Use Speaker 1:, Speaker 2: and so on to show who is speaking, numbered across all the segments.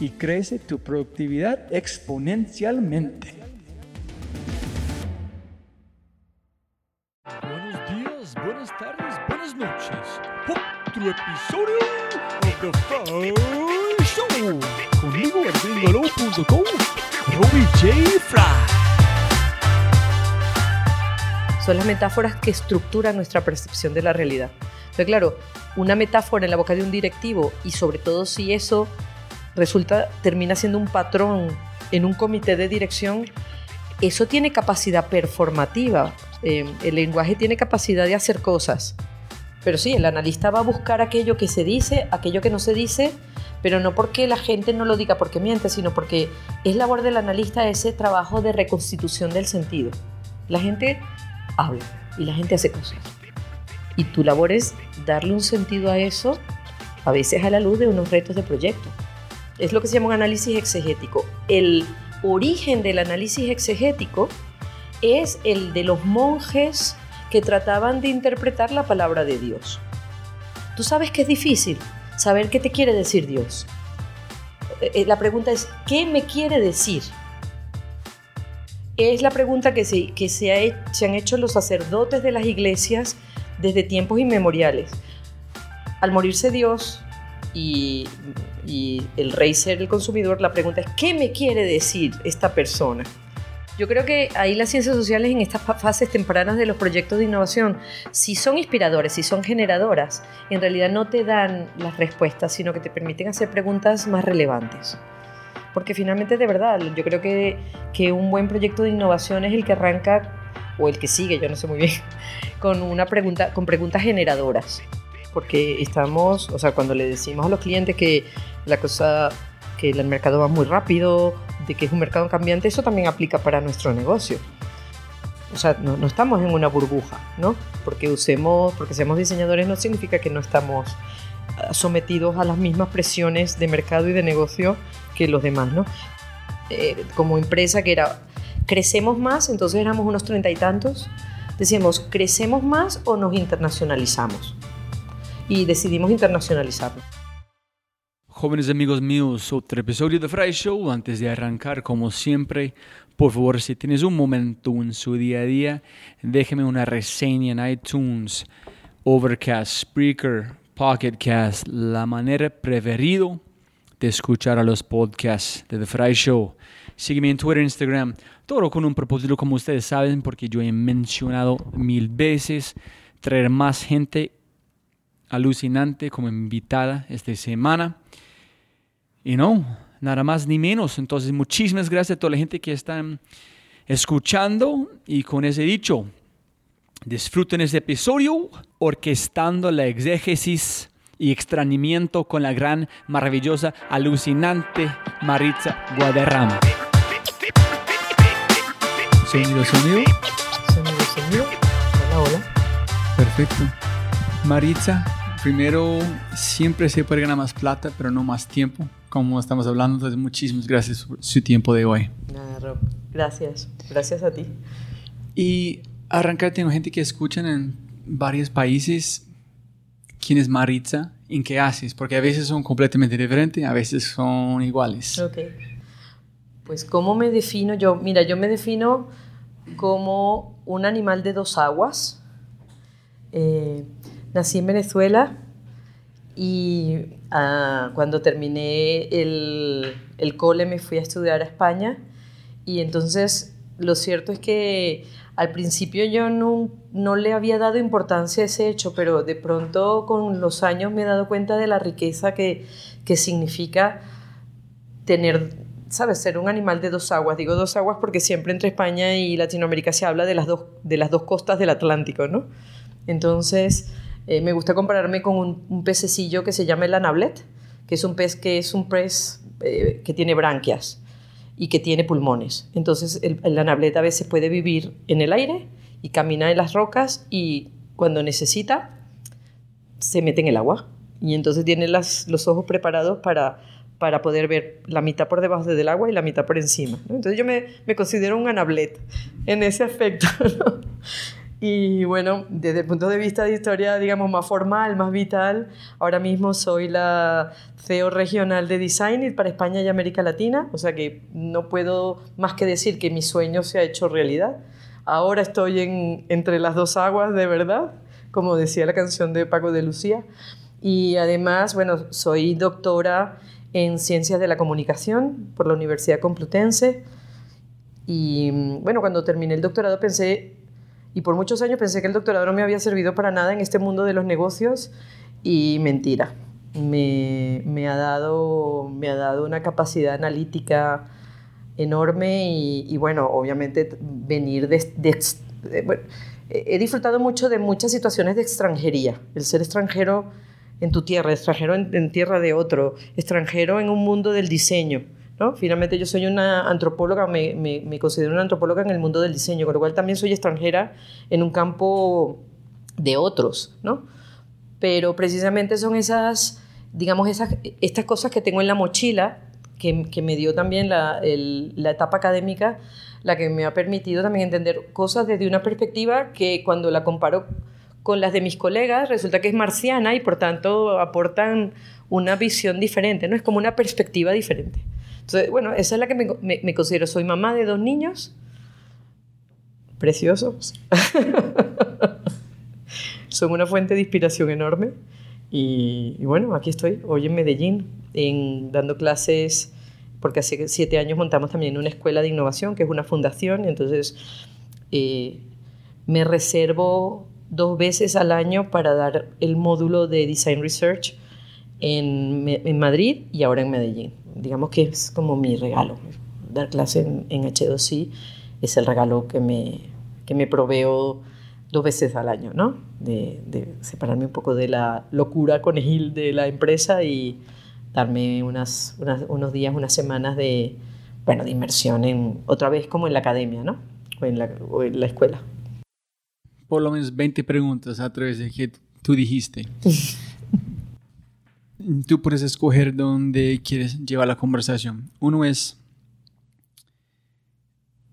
Speaker 1: y crece tu productividad exponencialmente.
Speaker 2: Buenos días, buenas tardes, buenas noches. Otro episodio de The Fry Show. Conmigo en gringolo.com, Robbie J. Fry
Speaker 3: son las metáforas que estructuran nuestra percepción de la realidad. Entonces, claro, una metáfora en la boca de un directivo y sobre todo si eso resulta, termina siendo un patrón en un comité de dirección, eso tiene capacidad performativa. Eh, el lenguaje tiene capacidad de hacer cosas. Pero sí, el analista va a buscar aquello que se dice, aquello que no se dice, pero no porque la gente no lo diga porque miente, sino porque es labor del analista ese trabajo de reconstitución del sentido. La gente habla y la gente hace cosas. Y tu labor es darle un sentido a eso, a veces a la luz de unos retos de proyecto. Es lo que se llama un análisis exegético. El origen del análisis exegético es el de los monjes que trataban de interpretar la palabra de Dios. Tú sabes que es difícil saber qué te quiere decir Dios. Eh, la pregunta es, ¿qué me quiere decir? Es la pregunta que, se, que se han hecho los sacerdotes de las iglesias desde tiempos inmemoriales. Al morirse Dios y, el rey ser el consumidor, la pregunta es, ¿qué me quiere decir esta persona? Yo creo que ahí las ciencias sociales en estas fases tempranas de los proyectos de innovación, si son inspiradores, si son generadoras, en realidad no te dan las respuestas, sino que te permiten hacer preguntas más relevantes porque finalmente de verdad, yo creo que, que un buen proyecto de innovación es el que arranca, o el que sigue, yo no sé muy bien, con, una pregunta, con preguntas generadoras. Porque estamos, o sea, cuando le decimos a los clientes que la cosa, que el mercado va muy rápido, de que es un mercado cambiante, eso también aplica para nuestro negocio. O sea, no, no, estamos en una burbuja, ¿no? Porque usemos, porque seamos diseñadores no significa que no estamos sometidos a las mismas presiones de mercado y de negocio que los demás, ¿no? Eh, como empresa que era, crecemos más, entonces éramos unos treinta y tantos, decíamos, ¿crecemos más o nos internacionalizamos? Y decidimos internacionalizarnos.
Speaker 2: Jóvenes amigos míos, otro episodio de Fry Show. Antes de arrancar, como siempre, por favor, si tienes un momento en su día a día, déjeme una reseña en iTunes, Overcast, Spreaker, Pocket Cast, la manera preferida de escuchar a los podcasts de The Fry Show. Sígueme en Twitter, Instagram, todo con un propósito, como ustedes saben, porque yo he mencionado mil veces traer más gente alucinante como invitada esta semana. Y no, nada más ni menos. Entonces, muchísimas gracias a toda la gente que están escuchando. Y con ese dicho,
Speaker 1: Disfruten este episodio orquestando la exégesis y extrañimiento con la gran, maravillosa, alucinante Maritza Guadarrama. Sonido, sonido.
Speaker 3: Sonido, sonido. Hola, hola.
Speaker 1: Perfecto. Maritza, primero, siempre se puede ganar más plata, pero no más tiempo, como estamos hablando. Entonces, muchísimas gracias por su tiempo de hoy.
Speaker 3: Nada, Rob. Gracias. Gracias a ti.
Speaker 1: Y arrancar, tengo gente que escuchan en varios países. ¿Quién es Maritza? ¿En qué haces? Porque a veces son completamente diferentes, a veces son iguales.
Speaker 3: Ok. Pues, ¿cómo me defino yo? Mira, yo me defino como un animal de dos aguas. Eh, nací en Venezuela y ah, cuando terminé el, el cole me fui a estudiar a España y entonces lo cierto es que al principio yo no, no, le había dado importancia a ese hecho, pero de pronto con los años me he dado cuenta de la riqueza que, que significa tener ¿sabes? Ser un animal de dos aguas. Digo dos aguas porque siempre entre España y Latinoamérica se habla de las dos, de las dos costas del Atlántico, ¿no? Entonces, eh, me gusta compararme con un, pececillo que se llama el anablet, que es un pez que es un pez eh, que tiene branquias y que tiene pulmones. Entonces, el, el anablet a veces puede vivir en el aire y camina en las rocas y cuando necesita, se mete en el agua. Y entonces tiene las, los ojos preparados para para poder ver la mitad por debajo del agua y la mitad por encima. Entonces yo me, me, considero un anablet en ese aspecto. Y bueno, desde el punto de vista de historia, digamos, más formal, más vital, ahora mismo soy la CEO regional de Design para España y América Latina, o sea que no puedo más que decir que mi sueño se ha hecho realidad. Ahora estoy en, entre las dos aguas, de verdad, como decía la canción de Paco de Lucía. Y además, bueno, soy doctora en Ciencias de la Comunicación por la Universidad Complutense. Y bueno, cuando terminé el doctorado pensé, y por muchos años pensé que el doctorado no me había servido para nada en este mundo de los negocios, y mentira. Me, me ha, dado, me ha dado una capacidad analítica enorme y, bueno, obviamente venir de... he disfrutado mucho de muchas situaciones de extranjería. El ser extranjero en tu tierra, extranjero en, tierra de otro, extranjero en un mundo del diseño. ¿No? Finalmente yo soy una antropóloga, me, me, me, considero una antropóloga en el mundo del diseño, con lo cual también soy extranjera en un campo de otros. ¿no? Pero precisamente son esas, digamos, esas, estas cosas que tengo en la mochila, que, que me dio también la, el, la etapa académica, la que me ha permitido también entender cosas desde una perspectiva que cuando la comparo con las de mis colegas, resulta que es marciana y por tanto aportan una visión diferente, ¿no? Es como una perspectiva diferente. Entonces, bueno, esa es la que me, me, considero. Soy mamá de dos niños preciosos. Son una fuente de inspiración enorme. Y, y, bueno, aquí estoy, hoy en Medellín, en, dando clases, porque hace siete años montamos también una escuela de innovación, que es una fundación, entonces eh, me reservo dos veces al año para dar el módulo de Design Research en, en, Madrid y ahora en Medellín. Digamos que es como mi regalo. Dar clase en, en H2C es el regalo que me, que me proveo dos veces al año, ¿no? De, de, separarme un poco de la locura conejil de la empresa y darme unas, unas, unos días, unas semanas de, bueno, de inmersión en, otra vez como en la academia, ¿no? O en la, o en la escuela
Speaker 1: por lo menos 20 preguntas a través de que tú dijiste. tú puedes escoger dónde quieres llevar la conversación. Uno es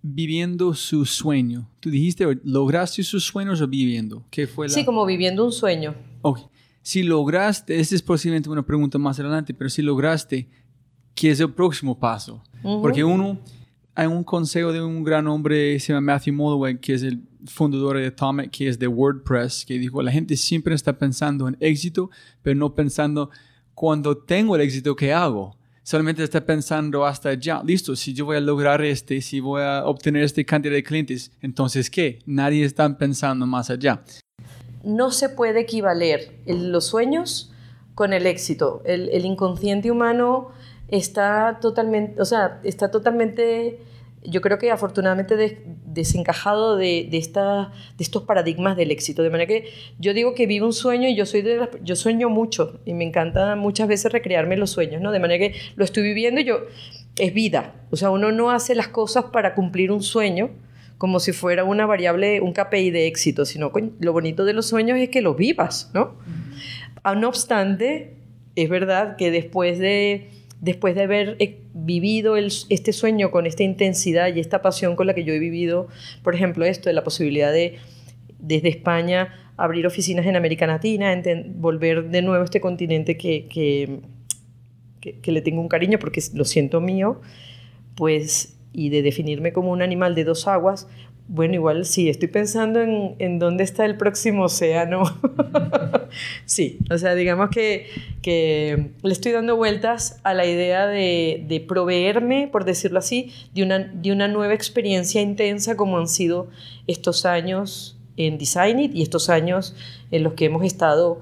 Speaker 1: viviendo su sueño. Tú dijiste, ¿lograste sus sueños o viviendo? ¿Qué fue la...
Speaker 3: Sí, como viviendo un sueño.
Speaker 1: Ok. Si lograste, esta es posiblemente una pregunta más adelante, pero si lograste, ¿qué es el próximo paso? Uh -huh. Porque uno, hay un consejo de un gran hombre, se llama Matthew Molloway, que es el fundador de Atomic, que es de WordPress, que dijo, la gente siempre está pensando en éxito, pero no pensando cuando tengo el éxito, ¿qué hago? Solamente está pensando hasta allá, listo, si yo voy a lograr este, si voy a obtener este cantidad de clientes, entonces ¿qué? Nadie está pensando más allá.
Speaker 3: No se puede equivaler los sueños con el éxito. El, el inconsciente humano está totalmente, o sea, está totalmente yo creo que afortunadamente desencajado de, de, esta, de estos paradigmas del éxito. De manera que yo digo que vivo un sueño y yo, soy de yo sueño mucho y me encanta muchas veces recrearme los sueños, ¿no? De manera que lo estoy viviendo y yo, es vida. O sea, uno no hace las cosas para cumplir un sueño como si fuera una variable, un KPI de éxito, sino lo bonito de los sueños es que los vivas, ¿no? Ah, no obstante, es verdad que después de después de haber eh, vivido este sueño con esta intensidad y esta pasión con la que yo he vivido, por ejemplo, esto de la posibilidad de desde España abrir oficinas en América Latina, volver de nuevo a este continente que, que, que, le tengo un cariño porque lo siento mío, pues, y de definirme como un animal de dos aguas, bueno, igual sí, estoy pensando en, en dónde está el próximo océano. sí, o sea, digamos que, que, le estoy dando vueltas a la idea de, de, proveerme, por decirlo así, de una, de una nueva experiencia intensa como han sido estos años en Design It y estos años en los que hemos estado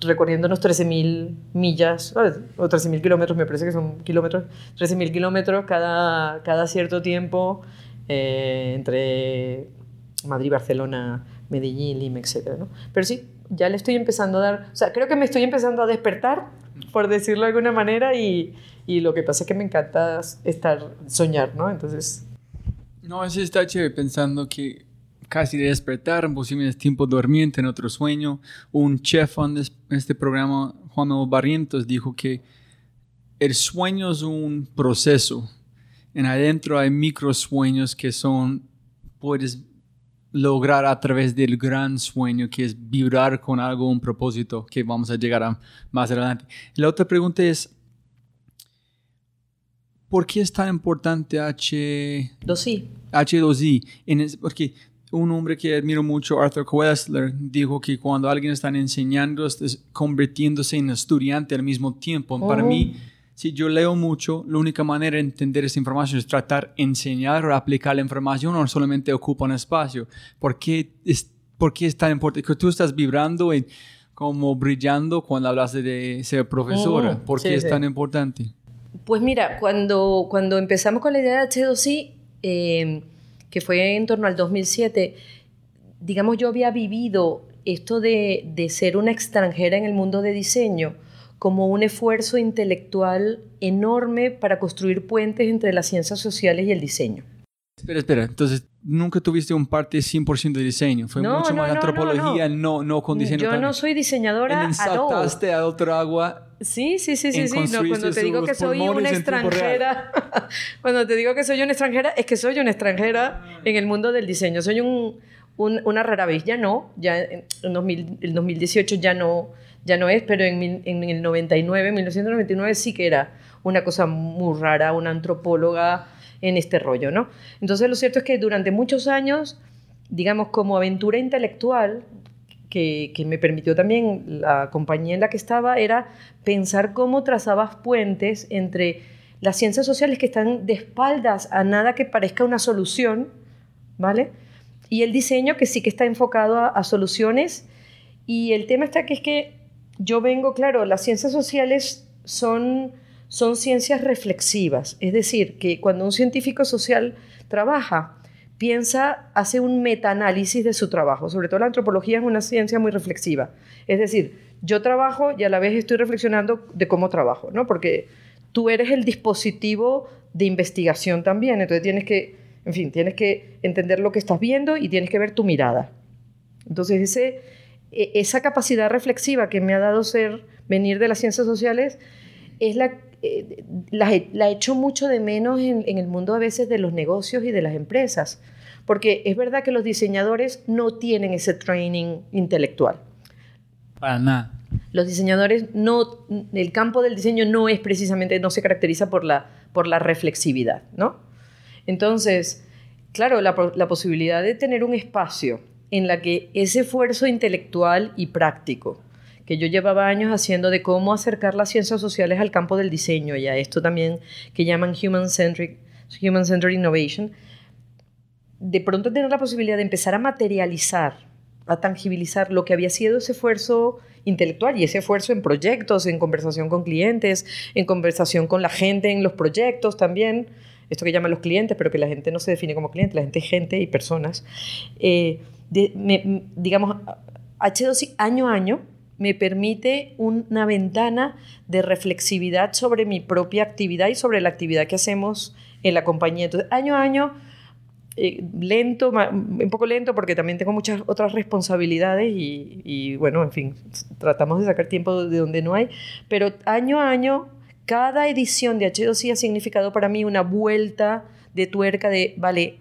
Speaker 3: recorriendo unos 13.000 millas, o 13.000 kilómetros, me parece que son kilómetros, 13.000 kilómetros cada, cada cierto tiempo eh, entre Madrid, Barcelona, Medellín, Lima, etc. ¿no? Pero sí, ya le estoy empezando a dar, o sea, creo que me estoy empezando a despertar, por decirlo de alguna manera, y, y lo que pasa es que me encanta estar, soñar, ¿no? Entonces...
Speaker 1: No, así está chévere pensando que casi de despertar, posiblemente tiempo dormiente en otro sueño. Un chef en este programa, Juan Barrientos, dijo que el sueño es un proceso en adentro hay micro sueños que son, puedes lograr a través del gran sueño que es vibrar con algo, un propósito que vamos a llegar a más adelante. La otra pregunta es, ¿por qué es tan importante
Speaker 3: H2I?
Speaker 1: H2I, porque un hombre que admiro mucho, Arthur Koestler, dijo que cuando alguien está enseñando, está convirtiéndose en estudiante al mismo tiempo. Para mí, oh si yo leo mucho, la única manera de entender esa información es tratar de enseñar o aplicar la información, no solamente ocupa un espacio. ¿Por qué es, por qué es tan importante? Que tú estás vibrando y como brillando cuando hablas de ser profesora. ¿Por qué es tan importante?
Speaker 3: Pues mira, cuando, cuando empezamos con la idea de H2C, em, que fue en torno al 2007, digamos, yo había vivido esto de, de ser una extranjera en el mundo de diseño como un esfuerzo intelectual enorme para construir puentes entre las ciencias sociales y el diseño.
Speaker 1: Espera, espera, entonces nunca tuviste un parte 100% de diseño, fue mucho más antropología, no, no, con diseño.
Speaker 3: Yo no soy diseñadora.
Speaker 1: Ensataste a otro agua.
Speaker 3: Sí, sí, sí, sí, sí. No, cuando te digo que soy una extranjera, cuando te digo que soy una extranjera, es que soy una extranjera en el mundo del diseño. Soy un, una rara vez, ya no, ya en 2000, el 2018 ya no ya no es, pero en, el 99, 1999 sí que era una cosa muy rara, una antropóloga en este rollo, ¿no? Entonces lo cierto es que durante muchos años, digamos, como aventura intelectual, que, que, me permitió también la compañía en la que estaba, era pensar cómo trazabas puentes entre las ciencias sociales que están de espaldas a nada que parezca una solución, ¿vale? Y el diseño que sí que está enfocado a soluciones. Y el tema está que es que yo vengo, claro, las ciencias sociales son, son ciencias reflexivas, es decir, que cuando un científico social trabaja, piensa, hace un metaanálisis de su trabajo, sobre todo la antropología es una ciencia muy reflexiva, es decir, yo trabajo y a la vez estoy reflexionando de cómo trabajo, ¿no? Porque tú eres el dispositivo de investigación también, entonces tienes que, en fin, tienes que entender lo que estás viendo y tienes que ver tu mirada. Entonces ese esa capacidad reflexiva que me ha dado ser, venir de las ciencias sociales, es la, eh, la, la echo mucho de menos en, en, el mundo a veces de los negocios y de las empresas, porque es verdad que los diseñadores no tienen ese training intelectual.
Speaker 1: Para nada.
Speaker 3: Los diseñadores no, el campo del diseño no es precisamente, no se caracteriza por la, por la reflexividad, ¿no? Entonces, claro, la, la posibilidad de tener un espacio en la que ese esfuerzo intelectual y práctico que yo llevaba años haciendo de cómo acercar las ciencias sociales al campo del diseño y a esto también que llaman human-centric human centered innovation, de pronto tener la posibilidad de empezar a materializar, a tangibilizar lo que había sido ese esfuerzo intelectual y ese esfuerzo en proyectos, en conversación con clientes, en conversación con la gente en los proyectos también, esto que llaman los clientes, pero que la gente no se define como cliente, la gente es gente y personas. Eh, digamos, H2 año a año me permite una ventana de reflexividad sobre mi propia actividad y sobre la actividad que hacemos en la compañía. Entonces, año a año, eh, lento, un poco lento porque también tengo muchas otras responsabilidades y, y, bueno, en fin, tratamos de sacar tiempo de donde no hay, pero año a año, cada edición de H2I ha significado para mí una vuelta de tuerca de, vale,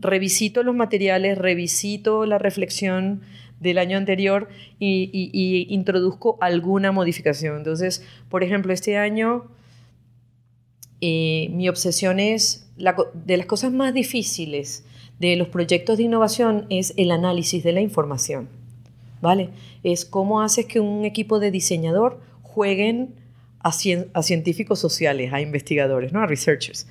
Speaker 3: revisito los materiales, revisito la reflexión, del año anterior y, introduzco alguna modificación. Entonces, por ejemplo, este año eh, mi obsesión es, de las cosas más difíciles de los proyectos de innovación es el análisis de la información. ¿Vale? Es cómo haces que un equipo de diseñador jueguen a, científicos sociales, a investigadores, ¿no? a researchers.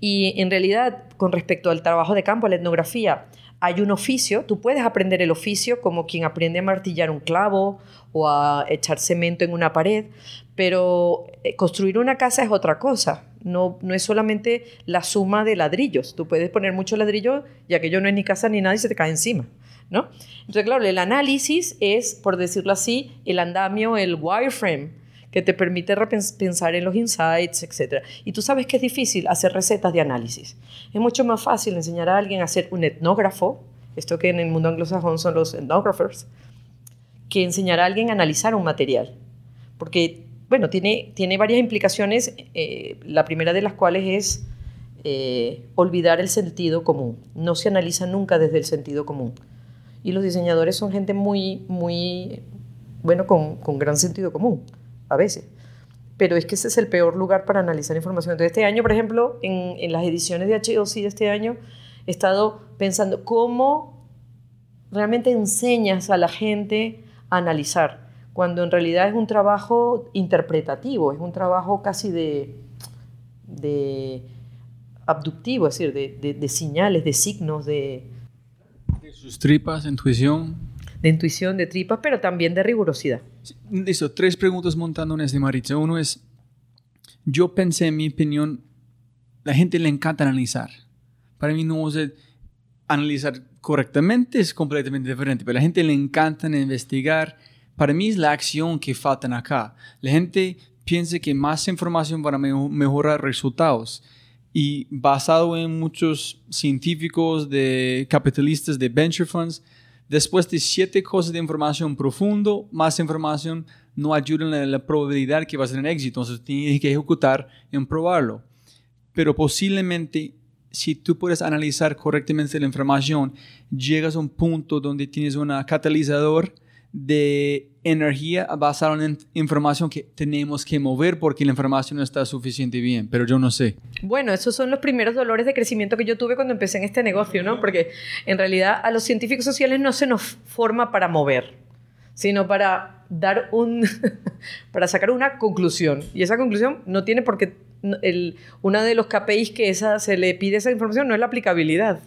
Speaker 3: Y en realidad, con respecto al trabajo de campo, a la etnografía, hay un oficio, tú puedes aprender el oficio como quien aprende a martillar un clavo o a echar cemento en una pared, pero eh, construir una casa es otra cosa. No, no es solamente la suma de ladrillos. Tú puedes poner mucho ladrillo y aquello no es ni casa ni nada y se te cae encima. ¿no? Entonces, claro, el análisis es, por decirlo así, el andamio, el wireframe que te permite pensar en los insights, etc. Y tú sabes que es difícil hacer recetas de análisis. Es mucho más fácil enseñar a alguien a ser un etnógrafo, esto que en el mundo anglosajón son los etnographers, que enseñar a alguien a analizar un material. Porque, bueno, tiene, tiene varias implicaciones, eh, la primera de las cuales es eh, olvidar el sentido común. No se analiza nunca desde el sentido común. Y los diseñadores son gente muy, muy, bueno, con, con gran sentido común a veces. Pero es que ese es el peor lugar para analizar información. Entonces, este año, por ejemplo, en, en las ediciones de HOC de este año, he estado pensando cómo realmente enseñas a la gente a analizar, cuando en realidad es un trabajo interpretativo, es un trabajo casi de, de abductivo, es decir, de, de, de señales, de signos, de...
Speaker 1: De sus tripas, intuición
Speaker 3: de intuición, de tripas, pero también de rigurosidad.
Speaker 1: listo, tres preguntas montando en este Maritza. Uno es, yo pensé, en mi opinión, la gente le encanta analizar. Para mí no es analizar correctamente, es completamente diferente, pero a la gente le encanta investigar. Para mí es la acción que falta acá. La gente piensa que más información para mejorar resultados. Y basado en muchos científicos, de capitalistas, de venture funds, Después de siete cosas de información profundo, más información no ayudan en la probabilidad que va a tener éxito. Entonces tienes que ejecutar en probarlo. Pero posiblemente, si tú puedes analizar correctamente la información, llegas a un punto donde tienes un catalizador de energía basada en información que tenemos que mover porque la información no está suficiente bien, pero yo no sé.
Speaker 3: Bueno, esos son los primeros dolores de crecimiento que yo tuve cuando empecé en este negocio, ¿no? Porque en realidad a los científicos sociales no se nos forma para mover, sino para dar un para sacar una conclusión y esa conclusión no tiene por qué el, una de los KPIs que esa, se le pide esa información no es la aplicabilidad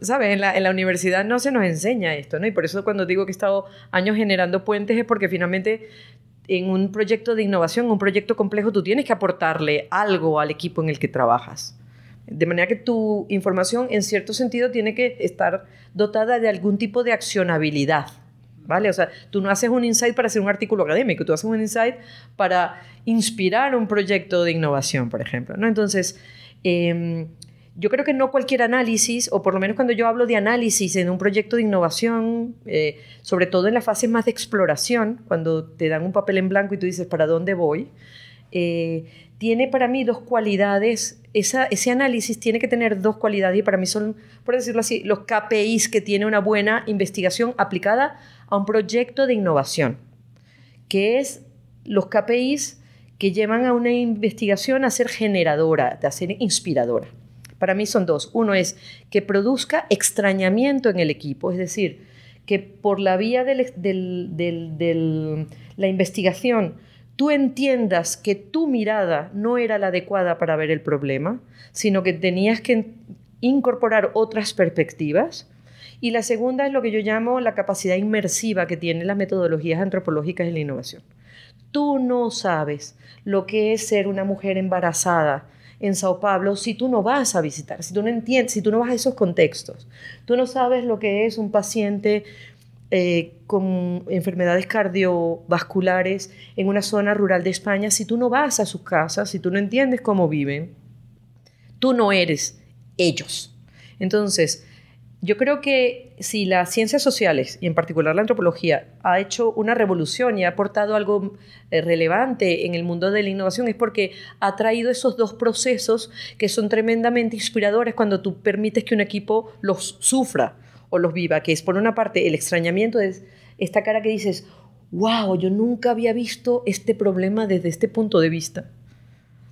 Speaker 3: ¿sabes? En la, universidad no se nos enseña esto, ¿no? Y por eso cuando digo que he estado años generando puentes es porque finalmente en un proyecto de innovación, un proyecto complejo, tú tienes que aportarle algo al equipo en el que trabajas. De manera que tu información, en cierto sentido, tiene que estar dotada de algún tipo de accionabilidad. ¿Vale? O sea, tú no haces un insight para hacer un artículo académico, tú haces un insight para inspirar un proyecto de innovación, por ejemplo. ¿no? Entonces, eh, yo creo que no cualquier análisis, o por lo menos cuando yo hablo de análisis en un proyecto de innovación, eh, sobre todo en la fase más de exploración, cuando te dan un papel en blanco y tú dices, ¿para dónde voy? Eh, tiene para mí dos cualidades, esa, ese análisis tiene que tener dos cualidades y para mí son, por decirlo así, los KPIs que tiene una buena investigación aplicada a un proyecto de innovación, que es los KPIs que llevan a una investigación a ser generadora, a ser inspiradora. Para mí son dos. Uno es que produzca extrañamiento en el equipo, es decir, que por la vía de la investigación tú entiendas que tu mirada no era la adecuada para ver el problema, sino que tenías que incorporar otras perspectivas. Y la segunda es lo que yo llamo la capacidad inmersiva que tienen las metodologías antropológicas en la innovación. Tú no sabes lo que es ser una mujer embarazada en Sao Paulo si tú no vas a visitar, si tú no entiendes, si tú no vas a esos contextos. Tú no sabes lo que es un paciente eh, con enfermedades cardiovasculares en una zona rural de España, si tú no vas a sus casas, si tú no entiendes cómo viven, tú no eres ellos. Entonces, yo creo que si las ciencias sociales, y en particular la antropología, ha hecho una revolución y ha aportado algo eh, relevante en el mundo de la innovación, es porque ha traído esos dos procesos que son tremendamente inspiradores cuando tú permites que un equipo los sufra o los viva, que es por una parte el extrañamiento de esta cara que dices, wow, yo nunca había visto este problema desde este punto de vista.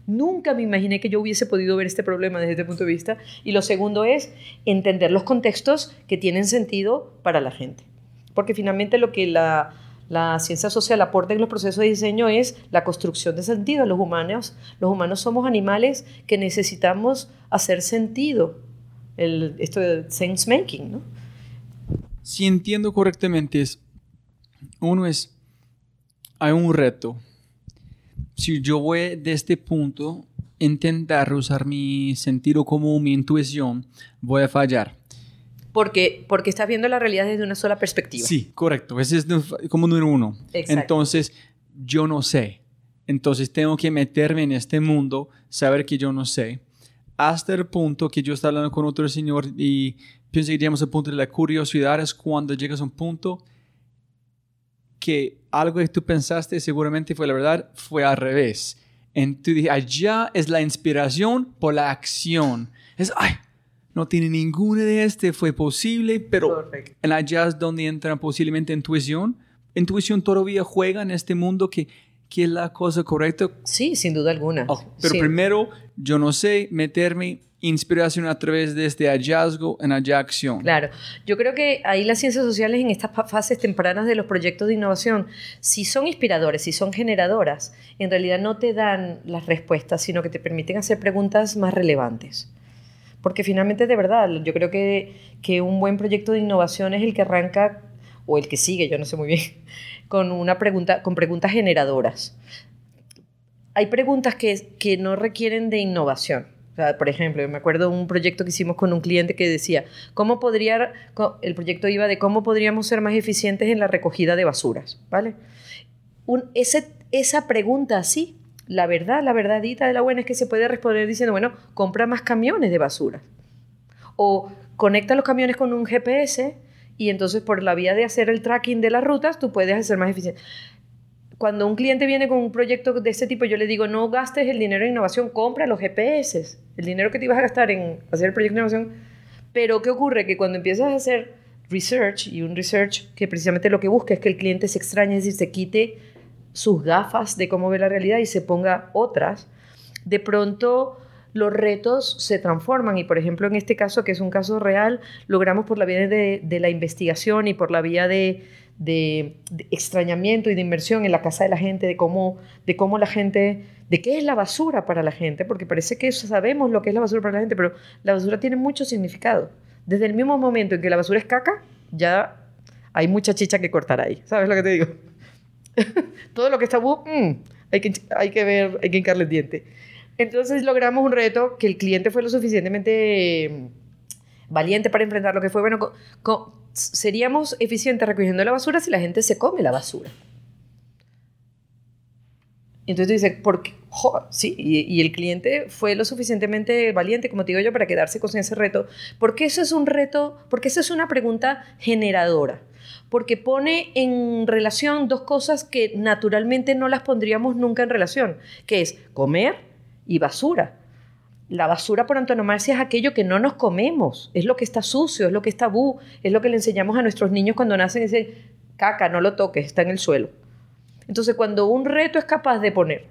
Speaker 3: Nunca me imaginé que yo hubiese podido ver este problema desde este punto de vista. Y lo segundo es entender los contextos que tienen sentido para la gente. Porque finalmente lo que la, ciencia social aporta en los procesos de diseño es la construcción de sentido. Los humanos, los humanos somos animales que necesitamos hacer sentido. El, esto de sense making, ¿no?
Speaker 1: Si entiendo correctamente, es, uno es, hay un reto si yo voy de este punto intentar usar mi sentido común, mi intuición, voy a fallar.
Speaker 3: Porque, porque estás viendo la realidad desde una sola perspectiva.
Speaker 1: Sí, correcto. Ese es como número uno. Entonces, yo no sé. Entonces, tengo que meterme en este mundo, saber que yo no sé. Hasta el punto que yo estaba hablando con otro señor y pienso que llegamos al punto de la curiosidad es cuando llegas a un punto que algo que tú pensaste seguramente fue la verdad, fue al revés. Entonces, allá es la inspiración por la acción. Es, ay, no tiene ninguna de este, fue posible, pero en allá es donde entra posiblemente intuición. Intuición todavía juega en este mundo que, que es la cosa correcta.
Speaker 3: Sí, sin duda alguna.
Speaker 1: Oh, pero primero, yo no sé meterme inspiración a través de este hallazgo en la acción.
Speaker 3: Claro, yo creo que ahí las ciencias sociales en estas fases tempranas de los proyectos de innovación, si son inspiradores, si son generadoras, en realidad no te dan las respuestas, sino que te permiten hacer preguntas más relevantes. Porque finalmente, de verdad, yo creo que, que un buen proyecto de innovación es el que arranca, o el que sigue, yo no sé muy bien, con, una pregunta, con preguntas generadoras. Hay preguntas que, que no requieren de innovación por ejemplo, yo me acuerdo un proyecto que hicimos con un cliente que decía, ¿cómo podría, el proyecto iba de cómo podríamos ser más eficientes en la recogida de basuras, ¿vale? ese, esa pregunta así, la verdad, la verdadita de la buena es que se puede responder diciendo, bueno, compra más camiones de basura. O conecta los camiones con un GPS y entonces por la vía de hacer el tracking de las rutas, tú puedes ser más eficiente cuando un cliente viene con un proyecto de este tipo, yo le digo, no gastes el dinero en innovación, compra los GPS, el dinero que te ibas a gastar en hacer el proyecto de innovación. Pero ¿qué ocurre? Que cuando empiezas a hacer research, y un research que precisamente lo que busca es que el cliente se extrañe, es decir, se quite sus gafas de cómo ve la realidad y se ponga otras, de pronto los retos se transforman y por ejemplo en este caso, que es un caso real, logramos por la vía de, la investigación y por la vía de, extrañamiento y de inversión en la casa de la gente, de cómo, de cómo la gente, de qué es la basura para la gente, porque parece que sabemos lo que es la basura para la gente, pero la basura tiene mucho significado. Desde el mismo momento en que la basura es caca, ya hay mucha chicha que cortar ahí. ¿Sabes lo que te digo? Todo lo que está mm, hay, que, hay que ver, hay que hincarle el diente. Entonces logramos un reto que el cliente fue lo suficientemente mm, valiente para enfrentar lo que fue, bueno, seríamos eficientes recogiendo la basura si la gente se come la basura. Entonces tú dices, ¿por qué? sí, y, el cliente fue lo suficientemente valiente, como te digo yo, para quedarse con ese reto. Porque eso es un reto, porque eso es una pregunta generadora. Porque pone en relación dos cosas que naturalmente no las pondríamos nunca en relación, que es comer y basura. La basura por antonomasia es aquello que no nos comemos, es lo que está sucio, es lo que está tabú, es lo que le enseñamos a nuestros niños cuando nacen, ese caca, no lo toques, está en el suelo. Entonces, cuando un reto es capaz de poner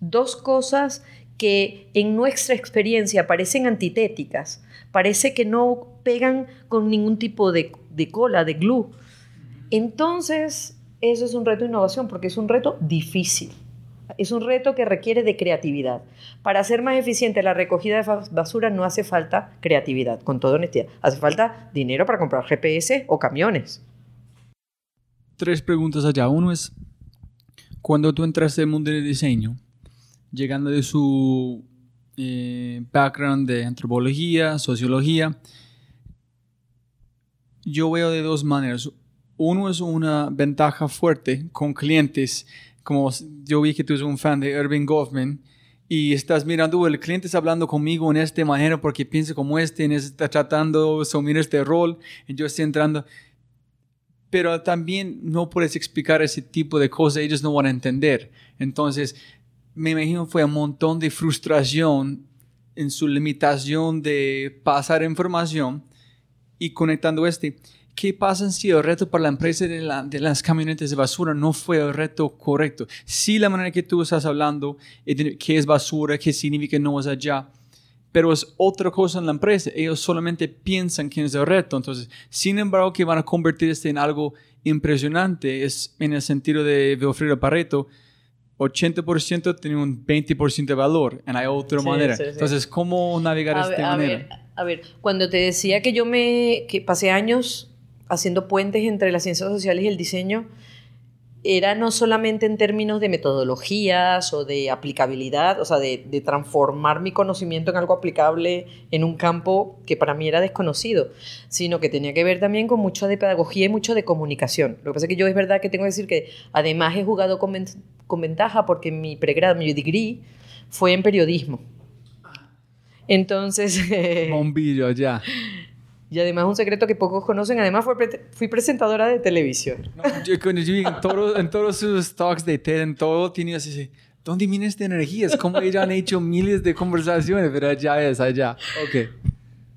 Speaker 3: dos cosas que en nuestra experiencia parecen antitéticas, parece que no pegan con ningún tipo de, de cola, de glue, entonces eso es un reto de innovación porque es un reto difícil. Es un reto que requiere de creatividad. Para hacer más eficiente la recogida de basura no hace falta creatividad, con toda honestidad. Hace falta dinero para comprar GPS o camiones.
Speaker 1: Tres preguntas allá. Uno es, cuando tú entraste el mundo del diseño, llegando de su eh, background de antropología, sociología. Yo veo de dos maneras. Uno es una ventaja fuerte con clientes, como yo vi que tú eres un fan de Irving Goffman, y estás mirando, el cliente está hablando conmigo en esta manera porque piensa como este, y está tratando de asumir este rol, y yo estoy entrando. Pero también no puedes explicar ese tipo de cosas, ellos no van a entender. Entonces, me imagino fue un montón de frustración en su limitación de pasar información y conectando este. ¿Qué pasa si el reto para la empresa de, de, las camionetas de basura no fue el reto correcto? Si la manera que tú estás hablando, qué es basura, qué significa no es allá, pero es otra cosa en la empresa. Ellos solamente piensan que es el reto. Entonces, sin embargo, que van a convertirse en algo impresionante es en el sentido de Wilfredo Pareto, 80% tiene un 20% de valor, y hay otra manera. Entonces, ¿cómo navegar de esta manera?
Speaker 3: a ver, cuando te decía que yo me que pasé años haciendo puentes entre las ciencias sociales y el diseño, era no solamente en términos de metodologías o de aplicabilidad, o sea, de, de, transformar mi conocimiento en algo aplicable en un campo que para mí era desconocido, sino que tenía que ver también con mucho de pedagogía y mucho de comunicación. Lo que pasa es que yo es verdad que tengo que decir que además he jugado con, con ventaja porque mi pregrado, mi degree, fue en periodismo. Entonces...
Speaker 1: Bombillo, ya.
Speaker 3: Y además un secreto que pocos conocen, además fui presentadora de televisión.
Speaker 1: yo, en, todo, en todos sus talks de TED, en todo, tenía así, ¿dónde viene esta energía? Es como ellos han hecho miles de conversaciones, pero allá es allá. Ok.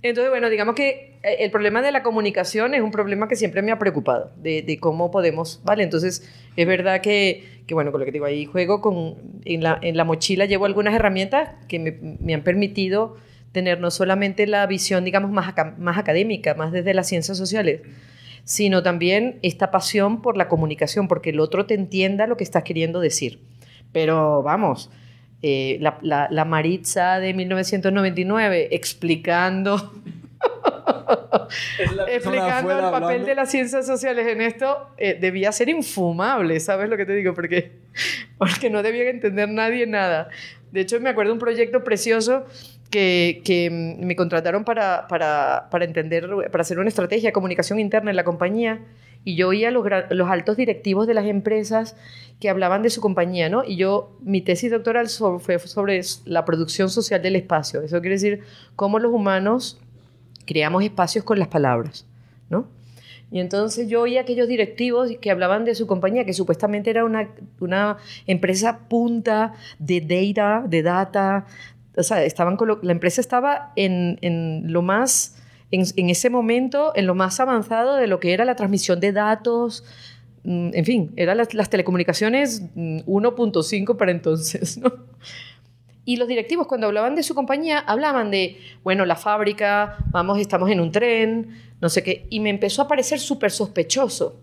Speaker 3: Entonces, bueno, digamos que eh, el problema de la comunicación es un problema que siempre me ha preocupado, de, de cómo podemos, ¿vale? Entonces, es verdad que, que, bueno, con lo que digo ahí, juego con, en la, en la mochila llevo algunas herramientas que me, me han permitido tener no solamente la visión, digamos, más, más académica, más desde las ciencias sociales, sino también esta pasión por la comunicación, porque el otro te entienda lo que estás queriendo decir. Pero vamos, eh, la, la, Maritza de 1999 explicando... explicando el papel de las ciencias sociales en esto eh, debía ser infumable, ¿sabes lo que te digo? Porque, porque no debía entender nadie nada. De hecho, me acuerdo de un proyecto precioso que, me contrataron para, para, para, entender, para hacer una estrategia de comunicación interna en la compañía y yo oía los, los altos directivos de las empresas que hablaban de su compañía, ¿no? Y yo, mi tesis doctoral fue sobre la producción social del espacio. Eso quiere decir cómo los humanos creamos espacios con las palabras, ¿no? Y entonces yo oía aquellos directivos que hablaban de su compañía, que supuestamente era una, una empresa punta de data, de data, estaban la empresa estaba en, en lo más, en, ese momento, en lo más avanzado de lo que era la transmisión de datos, mm, en fin, eran las, telecomunicaciones 1.5 mm, para entonces. Y los directivos cuando hablaban de su compañía hablaban de, bueno, la fábrica, vamos, estamos en un tren, no sé qué, y me empezó a parecer súper sospechoso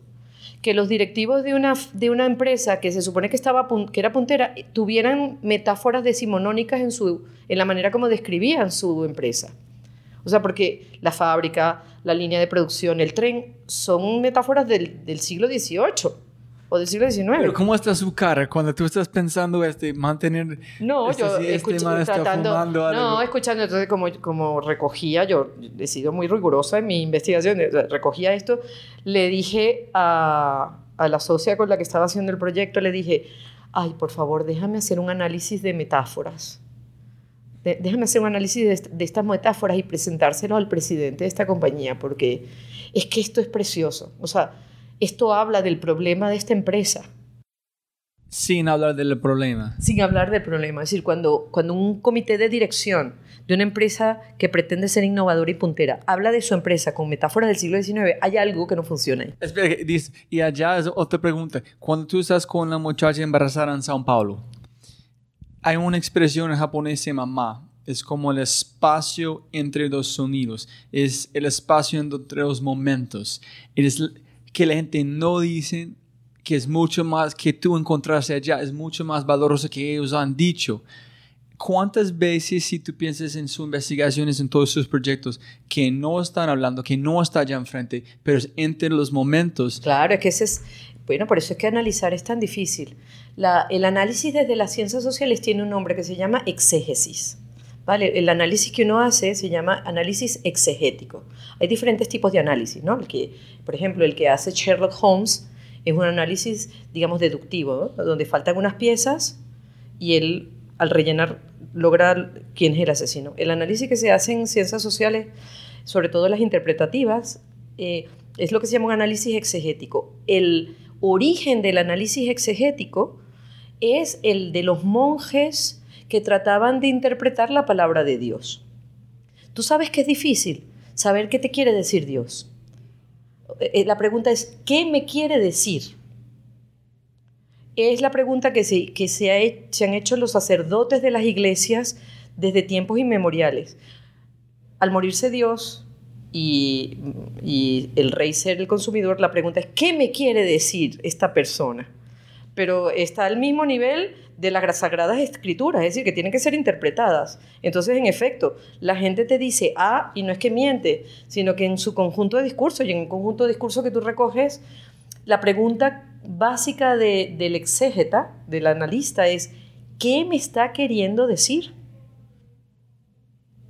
Speaker 3: que los directivos de una, de una empresa que se supone que, estaba, que era puntera tuvieran metáforas decimonónicas en, su, en la manera como describían su empresa. O sea, porque la fábrica, la línea de producción, el tren, son metáforas del, del siglo XVIII o del siglo XIX.
Speaker 1: Pero ¿cómo está su cara cuando tú estás pensando este, mantener...
Speaker 3: No, este, yo este tratando... No, escuchando, entonces como, como recogía, yo he sido muy rigurosa en mi investigación, recogía esto, le dije a, a la socia con la que estaba haciendo el proyecto, le dije, ay, por favor, déjame hacer un análisis de metáforas. déjame hacer un análisis de, de estas metáforas y presentárselo al presidente de esta compañía, porque es que esto es precioso. O sea, esto habla del problema de esta empresa.
Speaker 1: Sin hablar del problema.
Speaker 3: Sin hablar del problema. Es decir, cuando, cuando un comité de dirección de una empresa que pretende ser innovadora y puntera habla de su empresa con metáforas del siglo XIX, hay algo que no funciona ahí.
Speaker 1: Espera, y allá es otra pregunta. Cuando tú estás con la muchacha embarazada en Sao Paulo, hay una expresión en japonés se mamá. Es como el espacio entre dos sonidos. Es el espacio entre dos momentos. Es que la gente no dice que es mucho más que tú encontraste allá, es mucho más valoroso que ellos han dicho. ¿Cuántas veces, si tú piensas en sus investigaciones, en todos sus proyectos, que no están hablando, que no está allá enfrente, pero es entre los momentos?
Speaker 3: Claro, es que ese es, bueno, por eso es que analizar es tan difícil. El análisis desde las ciencias sociales tiene un nombre que se llama exégesis. El análisis que uno hace se llama análisis exegético. Hay diferentes tipos de análisis, ¿no? El por ejemplo, el que hace Sherlock Holmes es un análisis, digamos, deductivo, donde faltan unas piezas y él, al rellenar, logra quién es el asesino. El análisis que se hace en ciencias sociales, sobre todo las interpretativas, eh, es lo que se llama un análisis exegético. El origen del análisis exegético es el de los monjes que trataban de interpretar la palabra de Dios. Tú sabes que es difícil saber qué te quiere decir Dios. Eh, la pregunta es, ¿qué me quiere decir? Es la pregunta que, se, que se, han hecho los sacerdotes de las iglesias desde tiempos inmemoriales. Al morirse Dios y el rey ser el consumidor, la pregunta es, ¿qué me quiere decir esta persona? Pero está al mismo nivel de las sagradas escrituras, es decir, que tienen que ser interpretadas. Entonces, en efecto, la gente te dice A y no es que miente, sino que en su conjunto de discurso y en el conjunto de discurso que tú recoges, la pregunta básica del exégeta, del analista, es ¿qué me está queriendo decir?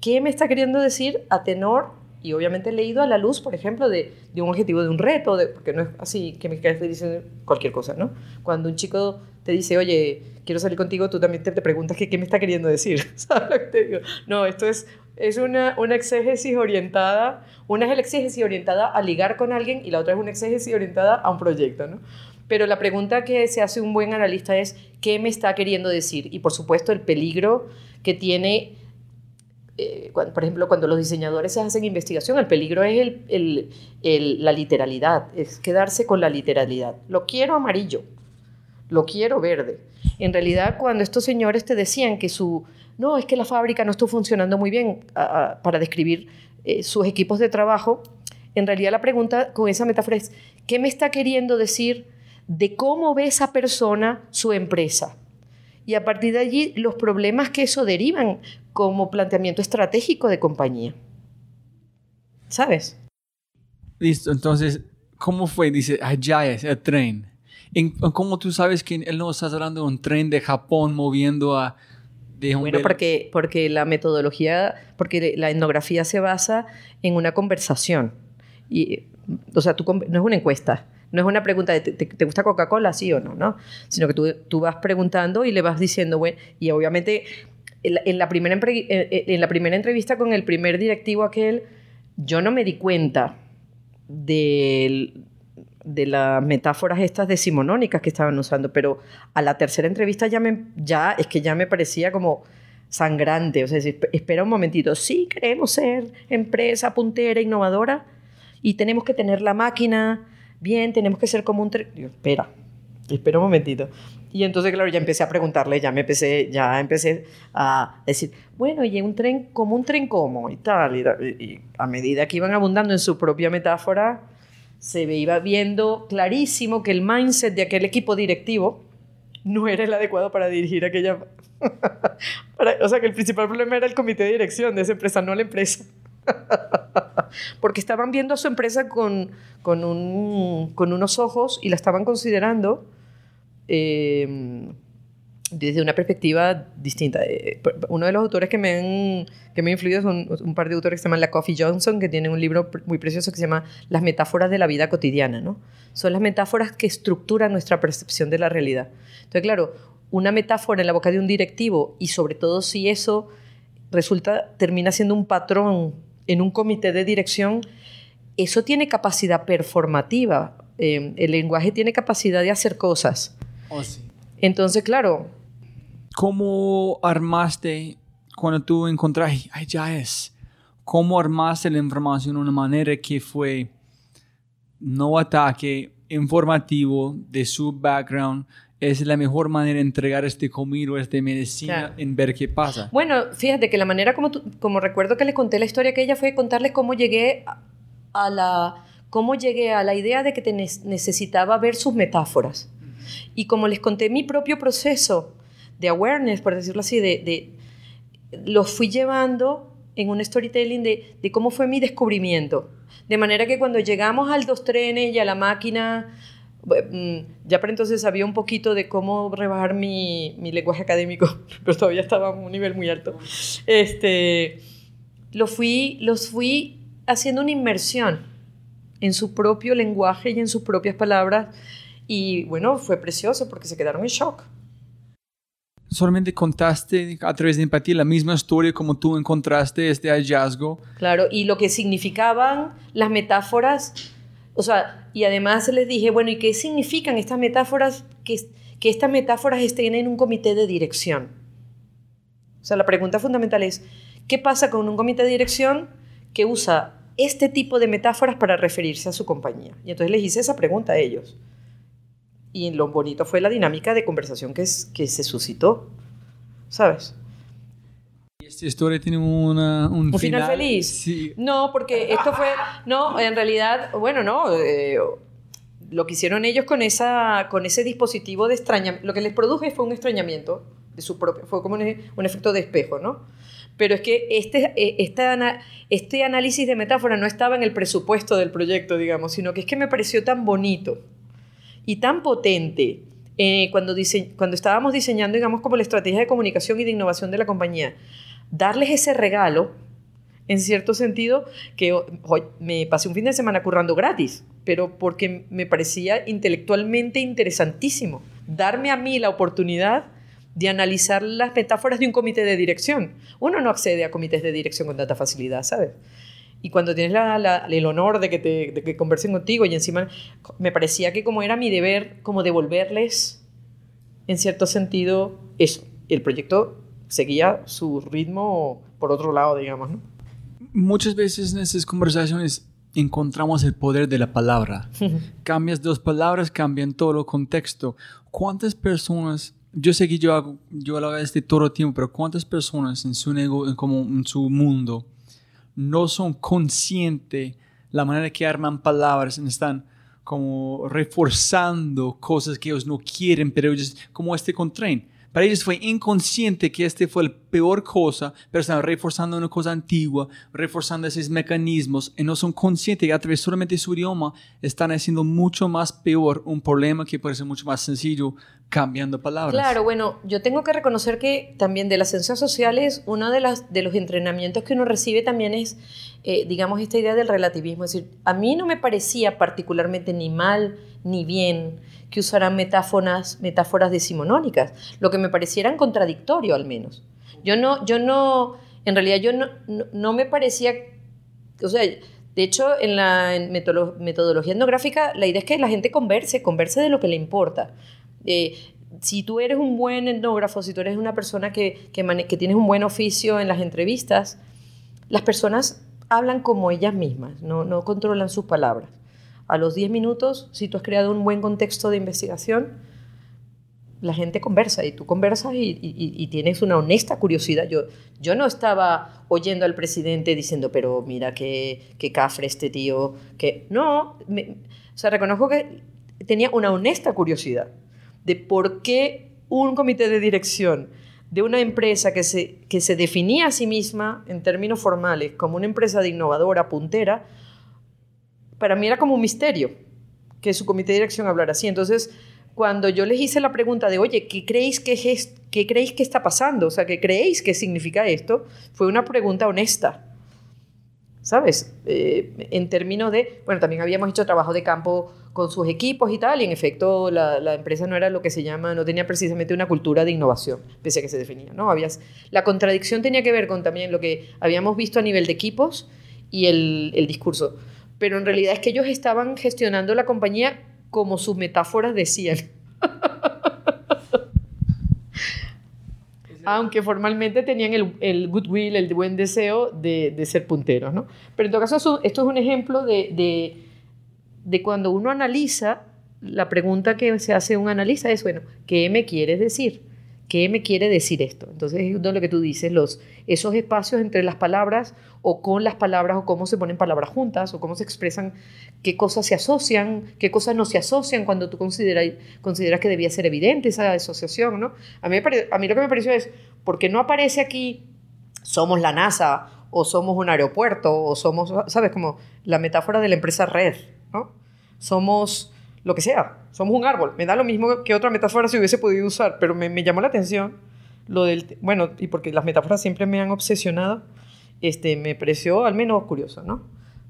Speaker 3: ¿Qué me está queriendo decir a tenor y obviamente leído a la luz, por ejemplo, de, de un objetivo, de un reto, de, porque no es así que me quedes diciendo cualquier cosa, ¿no? Cuando un chico te dice, oye, quiero salir contigo, tú también te, preguntas qué, qué me está queriendo decir, ¿sabes lo que te digo? No, esto es, es una, una exégesis orientada, una es la exégesis orientada a ligar con alguien y la otra es una exégesis orientada a un proyecto, ¿no? Pero la pregunta que se hace un buen analista es, ¿qué me está queriendo decir? Y por supuesto el peligro que tiene eh, por ejemplo, cuando los diseñadores hacen investigación, el peligro es la literalidad, es quedarse con la literalidad. Lo quiero amarillo, lo quiero verde. En realidad, cuando estos señores te decían que su, no, es que la fábrica no está funcionando muy bien para describir eh, sus equipos de trabajo, en realidad la pregunta con esa metáfora es, ¿qué me está queriendo decir de cómo ve esa persona su empresa? y a partir de allí los problemas que eso derivan como planteamiento estratégico de compañía. ¿Sabes?
Speaker 1: Listo, entonces, ¿cómo fue? Dice, allá es el tren. ¿Cómo tú sabes que él no está hablando de un tren de Japón moviendo a...
Speaker 3: De bueno, porque, porque la metodología, porque la etnografía se basa en una conversación. Y, o sea, tú, no es una encuesta. No es una pregunta de ¿te, gusta Coca-Cola, sí o no? ¿no? Sino que tú, tú, vas preguntando y le vas diciendo, bueno, y obviamente en la, primera, en la primera entrevista con el primer directivo aquel, yo no me di cuenta de, las metáforas estas decimonónicas que estaban usando, pero a la tercera entrevista ya, me, ya es que ya me parecía como sangrante, o sea, espera un momentito, sí queremos ser empresa puntera, innovadora, y tenemos que tener la máquina bien, tenemos que ser como un espera, espera un momentito. Y entonces, claro, ya empecé a preguntarle, ya me empecé, ya empecé a decir, bueno, y un tren, como un tren como, y tal, y, a medida que iban abundando en su propia metáfora, se iba viendo clarísimo que el mindset de aquel equipo directivo no era el adecuado para dirigir aquella... o sea, que el principal problema era el comité de dirección de esa empresa, no la empresa. Porque estaban viendo a su empresa con, con, un, con unos ojos y la estaban considerando eh, desde una perspectiva distinta. Eh, uno de los autores que me han, que me influido son un par de autores que se llaman La Coffee Johnson, que tienen un libro muy precioso que se llama Las metáforas de la vida cotidiana. ¿no? Son las metáforas que estructuran nuestra percepción de la realidad. Entonces, claro, una metáfora en la boca de un directivo y sobre todo si eso resulta, termina siendo un patrón en un comité de dirección, eso tiene capacidad performativa. Eh, el lenguaje tiene capacidad de hacer cosas. Oh, Entonces, claro.
Speaker 1: ¿Cómo armaste cuando tú encontraste, ay, ya es, cómo armaste la información de una manera que fue no ataque, informativo de su background, es la mejor manera de entregar este comido, esta medicina, en ver qué pasa.
Speaker 3: Bueno, fíjate que la manera como, como recuerdo que le conté la historia que ella fue contarles cómo llegué a la, cómo llegué a la idea de que necesitaba ver sus metáforas. Y como les conté mi propio proceso de awareness, por decirlo así, de, de los fui llevando en un storytelling de, de cómo fue mi descubrimiento. De manera que cuando llegamos al dos trenes y a la máquina mm, ya para entonces sabía un poquito de cómo rebajar mi, mi lenguaje académico, pero todavía estaba a un nivel muy alto. Este, lo fui, los fui haciendo una inmersión en su propio lenguaje y en sus propias palabras. Y bueno, fue precioso porque se quedaron en shock.
Speaker 1: Solamente contaste a través de empatía la misma historia como tú encontraste este hallazgo.
Speaker 3: Claro, y lo que significaban las metáforas, o sea, y además les dije, bueno, ¿y qué significan estas metáforas? Que, que estas metáforas estén en un comité de dirección. O sea, la pregunta fundamental es, ¿qué pasa con un comité de dirección que usa este tipo de metáforas para referirse a su compañía? Y entonces les hice esa pregunta a ellos. Y lo bonito fue la dinámica de conversación que, es, que se suscitó, ¿sabes?
Speaker 1: ¿Y esta historia tiene una, un,
Speaker 3: ¿Un final, feliz?
Speaker 1: Sí.
Speaker 3: No, porque esto fue, no, en realidad, bueno, no, eh, lo que hicieron ellos con, esa, con ese dispositivo de extrañamiento, lo que les produjo fue un extrañamiento de su propio, fue como un, un efecto de espejo, ¿no? Pero es que este, eh, este, este análisis de metáfora no estaba en el presupuesto del proyecto, digamos, sino que es que me pareció tan bonito y tan potente eh, cuando, cuando estábamos diseñando, digamos, como la estrategia de comunicación y de innovación de la compañía, darles ese regalo, en cierto sentido, que hoy me pasé un fin de semana currando gratis, pero porque me parecía intelectualmente interesantísimo. Darme a mí la oportunidad de analizar las metáforas de un comité de dirección. Uno no accede a comités de dirección con tanta facilidad, ¿sabes? Y cuando tienes el honor de que, te, de que conversen contigo y encima me parecía que como era mi deber, como devolverles, en cierto sentido, eso. El proyecto seguía su ritmo por otro lado, digamos, ¿no?
Speaker 1: Muchas veces en esas conversaciones encontramos el poder de la palabra. Cambias dos palabras, cambian todo el contexto. ¿Cuántas personas yo sé que yo hago, yo hago este todo el tiempo, pero ¿cuántas personas en su, nego, como en su mundo no son conscientes la manera que arman palabras, están como reforzando cosas que ellos no quieren, pero ellos, como este con tren. Para ellos fue inconsciente que este fue la peor cosa, pero están reforzando una cosa antigua, reforzando esos mecanismos, y no son conscientes que a través solamente su idioma están haciendo mucho más peor un problema que puede ser mucho más sencillo cambiando palabras.
Speaker 3: Claro, bueno, yo tengo que reconocer que también de las ciencias sociales, uno de, las, de los entrenamientos que uno recibe también es, eh, digamos, esta idea del relativismo. Es decir, a mí no me parecía particularmente ni mal ni bien que usaran metáforas, metáforas decimonónicas, lo que me parecieran contradictorio al menos. Yo no, yo no, en realidad yo no, no, me parecía, o sea, de hecho en la metodología etnográfica la idea es que la gente converse, converse de lo que le importa. Eh, si tú eres un buen etnógrafo, si tú eres una persona que, que, que tienes un buen oficio en las entrevistas, las personas hablan como ellas mismas, no, no controlan sus palabras a los 10 minutos, si tú has creado un buen contexto de investigación, la gente conversa y tú conversas y, tienes una honesta curiosidad. Yo, yo no estaba oyendo al presidente diciendo, pero mira qué, qué cafre este tío, que no, o sea, reconozco que tenía una honesta curiosidad de por qué un comité de dirección de una empresa que se, que se definía a sí misma en términos formales como una empresa de innovadora, puntera, para mí era como un misterio que su comité de dirección hablara así. Entonces, cuando yo les hice la pregunta de, oye, ¿qué creéis que, es, ¿qué creéis que está pasando? O sea, ¿qué creéis que significa esto? Fue una pregunta honesta. ¿Sabes? Eh, en términos de, bueno, también habíamos hecho trabajo de campo con sus equipos y tal, y en efecto la, la, empresa no era lo que se llama, no tenía precisamente una cultura de innovación, pese a que se definía, ¿no? Había, la contradicción tenía que ver con también lo que habíamos visto a nivel de equipos y el, el discurso pero en realidad es que ellos estaban gestionando la compañía como sus metáforas decían. Aunque formalmente tenían el, el, goodwill, el buen deseo de, de, ser punteros, ¿no? Pero en todo caso, esto es un ejemplo de, de, de cuando uno analiza, la pregunta que se hace un analista es, bueno, ¿qué me quieres decir? ¿Qué me quiere decir esto? Entonces es lo que tú dices, los, esos espacios entre las palabras o con las palabras o cómo se ponen palabras juntas o cómo se expresan, qué cosas se asocian, qué cosas no se asocian cuando tú consideras, consideras que debía ser evidente esa asociación. ¿no? A, mí, a mí lo que me pareció es, ¿por qué no aparece aquí somos la NASA o somos un aeropuerto o somos, ¿sabes? Como la metáfora de la empresa red, ¿no? Somos lo que sea, somos un árbol. Me da lo mismo que otra metáfora si hubiese podido usar, pero me, me llamó la atención lo del, bueno, y porque las metáforas siempre me han obsesionado, este, me pareció al menos curioso, ¿no?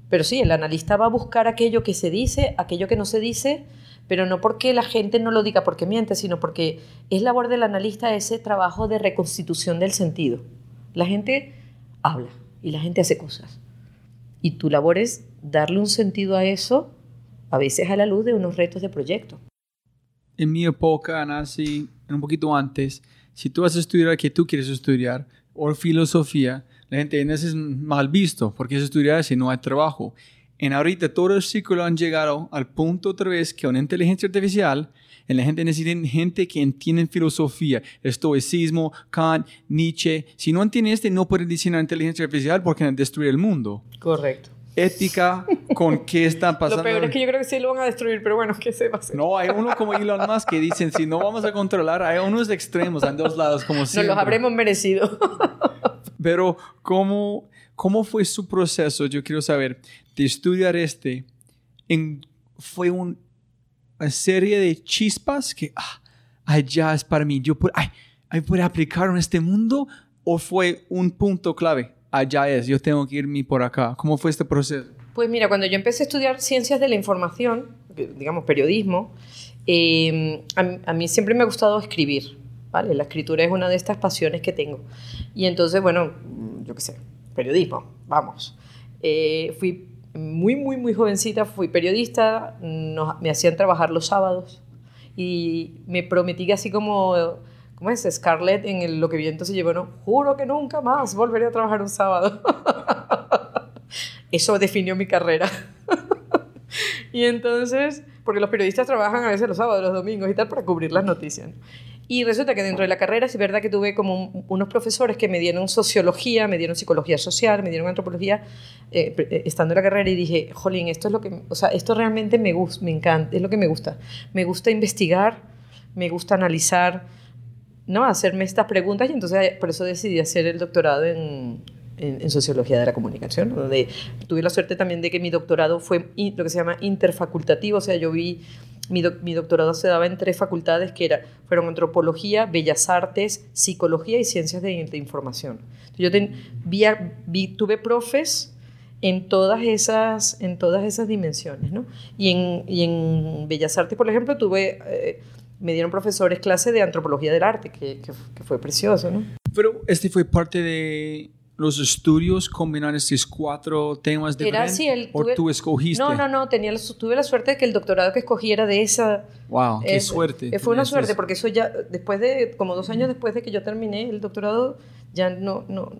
Speaker 3: Pero sí, el analista va a buscar aquello que se dice, aquello que no se dice, pero no porque la gente no lo diga porque miente, sino porque es labor del analista ese trabajo de reconstitución del sentido. La gente habla y la gente hace cosas. Y tu labor es darle un sentido a eso, a veces a la luz de unos retos de proyecto.
Speaker 1: En mi época, nací un poquito antes, si tú vas a estudiar que tú quieres estudiar, o filosofía, la gente en ese es mal visto, porque es estudiar si no hay trabajo. En ahorita todo el ciclo han llegado al punto otra vez que una inteligencia artificial, en la gente necesita gente que entiende filosofía, estoicismo, Kant, Nietzsche. Si no entiende este, no puede diseñar inteligencia artificial porque destruir el mundo.
Speaker 3: Correcto.
Speaker 1: Ética con qué está pasando.
Speaker 3: Lo peor es que yo creo que sí lo van a destruir, pero bueno, ¿qué se va a hacer?
Speaker 1: No, hay uno como Elon Musk que dicen, si no vamos a controlar, hay unos extremos en dos lados, como siempre.
Speaker 3: Nos los habremos merecido.
Speaker 1: Pero, ¿cómo, ¿cómo fue su proceso? Yo quiero saber, de estudiar este, en, ¿fue una serie de chispas que, ah, allá es para mí, yo puedo, ay, ay, puedo aplicar en este mundo? ¿O fue un punto clave? Allá es, yo tengo que irme por acá. ¿Cómo fue este proceso?
Speaker 3: Pues mira, cuando yo empecé a estudiar ciencias de la información, digamos periodismo, eh, a, mí siempre me ha gustado escribir. La escritura es una de estas pasiones que tengo. Y entonces, bueno, yo qué sé, periodismo, vamos. Eh, fui muy, muy, muy jovencita, fui periodista, me hacían trabajar los sábados y me prometí que así como, ¿cómo es? Scarlett en Lo que viento se llevó, no, juro que nunca más volveré a trabajar un sábado. Eso definió mi carrera. y entonces, porque los periodistas trabajan a veces los sábados, los domingos y tal para cubrir las noticias. Y resulta que dentro de la carrera es verdad que tuve como unos profesores que me dieron sociología, me dieron psicología social, me dieron antropología, eh, eh, estando en la carrera y dije, jolín, esto es lo que, o sea, esto realmente me gusta, me encanta, es lo que me gusta. Me gusta investigar, me gusta analizar, ¿no? Hacerme estas preguntas y entonces por eso decidí hacer el doctorado en, en, sociología de la comunicación, donde tuve la suerte también de que mi doctorado fue lo que se llama interfacultativo, o sea, yo vi mi, doctorado se daba en tres facultades que era, fueron antropología, bellas artes, psicología y ciencias de, información. yo vi, tuve profes en todas esas, en todas esas dimensiones. ¿no? Y, en, y en bellas artes, por ejemplo, tuve... Eh, me dieron profesores clase de antropología del arte, que, que, que fue precioso, ¿no?
Speaker 1: Pero este fue parte de los estudios combinan estos cuatro temas diferentes?
Speaker 3: Era, el,
Speaker 1: ¿O tú escogiste?
Speaker 3: No, no, no. Tenía, tuve la suerte de que el doctorado que escogí era de esa.
Speaker 1: ¡Wow! ¡Qué suerte!
Speaker 3: Eh, fue una suerte, porque eso ya, después de, como dos años después de que yo terminé el doctorado, ya no, no,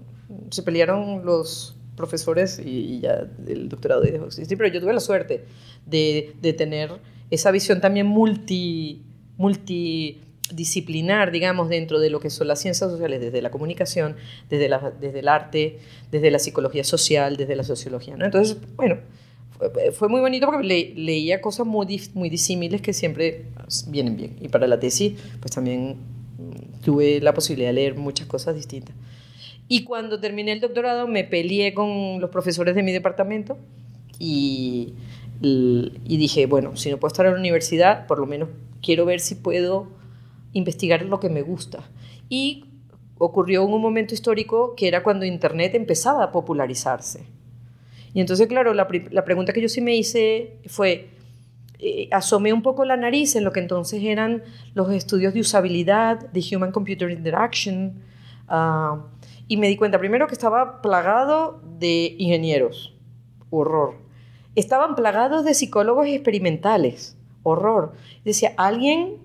Speaker 3: se pelearon los profesores y, ya el doctorado dejó de existir. Pero yo tuve la suerte de, de tener esa visión también multi, multi disciplinar, digamos, dentro de lo que son las ciencias sociales, desde la comunicación, desde, la, desde el arte, desde la psicología social, desde la sociología. ¿no? Entonces, bueno, fue, muy bonito porque leía cosas muy, muy disímiles que siempre vienen bien. Y para la tesis, pues también mm, tuve la posibilidad de leer muchas cosas distintas. Y cuando terminé el doctorado me peleé con los profesores de mi departamento y, y dije, bueno, si no puedo estar en la universidad, por lo menos quiero ver si puedo investigar lo que me gusta. Y ocurrió en un momento histórico que era cuando Internet empezaba a popularizarse. Y entonces, claro, la, pregunta que yo sí me hice fue, eh, asomé un poco la nariz en lo que entonces eran los estudios de usabilidad, de Human Computer Interaction, ah, y me di cuenta primero que estaba plagado de ingenieros, horror. Estaban plagados de psicólogos experimentales, horror. Decía, alguien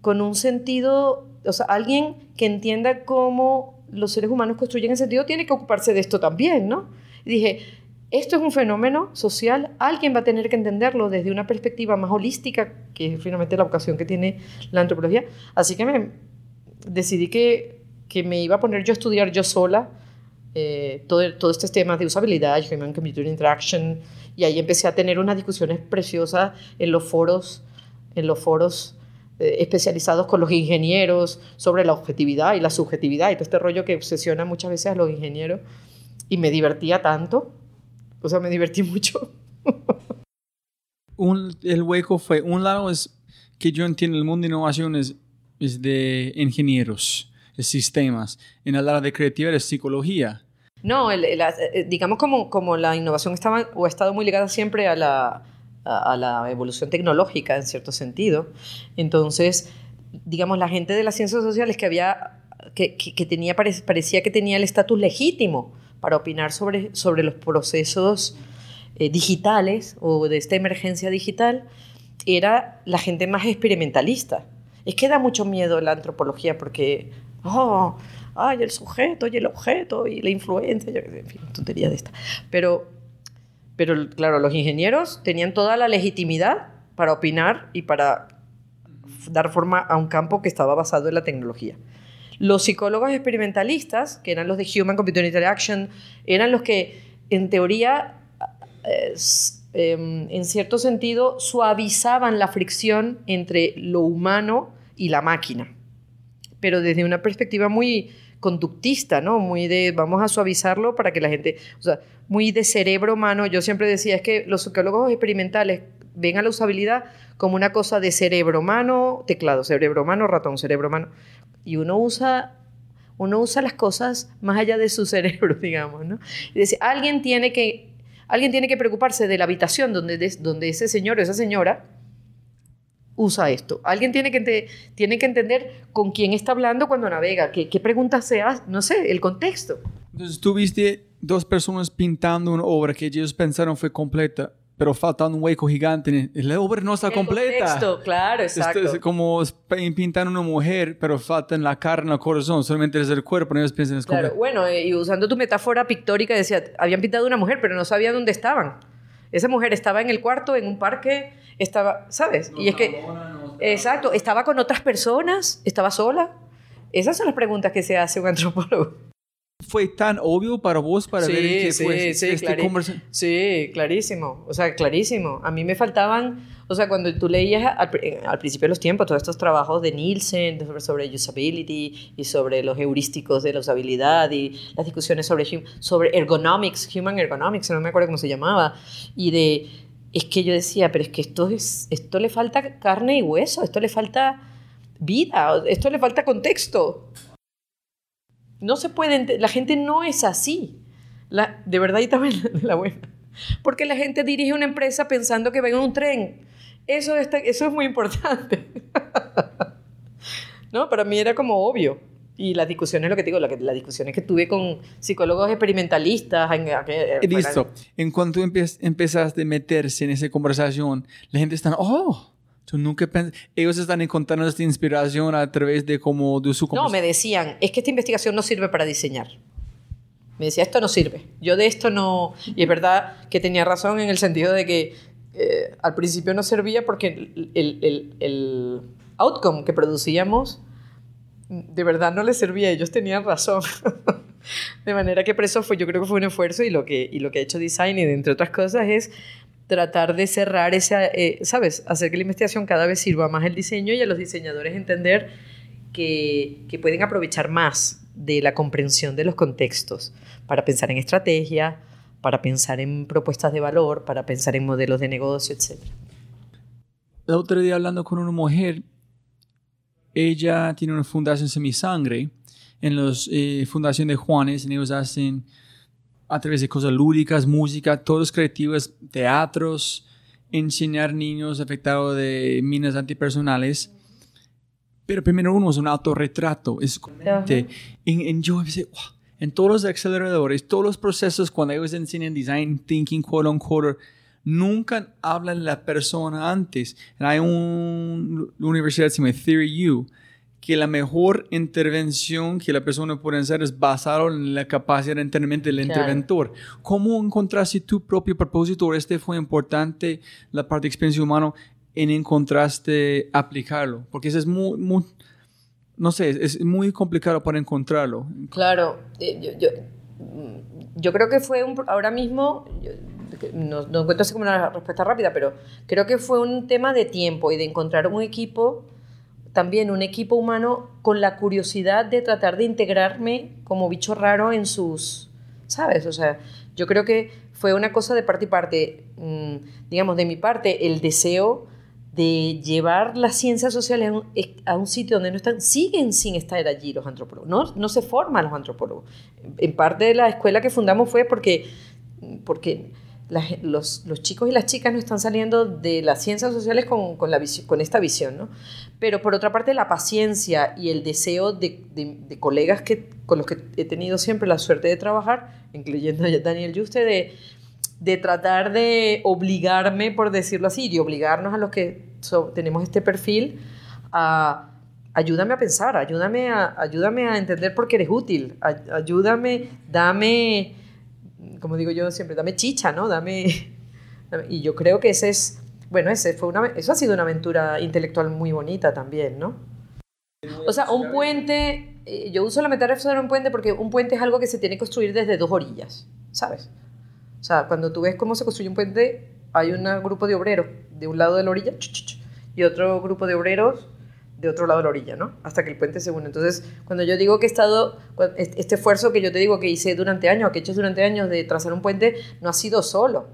Speaker 3: con un sentido, o sea, alguien que entienda cómo los seres humanos construyen ese sentido tiene que ocuparse de esto también, ¿no? Y dije, esto es un fenómeno social, alguien va a tener que entenderlo desde una perspectiva más holística, que es finalmente la vocación que tiene la antropología. Así que me decidí que, que me iba a poner yo a estudiar yo sola eh, todo, todo este tema de usabilidad, Human Computer Interaction, y ahí empecé a tener unas discusiones preciosas en los foros, en los foros eh, especializados con los ingenieros sobre la objetividad y la subjetividad y todo este rollo que obsesiona muchas veces a los ingenieros y me divertía tanto, o sea, me divertí mucho.
Speaker 1: un, el hueco fue, un lado es que yo entiendo el mundo de innovación es, es de ingenieros, de sistemas. En el lado de creatividad es psicología.
Speaker 3: No, el- eh, digamos como, como la innovación estaba o ha estado muy ligada siempre a la, a, la evolución tecnológica en cierto sentido. Entonces, digamos, la gente de las ciencias sociales que había, que, que- tenía, pare- parecía que tenía el estatus legítimo para opinar sobre, sobre los procesos eh, digitales o de esta emergencia digital, era la gente más experimentalista. Es que da mucho miedo la antropología porque, oh, ay, el sujeto y el objeto y la influencia, en fin, tontería de esta. Pero, pero, claro, los ingenieros tenían toda la legitimidad para opinar y para dar forma a un campo que estaba basado en la tecnología. Los psicólogos experimentalistas, que eran los de Human Computer Interaction, eran los que, en teoría, eh, em, en cierto sentido, suavizaban la fricción entre lo humano y la máquina. Pero desde una perspectiva muy conductista, ¿no? Muy de vamos a suavizarlo para que la gente, o sea, muy de cerebro humano. Yo siempre decía, es que los psicólogos experimentales ven a la usabilidad como una cosa de cerebro humano, teclado, cerebro humano, ratón, cerebro humano. Y uno usa uno usa las cosas más allá de su cerebro, digamos, ¿no? Y dice, alguien tiene que, alguien tiene que preocuparse de la habitación donde, des- donde ese señor o esa señora usa esto. Alguien tiene que, tiene que entender con quién está hablando cuando navega, qué, qué preguntas se hace, no sé, el contexto.
Speaker 1: Entonces tú viste dos personas pintando una obra que ellos pensaron fue completa, pero falta un hueco gigante. La obra no está
Speaker 3: El
Speaker 1: completa.
Speaker 3: contexto, claro,
Speaker 1: Esto
Speaker 3: exacto.
Speaker 1: es como p- pintar una mujer, pero falta en la carne, el corazón, solamente es el cuerpo, no ellos piensan es
Speaker 3: Claro,
Speaker 1: completo.
Speaker 3: bueno, eh, y usando tu metáfora pictórica, decía, habían pintado una mujer, pero no sabían dónde estaban. Esa mujer estaba en el cuarto, en un parque, estaba, ¿sabes? y es que, exacto, estaba con otras personas, estaba sola. Esas son las preguntas que se hace un antropólogo.
Speaker 1: Fue tan obvio para vos para ver qué fue este
Speaker 3: clari-
Speaker 1: conversa-
Speaker 3: sí, clarísimo. O sea, clarísimo. A mí me faltaban, o sea, cuando tú leías al, pri- al principio de los tiempos todos estos trabajos de Nielsen sobre, sobre usability y sobre los heurísticos de la usabilidad y las discusiones sobre, sobre ergonomics, human ergonomics, no me acuerdo cómo se llamaba, y de, es que yo decía, pero es que esto, es, esto le falta carne y hueso, esto le falta vida, esto le falta contexto. No se puede, la gente no es así. La, de verdad, y también la, la buena. Porque la gente dirige una empresa pensando que va en un tren. Eso, está, eso es muy importante. ¿No? Para mí era como obvio. Y las discusiones, lo que te digo, las discusiones que tuve con psicólogos experimentalistas. En,
Speaker 1: Eh, Listo. En cuanto empe- empezaste a meterse en esa conversación, la gente está, oh, tú nunca pens-". Ellos están encontrando esta inspiración a través de como de su
Speaker 3: No, me decían, es que esta investigación no sirve para diseñar. Me decía, esto no sirve. Yo de esto no... Y es verdad que tenía razón en el sentido de que eh, al principio no servía porque el, el- el- el outcome que producíamos de verdad no les servía. Ellos tenían razón. de manera que por eso fue, yo creo que fue un esfuerzo y lo que, y lo que ha hecho Design, y entre otras cosas, es tratar de cerrar esa, eh, ¿sabes? Hacer que la investigación cada vez sirva más el diseño y a los diseñadores entender que, que pueden aprovechar más de la comprensión de los contextos para pensar en estrategia, para pensar en propuestas de valor, para pensar en modelos de negocio, etc.
Speaker 1: El otro día hablando con una mujer, ella tiene una fundación Semisangre, en la eh, fundación de Juanes, y ellos hacen a través de cosas lúdicas, música, todos creativos, teatros, enseñar niños afectados de minas antipersonales. Pero primero uno es un autorretrato, es en, en yo empecé, "Wow". en todos los aceleradores, todos los procesos cuando ellos enseñan design thinking, quote unquote, nunca hablan la persona antes. Hay una universidad que se llama Theory U, que la mejor intervención que la persona puede hacer es basado en la capacidad de entendimiento del
Speaker 3: Claro.
Speaker 1: interventor. ¿Cómo encontraste tu propio propósito? Este fue importante, la parte de experiencia humana, en encontraste aplicarlo. Porque eso es muy, muy no sé, es muy complicado para encontrarlo.
Speaker 3: Claro, eh, yo, yo, yo creo que fue un, ahora mismo, yo- no, no encuentro así como una respuesta rápida, pero creo que fue un tema de tiempo y de encontrar un equipo, también un equipo humano con la curiosidad de tratar de integrarme como bicho raro en sus, ¿sabes? O sea, yo creo que fue una cosa de parte y parte. Mm, digamos, de mi parte, el deseo de llevar las ciencias sociales un, a un, sitio donde no están, siguen sin estar allí los antropólogos, no, no se forman los antropólogos. En parte de la escuela que fundamos fue porque, porque los, los, chicos y las chicas no están saliendo de las ciencias sociales con, con, la con esta visión, ¿no? Pero por otra parte, la paciencia y el deseo de, de, colegas que, con los que he tenido siempre la suerte de trabajar, incluyendo a Daniel Juste, de, de tratar de obligarme, por decirlo así, y obligarnos a los que tenemos este perfil a ayúdame a pensar, ayúdame a, ayúdame a entender por qué eres útil, ayúdame, dame como digo yo siempre, dame chicha, ¿no? Dame, Y yo creo que ese es, bueno, ese fue una, eso ha sido una aventura intelectual muy bonita también, ¿no? O sea, un puente, eh, yo uso la metáfora de un puente porque un puente es algo que se tiene que construir desde dos orillas, ¿sabes? O sea, cuando tú ves cómo se construye un puente, hay un grupo de obreros de un lado de la orilla y otro grupo de obreros de otro lado de la orilla, ¿no? Hasta que el puente se une. Entonces, cuando yo digo que he estado, este esfuerzo que yo te digo que hice durante años, que he hecho durante años de trazar un puente, no ha sido solo.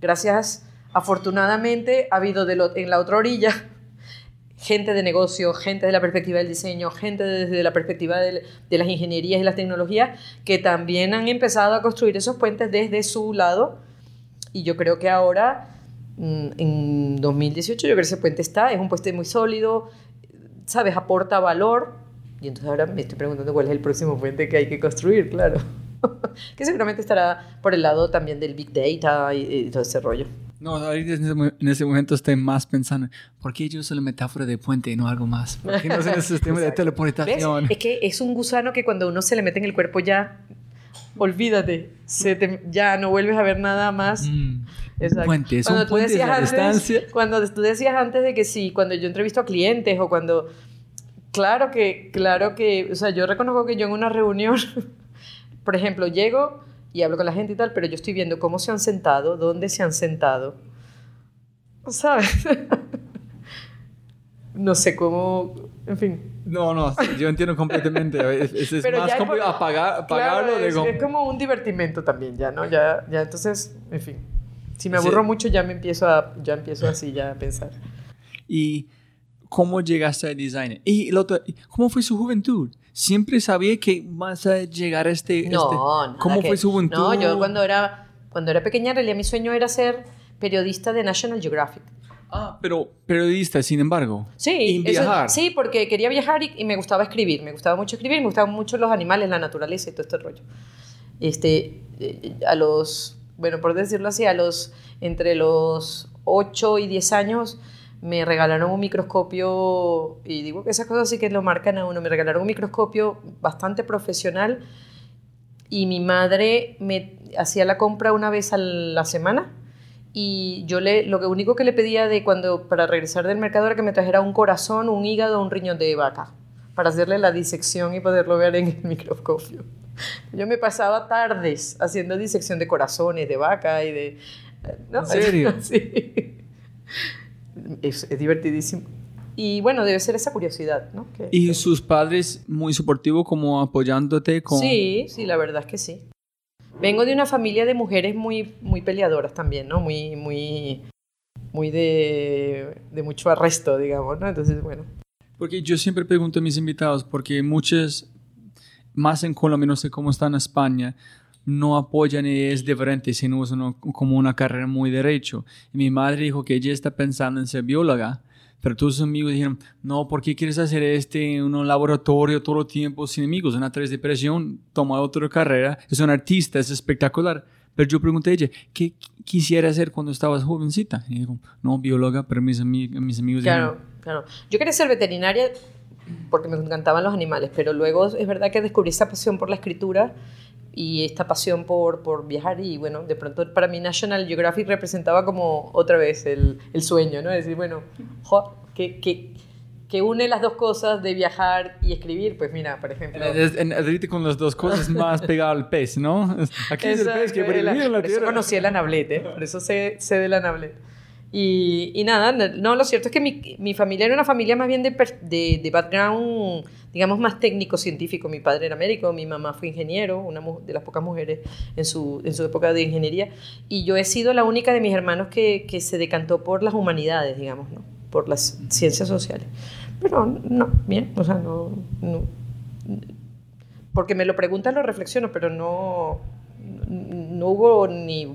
Speaker 3: Gracias, afortunadamente, ha habido de en la otra orilla gente de negocio, gente de la perspectiva del diseño, gente desde la perspectiva de, de las ingenierías y las tecnologías, que también han empezado a construir esos puentes desde su lado. Y yo creo que ahora mm, en 2018 yo creo que ese puente está, es un puente muy sólido, ¿sabes? Aporta valor. Y entonces ahora me estoy preguntando cuál es el próximo puente que hay que construir, claro. que seguramente estará por el lado también del Big Data y, todo ese rollo.
Speaker 1: No, ahorita en ese, momento estoy más pensando, ¿por qué yo uso la metáfora de puente y no algo más? ¿Por qué no es el sistema de teleportación?
Speaker 3: Es que es un gusano que cuando uno se le mete en el cuerpo ya, olvídate, se ya no vuelves a ver nada más.
Speaker 1: Mm. Puente, es cuando un puente de distancia.
Speaker 3: Cuando tú decías antes de que sí, cuando yo entrevisto a clientes o cuando... Claro que, claro que, o sea, yo reconozco que yo en una reunión, por ejemplo, llego y hablo con la gente y tal, pero yo estoy viendo cómo se han sentado, dónde se han sentado. ¿Sabes? no sé cómo, en fin.
Speaker 1: No, no, yo entiendo completamente. Es, es, más complicado apagar, apagarlo.
Speaker 3: es, es, como un divertimento también, ya, ¿no? Ya, ya, entonces, en fin. Si me aburro mucho, ya me empiezo a, ya empiezo así ya a pensar.
Speaker 1: ¿Y cómo llegaste al design? ¿Y el otro, cómo fue su juventud? ¿Siempre sabía que vas a llegar a este...?
Speaker 3: No,
Speaker 1: este, ¿Cómo fue su juventud?
Speaker 3: No, yo cuando era, cuando era pequeña, en realidad mi sueño era ser periodista de National Geographic.
Speaker 1: Ah, pero periodista, sin embargo.
Speaker 3: Sí,
Speaker 1: y viajar.
Speaker 3: sí, porque quería viajar y, y, me gustaba escribir. Me gustaba mucho escribir, me gustaban mucho los animales, la naturaleza y todo este rollo. Este, eh, a los bueno, por decirlo así, a los, entre los 8 y 10 años me regalaron un microscopio, y digo que esas cosas sí que lo marcan a uno, me regalaron un microscopio bastante profesional y mi madre me hacía la compra una vez a la semana y yo le, lo único que le pedía de cuando para regresar del mercado era que me trajera un corazón, un hígado, un riñón de vaca para hacerle la disección y poderlo ver en el microscopio. Yo me pasaba tardes haciendo disección de corazones, de vaca y de...
Speaker 1: ¿En serio?
Speaker 3: sí. Es, divertidísimo. Y bueno, debe ser esa curiosidad, ¿no?
Speaker 1: ¿Y sus padres muy suportivos como apoyándote? Con...
Speaker 3: Sí, sí, la verdad es que sí. Vengo de una familia de mujeres muy, muy peleadoras también, ¿no? Muy, muy, muy de, de mucho arresto, digamos, ¿no? Entonces, bueno.
Speaker 1: Porque yo siempre pregunto a mis invitados, porque muchas más en Colombia, no sé cómo está en España, no apoyan y es diferente, sino como una carrera muy derecho. Y mi madre dijo que ella está pensando en ser bióloga, pero todos sus amigos dijeron, no, ¿por qué quieres hacer este en un laboratorio todo el tiempo sin amigos? Una tres depresión, toma otra carrera, es un artista, es espectacular. Pero yo pregunté a ella, ¿qué quisiera hacer cuando estabas jovencita? Y dijo, no, bióloga, pero mis, mis amigos
Speaker 3: Claro, claro. Yo quería ser veterinaria porque me encantaban los animales, pero luego es verdad que descubrí esa pasión por la escritura y esta pasión por, por viajar y bueno, de pronto para mí National Geographic representaba como otra vez el, el sueño, ¿no? Es decir, bueno, que, que, que, une las dos cosas de viajar y escribir, pues mira, por ejemplo...
Speaker 1: En, con las dos cosas más pegado al pez, ¿no? Aquí es el pez que
Speaker 3: por, la, por eso conocí el anablet, ¿eh? por eso sé, sé del anablet. Y, y nada, no, lo cierto es que mi, mi, familia era una familia más bien de, de, de background, digamos, más técnico-científico. Mi padre era médico, mi mamá fue ingeniero, una de las pocas mujeres en su, en su época de ingeniería. Y yo he sido la única de mis hermanos que, que se decantó por las humanidades, digamos, ¿no? por las ciencias sociales. Pero no, bien, o sea, no, no porque me lo preguntan, lo reflexiono, pero no, no hubo ni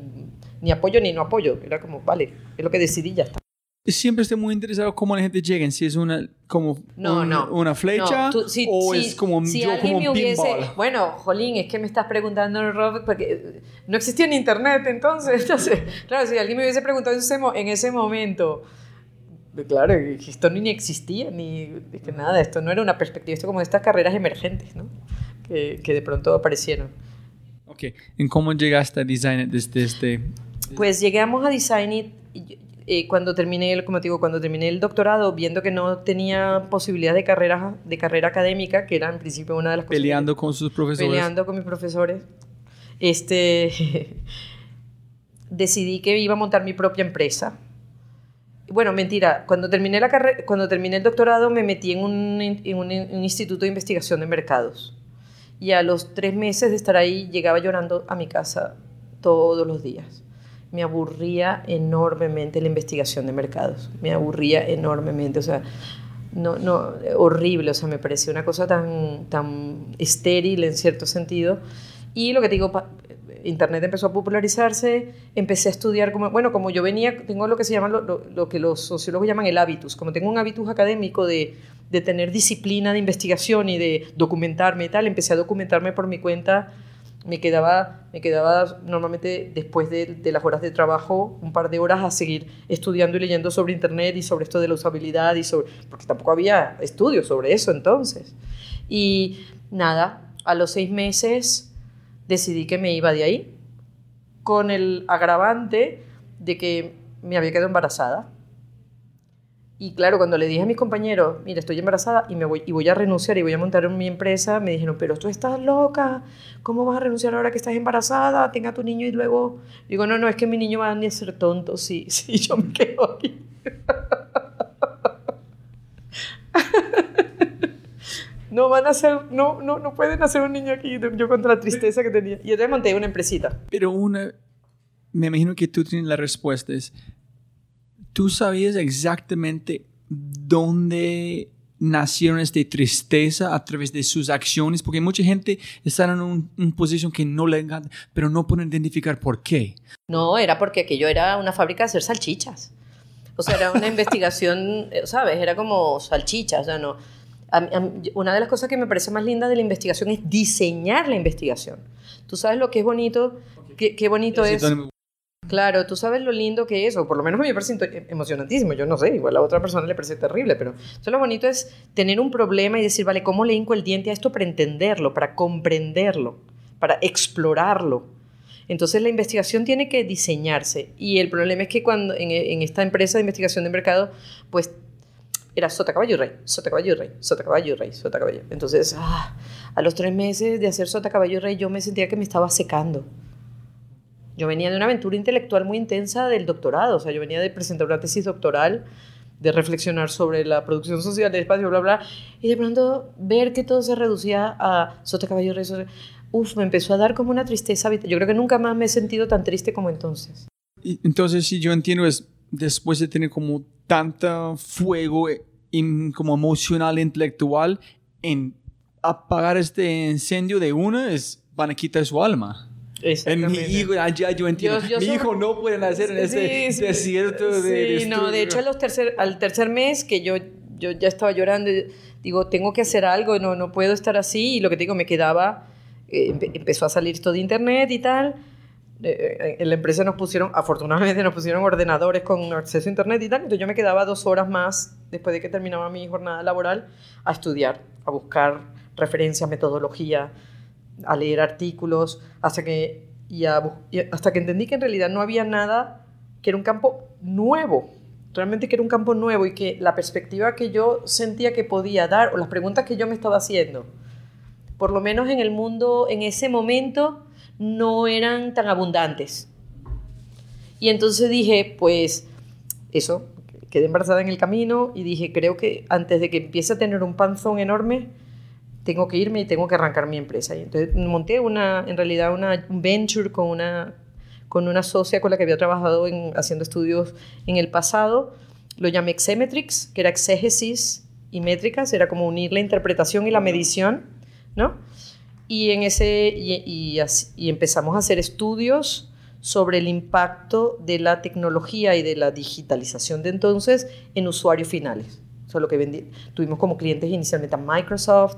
Speaker 3: ni apoyo ni no apoyo. Era como, vale, es lo que decidí, ya está.
Speaker 1: Siempre estoy muy interesado cómo la gente llega, si es una como
Speaker 3: no, no,
Speaker 1: una flecha o es como
Speaker 3: si
Speaker 1: yo como
Speaker 3: me hubiese, Bueno, Jolín, es que me estás preguntando, Robert, porque no existía en internet entonces. entonces claro, si alguien me hubiese preguntado en ese, en ese momento, claro, esto ni existía, ni que nada, esto no era una perspectiva, esto como estas carreras emergentes, ¿no? Que, que de pronto aparecieron.
Speaker 1: Ok, ¿en cómo llegaste a design desde este
Speaker 3: pues llegamos a Design It eh, cuando terminé, el, como digo, cuando terminé el doctorado, viendo que no tenía posibilidad de carrera, de carrera académica, que era en principio una de las
Speaker 1: cosas. Peleando con sus profesores.
Speaker 3: Peleando con mis profesores. Este, decidí que iba a montar mi propia empresa. Bueno, mentira, cuando terminé, la cuando terminé el doctorado me metí en un, en un instituto de investigación de mercados. Y a los tres meses de estar ahí llegaba llorando a mi casa todos los días me aburría enormemente la investigación de mercados, me aburría enormemente, o sea, no, no, horrible, o sea, me parecía una cosa tan, tan estéril en cierto sentido. Y lo que te digo, Internet empezó a popularizarse, empecé a estudiar, como, bueno, como yo venía, tengo lo que se llama, lo, lo, que los sociólogos llaman el hábitus, como tengo un hábitus académico de, de tener disciplina de investigación y de documentarme y tal, empecé a documentarme por mi cuenta me quedaba, me quedaba normalmente después de, de, las horas de trabajo un par de horas a seguir estudiando y leyendo sobre Internet y sobre esto de la usabilidad porque tampoco había estudios sobre eso entonces. Y nada, a los seis meses decidí que me iba de ahí con el agravante de que me había quedado embarazada y claro, cuando le dije a mis compañeros, mira, estoy embarazada y, me voy, y voy a renunciar y voy a montar mi empresa, me dijeron, pero tú estás loca, ¿cómo vas a renunciar ahora que estás embarazada? Tenga tu niño y luego... Digo, no, no, es que mi niño va a a ser tonto si, si yo me quedo aquí. no van a ser, no, no, no pueden hacer un niño aquí, yo contra la tristeza que tenía. Y entonces monté una empresita.
Speaker 1: Pero una, me imagino que tú tienes la respuesta, es ¿Tú sabías exactamente dónde nacieron esta tristeza a través de sus acciones? Porque mucha gente está en una posición que no le encanta, pero no pueden identificar por qué.
Speaker 3: No, era porque aquello era una fábrica de hacer salchichas. O sea, era una investigación, eh, ¿sabes? Era como salchichas, o sea, no. una de las cosas que me parece más linda de la investigación es diseñar la investigación. Tú sabes lo que es bonito, qué, qué bonito es. Claro, tú sabes lo lindo que es, o por lo menos a mí me parece emocionantísimo, yo no sé, igual a otra persona le parece terrible, pero eso lo bonito es tener un problema y decir, vale, ¿cómo le hinco el diente a esto para entenderlo, para comprenderlo, para explorarlo? Entonces la investigación tiene que diseñarse y el problema es que cuando en, esta empresa de investigación de mercado, pues era sota caballo rey, sota caballo rey, sota caballo rey, sota caballo. Entonces, ah, a los tres meses de hacer sota caballo rey yo me sentía que me estaba secando yo venía de una aventura intelectual muy intensa del doctorado, o sea, yo venía de presentar una tesis doctoral, de reflexionar sobre la producción social del espacio, bla, bla, y de pronto ver que todo se reducía a sota caballo rey, uf, me empezó a dar como una tristeza. Yo creo que nunca más me he sentido tan triste como entonces.
Speaker 1: Y entonces, si yo entiendo, es después de tener como tanta fuego in, como emocional, intelectual, en apagar este incendio de una, es, van a quitar su alma. En mi hijo, ya yo entiendo. mi hijo no puede nacer en ese desierto de.
Speaker 3: Sí, no, de hecho, los tercer, al tercer mes que yo, yo ya estaba llorando, digo, tengo que hacer algo, no, no puedo estar así. Y lo que te digo, me quedaba, eh, empezó a salir todo de internet y tal. Eh, eh, en la empresa nos pusieron, afortunadamente nos pusieron ordenadores con acceso a internet y tal. Entonces yo me quedaba dos horas más después de que terminaba mi jornada laboral a estudiar, a buscar referencias, metodología a leer artículos, hasta que, y, hasta que entendí que en realidad no había nada, que era un campo nuevo, realmente que era un campo nuevo y que la perspectiva que yo sentía que podía dar, o las preguntas que yo me estaba haciendo, por lo menos en el mundo en ese momento, no eran tan abundantes. Y entonces dije, pues eso, quedé embarazada en el camino y dije, creo que antes de que empiece a tener un panzón enorme, tengo que irme y tengo que arrancar mi empresa. Y entonces monté una, en realidad una, un venture con una, con una socia con la que había trabajado en, haciendo estudios en el pasado. Lo llamé Xemetrix, que era exégesis y métricas, era como unir la interpretación y la medición, ¿no? Y, en ese, y, y empezamos a hacer estudios sobre el impacto de la tecnología y de la digitalización de entonces en usuarios finales. Eso lo que vendí. Tuvimos como clientes inicialmente a Microsoft,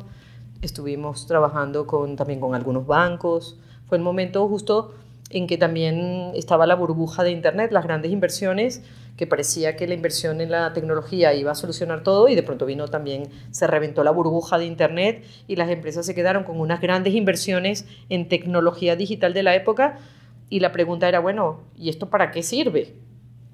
Speaker 3: estuvimos trabajando con, también con algunos bancos. Fue el momento justo en que también estaba la burbuja de Internet, las grandes inversiones, que parecía que la inversión en la tecnología iba a solucionar todo y de pronto vino también, se reventó la burbuja de Internet y las empresas se quedaron con unas grandes inversiones en tecnología digital de la época y la pregunta era, bueno, ¿y esto para qué sirve?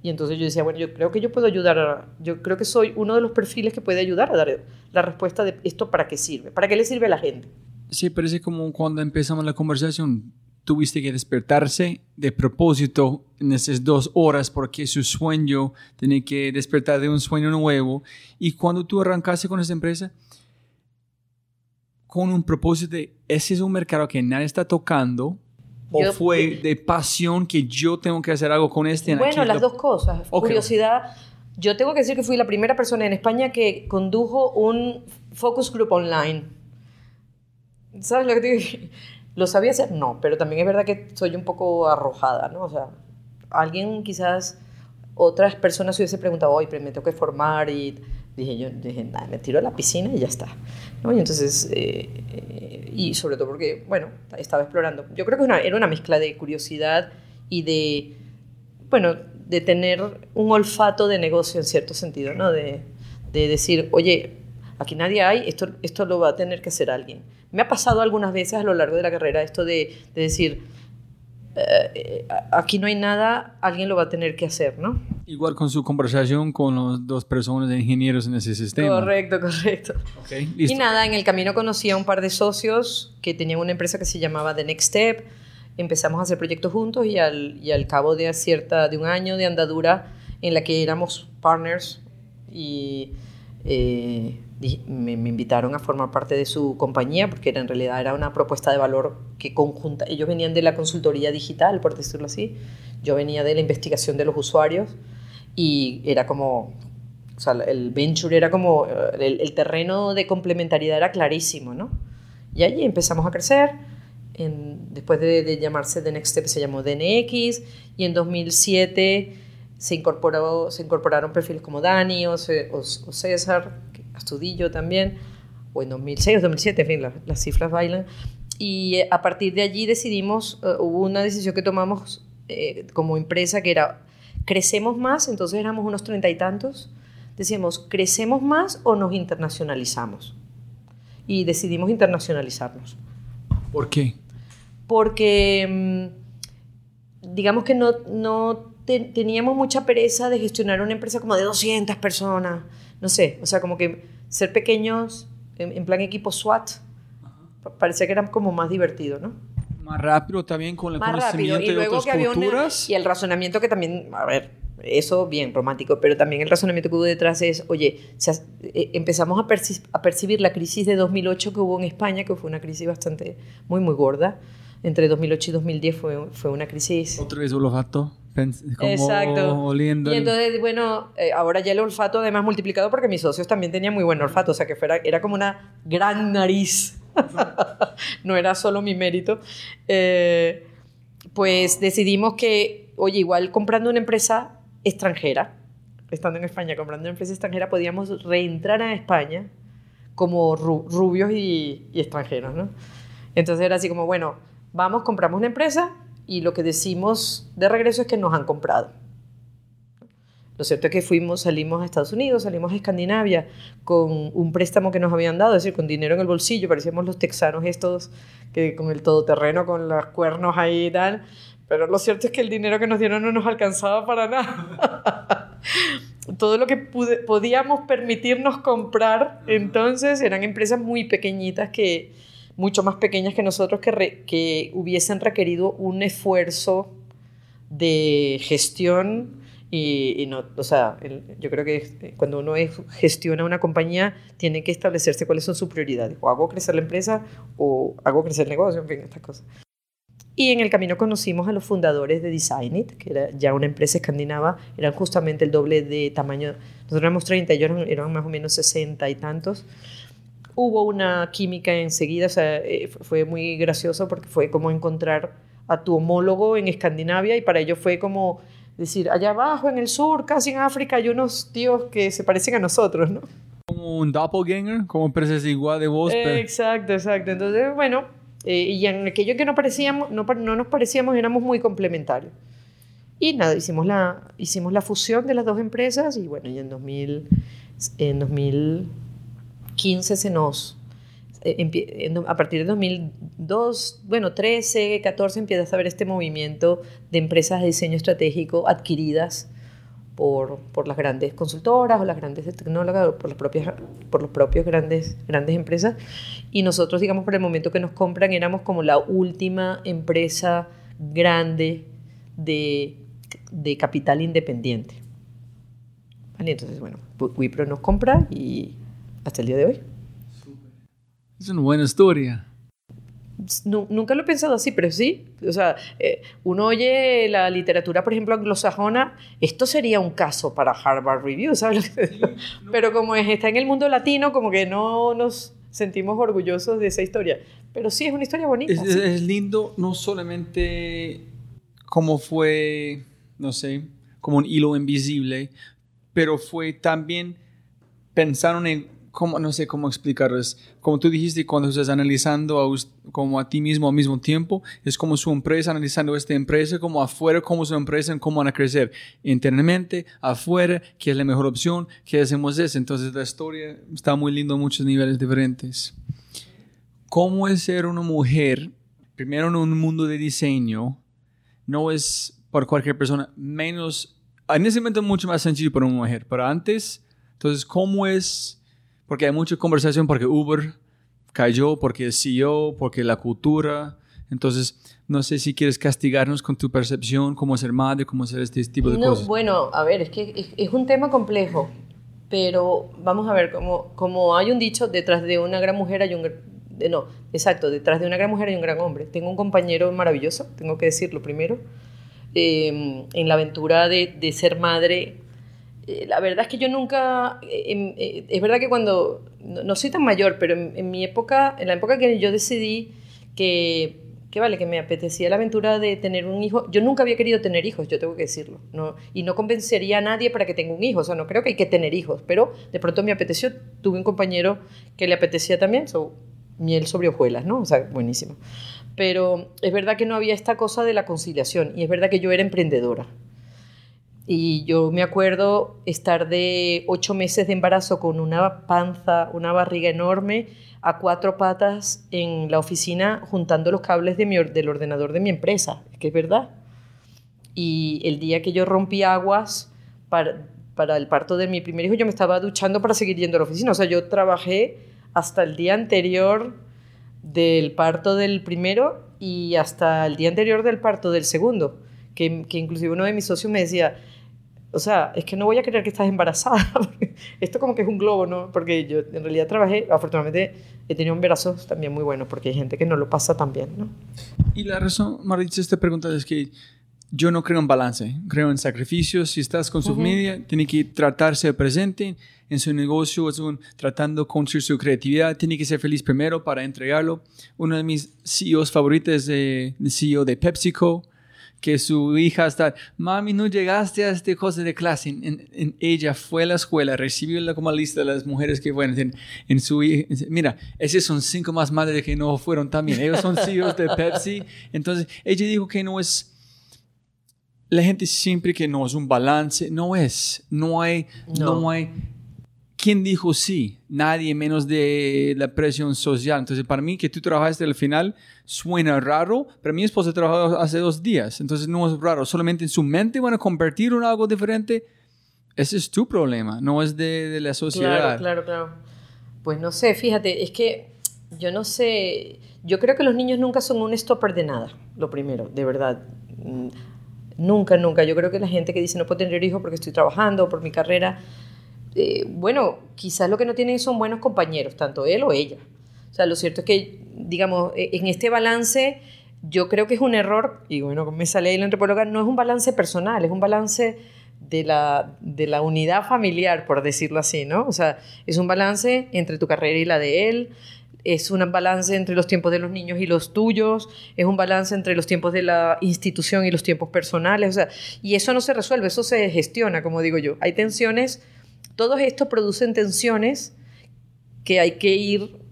Speaker 3: Y entonces yo decía, bueno, yo creo que yo puedo ayudar, yo creo que soy uno de los perfiles que puede ayudar a dar la respuesta de esto para qué sirve, para qué le sirve a la gente.
Speaker 1: Sí, parece como cuando empezamos la conversación, tuviste que despertarse de propósito en esas dos horas porque su sueño tenía que despertar de un sueño nuevo. Y cuando tú arrancaste con esa empresa, con un propósito de, ese es un mercado que nadie está tocando, ¿O fue de pasión que yo tengo que hacer algo con este?
Speaker 3: Bueno, las dos cosas. Curiosidad. Yo tengo que decir que fui la primera persona en España que condujo un focus group online. ¿Sabes lo que te digo? ¿Lo sabía hacer? No, pero también es verdad que soy un poco arrojada, ¿no? O sea, alguien quizás, otras personas se hubiese preguntado, hoy, pero me tengo que formar y dije yo, dije, nada, me tiro a la piscina y ya está. ¿no? Y entonces, eh, eh, y sobre todo porque, bueno, estaba explorando. Yo creo que una, era una mezcla de curiosidad y de, bueno, de tener un olfato de negocio en cierto sentido, ¿no? De, de decir, oye, aquí nadie hay, esto, esto lo va a tener que hacer alguien. Me ha pasado algunas veces a lo largo de la carrera esto de, de decir, eh, aquí no hay nada, alguien lo va a tener que hacer, ¿no?
Speaker 1: Igual con su conversación con los dos personas de ingenieros en ese sistema.
Speaker 3: Correcto, correcto. Okay, y nada, en el camino conocí a un par de socios que tenían una empresa que se llamaba The Next Step. Empezamos a hacer proyectos juntos y al, y al cabo de, cierta, de un año de andadura en la que éramos partners y eh, me, invitaron a formar parte de su compañía porque en realidad era una propuesta de valor que conjunta. Ellos venían de la consultoría digital, por decirlo así. Yo venía de la investigación de los usuarios y era como, o sea, el venture era como, el, el terreno de complementariedad era clarísimo, ¿no? Y allí empezamos a crecer. En, después de, de, llamarse The Next Step se llamó DNX y en 2007 se, incorporó, se incorporaron perfiles como Dani o, o, o César Astudillo también, o en 2006 o 2007, en fin, las cifras bailan. Y eh, a partir de allí decidimos, eh, hubo una decisión que tomamos eh, como empresa que era, crecemos más, entonces éramos unos treinta y tantos, decíamos, ¿crecemos más o nos internacionalizamos? Y decidimos internacionalizarnos.
Speaker 1: ¿Por qué?
Speaker 3: Porque mm, digamos que no, no teníamos mucha pereza de gestionar una empresa como de 200 personas no sé, o sea, como que ser pequeños en, plan equipo SWAT parecía que era como más divertido, ¿no?
Speaker 1: Más rápido también con el
Speaker 3: más conocimiento y luego que había culturas. y el razonamiento que también, a ver, eso bien romántico, pero también el razonamiento que hubo detrás es, oye, eh, empezamos a, a, percibir la crisis de 2008 que hubo en España, que fue una crisis bastante, muy, muy gorda. Entre 2008 y 2010 fue, fue una crisis...
Speaker 1: Otra vez olfato.
Speaker 3: Exacto. Oliendo y entonces, bueno, eh, ahora ya el olfato además multiplicado porque mis socios también tenían muy buen olfato, o sea que fuera, era como una gran nariz. no era solo mi mérito. Eh, pues decidimos que, oye, igual comprando una empresa extranjera, estando en España, comprando una empresa extranjera, podíamos reentrar a España como rubios y, y extranjeros, ¿no? Entonces era así como, bueno, vamos, compramos una empresa y lo que decimos de regreso es que nos han comprado. Lo cierto es que fuimos, salimos a Estados Unidos, salimos a Escandinavia con un préstamo que nos habían dado, es decir, con dinero en el bolsillo, parecíamos los texanos estos que con el todoterreno, con los cuernos ahí y tal, pero lo cierto es que el dinero que nos dieron no nos alcanzaba para nada. Todo lo que podíamos permitirnos comprar entonces eran empresas muy pequeñitas que, mucho más pequeñas que nosotros que, que hubiesen requerido un esfuerzo de gestión Y, no, o sea, yo creo que cuando uno gestiona una compañía, tiene que establecerse cuáles son sus prioridades. O hago crecer la empresa o hago crecer el negocio, en fin, estas cosas. Y en el camino conocimos a los fundadores de Designit, que era ya una empresa escandinava, eran justamente el doble de tamaño. Nosotros éramos 30, ellos eran, eran más o menos 60 y tantos. Hubo una química enseguida, o sea, eh, fue muy gracioso porque fue como encontrar a tu homólogo en Escandinavia y para ellos fue como decir, allá abajo en el sur, casi en África, hay unos tíos que se parecen a nosotros, ¿no?
Speaker 1: Como un doppelganger, como empresas igual de vos.
Speaker 3: Exacto, exacto. Entonces, bueno, eh, y en aquello que no, parecíamos, no, no, nos parecíamos éramos muy complementarios. Y nada, hicimos la, hicimos la fusión de las dos empresas y bueno, y en, 2000, en 2015 se nos... A partir de 2002, bueno, 13, 14 empiezas a ver este movimiento de empresas de diseño estratégico adquiridas por, por, las grandes consultoras o las grandes tecnólogas o por las propias por los propios grandes grandes empresas y nosotros digamos por el momento que nos compran éramos como la última empresa grande de, de capital independiente ¿Vale? entonces bueno Wipro nos compra y hasta el día de hoy
Speaker 1: es una buena historia
Speaker 3: nunca lo he pensado así, pero sí. O sea, eh, uno oye la literatura, por ejemplo, anglosajona, esto sería un caso para Harvard Review, ¿sabes? Pero como está en el mundo latino, como que no nos sentimos orgullosos de esa historia. Pero sí, es una historia bonita.
Speaker 1: Es, lindo, no solamente como fue, no sé, como un hilo invisible, pero fue también pensaron en no sé cómo explicarlo, es como tú dijiste, cuando estás analizando a, como a ti mismo al mismo tiempo, es como su empresa analizando esta empresa, como afuera, como su empresa, cómo van a crecer internamente, afuera, qué es la mejor opción, qué hacemos eso. Entonces la historia está muy lindo a muchos niveles diferentes. ¿Cómo es ser una mujer, primero en un mundo de diseño, no es para cualquier persona, menos, en ese momento mucho más sencillo para una mujer, pero antes, entonces, ¿cómo es porque hay mucha conversación porque Uber cayó, porque el CEO, porque la cultura. Entonces, no sé si quieres castigarnos con tu percepción, cómo ser madre, cómo hacer este tipo de cosas.
Speaker 3: Bueno, a ver, es que es, un tema complejo, pero vamos a ver, como, como hay un dicho, detrás de una gran mujer hay un... De, no, exacto, detrás de una gran mujer hay un gran hombre. Tengo un compañero maravilloso, tengo que decirlo primero, eh, en la aventura de, de ser madre eh, la verdad es que yo nunca, eh, eh, es verdad que cuando, no, soy tan mayor, pero en, mi época, en la época que yo decidí que, que, vale, que me apetecía la aventura de tener un hijo, yo nunca había querido tener hijos, yo tengo que decirlo, ¿no? y no convencería a nadie para que tenga un hijo, o sea, no creo que hay que tener hijos, pero de pronto me apeteció, tuve un compañero que le apetecía también, so, miel sobre hojuelas, ¿no? O sea, buenísimo. Pero es verdad que no había esta cosa de la conciliación, y es verdad que yo era emprendedora. Y yo me acuerdo estar de ocho meses de embarazo con una panza, una barriga enorme, a cuatro patas en la oficina juntando los cables de mi, del ordenador de mi empresa, es que es verdad. Y el día que yo rompí aguas para, para el parto de mi primer hijo, yo me estaba duchando para seguir yendo a la oficina. O sea, yo trabajé hasta el día anterior del parto del primero y hasta el día anterior del parto del segundo, que, que inclusive uno de mis socios me decía, o sea, es que no voy a creer que estás embarazada. Esto como que es un globo, ¿no? Porque yo en realidad trabajé, afortunadamente he tenido embarazos también muy buenos, porque hay gente que no lo pasa tan bien, ¿no?
Speaker 1: Y la razón, Maritza, esta pregunta es que yo no creo en balance, creo en sacrificios. Si estás con su familia, tiene que tratarse presente en su negocio, tratando con su creatividad, tiene que ser feliz primero para entregarlo. Uno de mis CEOs favoritos es el CEO de PepsiCo que su hija está, mami, no llegaste a este cosa de clase. En, ella fue a la escuela, recibió la como lista de las mujeres que bueno, en, en su mira, esos son cinco más madres que no fueron también. Ellos son CEOs de Pepsi. Entonces, ella dijo que no es la gente siempre que no es un balance, no es, no hay, no, no hay ¿quién dijo sí? Nadie menos de la presión social. Entonces, para mí, que tú trabajaste al final suena raro, pero mi esposa trabajó hace dos días, entonces no es raro. Solamente en su mente van a convertir en algo diferente. Ese es tu problema, no es de, la sociedad.
Speaker 3: Claro, claro, claro. Pues no sé, fíjate, es que yo no sé, yo creo que los niños nunca son un stopper de nada, lo primero, de verdad. Mm, Nunca, nunca. Yo creo que la gente que dice no puedo tener hijos porque estoy trabajando, por mi carrera, eh, bueno, quizás lo que no tienen son buenos compañeros, tanto él o ella. O sea, lo cierto es que, digamos, e, en este balance, yo creo que es un error, y bueno, me sale ahí la antropóloga, no es un balance personal, es un balance de la, de la unidad familiar, por decirlo así, ¿no? O sea, es un balance entre tu carrera y la de él, es un balance entre los tiempos de los niños y los tuyos, es un balance entre los tiempos de la institución y los tiempos personales, o sea, y eso no se resuelve, eso se gestiona, como digo yo. Hay tensiones, todo esto producen tensiones que hay que ir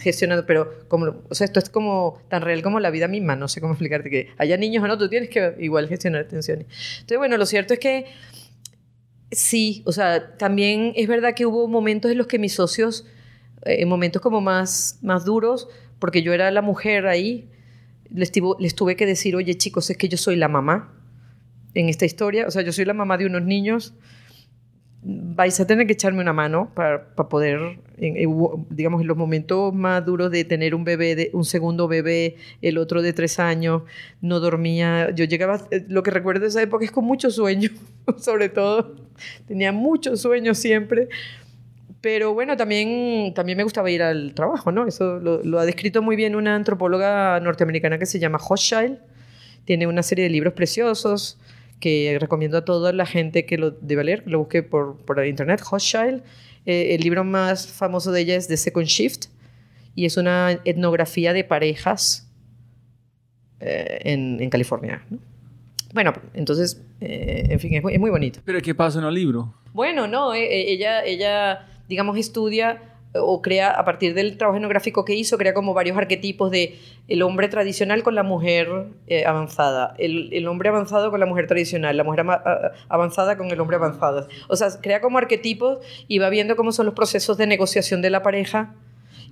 Speaker 3: gestionando, pero como, o sea, esto es como tan real como la vida misma, no sé cómo explicarte que haya niños o no, tú tienes que igual gestionar tensiones. Entonces, bueno, lo cierto es que sí, o sea, también es verdad que hubo momentos en los que mis socios, en eh, momentos como más, más duros, porque yo era la mujer ahí, les, les tuve que decir, oye chicos, es que yo soy la mamá en esta historia, o sea, yo soy la mamá de unos niños vais a tener que echarme una mano para, poder, digamos, en los momentos más duros de tener un bebé, de, un segundo bebé, el otro de tres años, no dormía. Yo llegaba, eh, lo que recuerdo de esa época es con mucho sueño, sobre todo. Tenía mucho sueño siempre. Pero bueno, también, también me gustaba ir al trabajo, ¿no? Eso lo, lo ha descrito muy bien una antropóloga norteamericana que se llama Hochschild. Tiene una serie de libros preciosos que recomiendo a toda la gente que lo deba leer, lo busque por, por internet, Hochschild. Eh, el libro más famoso de ella es The Second Shift y es una etnografía de parejas eh, en, en, California. Bueno, entonces, eh, en fin, es, es, muy bonito.
Speaker 1: ¿Pero qué pasa en el libro?
Speaker 3: Bueno, no, ella, ella, digamos, estudia o crea, a partir del trabajo etnográfico que hizo, crea como varios arquetipos de el hombre tradicional con la mujer eh, avanzada, el, el, hombre avanzado con la mujer tradicional, la mujer avanzada con el hombre avanzado. O sea, crea como arquetipos y va viendo cómo son los procesos de negociación de la pareja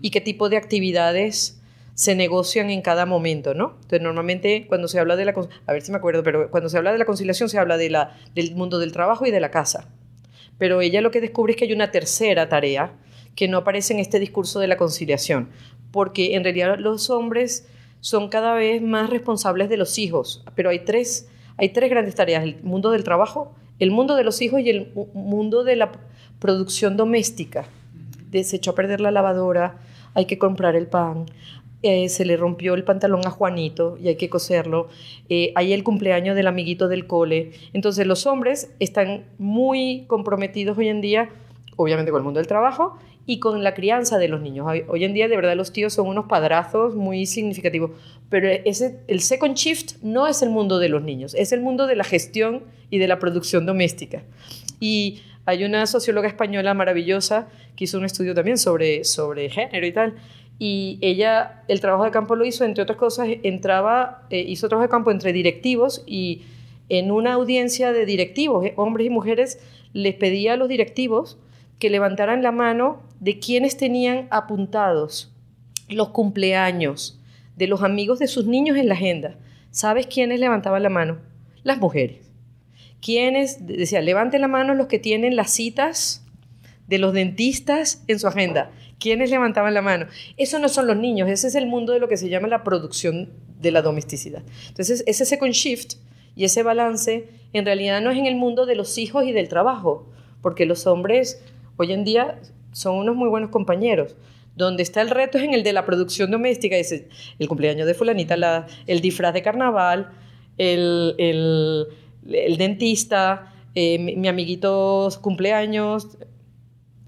Speaker 3: y qué tipo de actividades se negocian en cada momento, ¿no? Entonces, normalmente cuando se habla de la... A ver si me acuerdo, pero cuando se habla de la conciliación se habla de la, del mundo del trabajo y de la casa. Pero ella lo que descubre es que hay una tercera tarea, que no aparece en este discurso de la conciliación, porque en realidad los hombres son cada vez más responsables de los hijos, pero hay tres, hay tres grandes tareas, el mundo del trabajo, el mundo de los hijos y el mundo de la producción doméstica. Se a perder la lavadora, hay que comprar el pan, eh, se le rompió el pantalón a Juanito y hay que coserlo, eh, hay el cumpleaños del amiguito del cole. Entonces los hombres están muy comprometidos hoy en día, obviamente con el mundo del trabajo y con la crianza de los niños. Hoy en día, de verdad, los tíos son unos padrazos muy significativos, pero ese, el second shift no es el mundo de los niños, es el mundo de la gestión y de la producción doméstica. Y hay una socióloga española maravillosa que hizo un estudio también sobre, sobre género y tal, y ella, el trabajo de campo lo hizo, entre otras cosas, entraba, eh, hizo trabajo de campo entre directivos y en una audiencia de directivos, eh, hombres y mujeres, les pedía a los directivos que levantaran la mano de quienes tenían apuntados los cumpleaños de los amigos de sus niños en la agenda. ¿Sabes quiénes levantaban la mano? Las mujeres. ¿Quiénes? Decía, levanten la mano los que tienen las citas de los dentistas en su agenda. ¿Quiénes levantaban la mano? Eso no son los niños, ese es el mundo de lo que se llama la producción de la domesticidad. Entonces, ese second shift y ese balance en realidad no es en el mundo de los hijos y del trabajo, porque los hombres hoy en día son unos muy buenos compañeros. Donde está el reto es en el de la producción doméstica, es el cumpleaños de fulanita, la, el disfraz de carnaval, el, el, el dentista, eh, mi, mi, amiguito cumpleaños,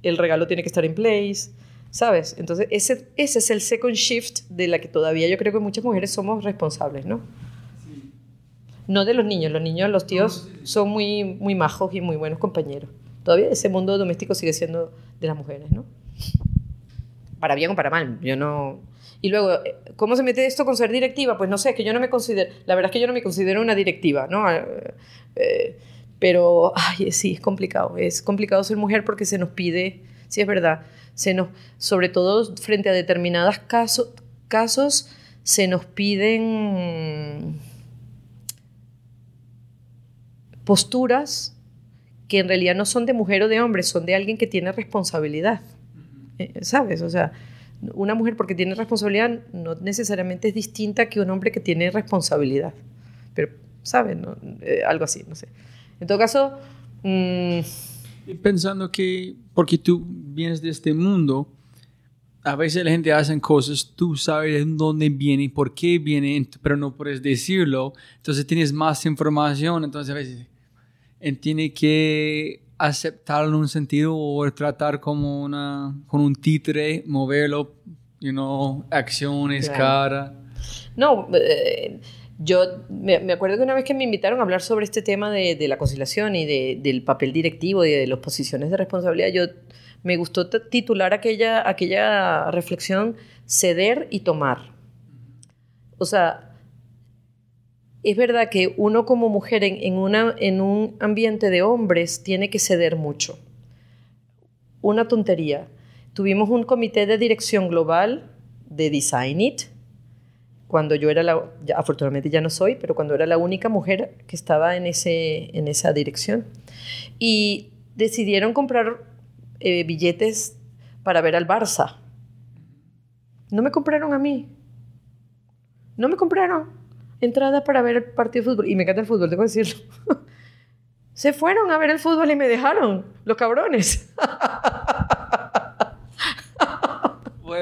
Speaker 3: el regalo tiene que estar en place, ¿sabes? Entonces ese, ese es el second shift de la que todavía yo creo que muchas mujeres somos responsables, ¿no? No de los niños, los niños, los tíos son muy, muy majos y muy buenos compañeros todavía ese mundo doméstico sigue siendo de las mujeres, ¿no? Para bien o para mal, yo no... Y luego, eh, ¿cómo se mete esto con ser directiva? Pues no sé, es que yo no me considero, la verdad es que yo no me considero una directiva, ¿no? Eh, eh, pero, ay, sí, es complicado, es complicado ser mujer porque se nos pide, sí es verdad, se nos, sobre todo frente a determinados casos, casos se nos piden posturas que en realidad no son de mujer o de hombre, son de alguien que tiene responsabilidad. Eh, ¿Sabes? O sea, una mujer porque tiene responsabilidad no necesariamente es distinta que un hombre que tiene responsabilidad. Pero ¿saben? Eh, algo así, no sé. En todo caso... Mm,
Speaker 1: Pensando que, porque tú vienes de este mundo, a veces la gente hace cosas, tú sabes de dónde viene y por qué viene, pero no puedes decirlo, entonces tienes más información, entonces a veces tiene que aceptarlo en un sentido o tratar como una, con un títere, moverlo, you know, acciones, cara.
Speaker 3: No, eh, yo me, acuerdo que una vez que me invitaron a hablar sobre este tema de, de la conciliación y de, del papel directivo y de las posiciones de responsabilidad, yo me gustó titular aquella, aquella reflexión ceder y tomar. O sea, es verdad que uno como mujer en, un ambiente de hombres tiene que ceder mucho. Una tontería. Tuvimos un comité de dirección global de Design It, cuando yo era la, afortunadamente ya no soy, pero cuando era la única mujer que estaba en esa dirección. Y decidieron comprar eh, billetes para ver al Barça. No me compraron a mí. No me compraron entrada para ver el partido de fútbol. Y me encanta el fútbol, tengo que decirlo. Se fueron a ver el fútbol y me dejaron, los cabrones.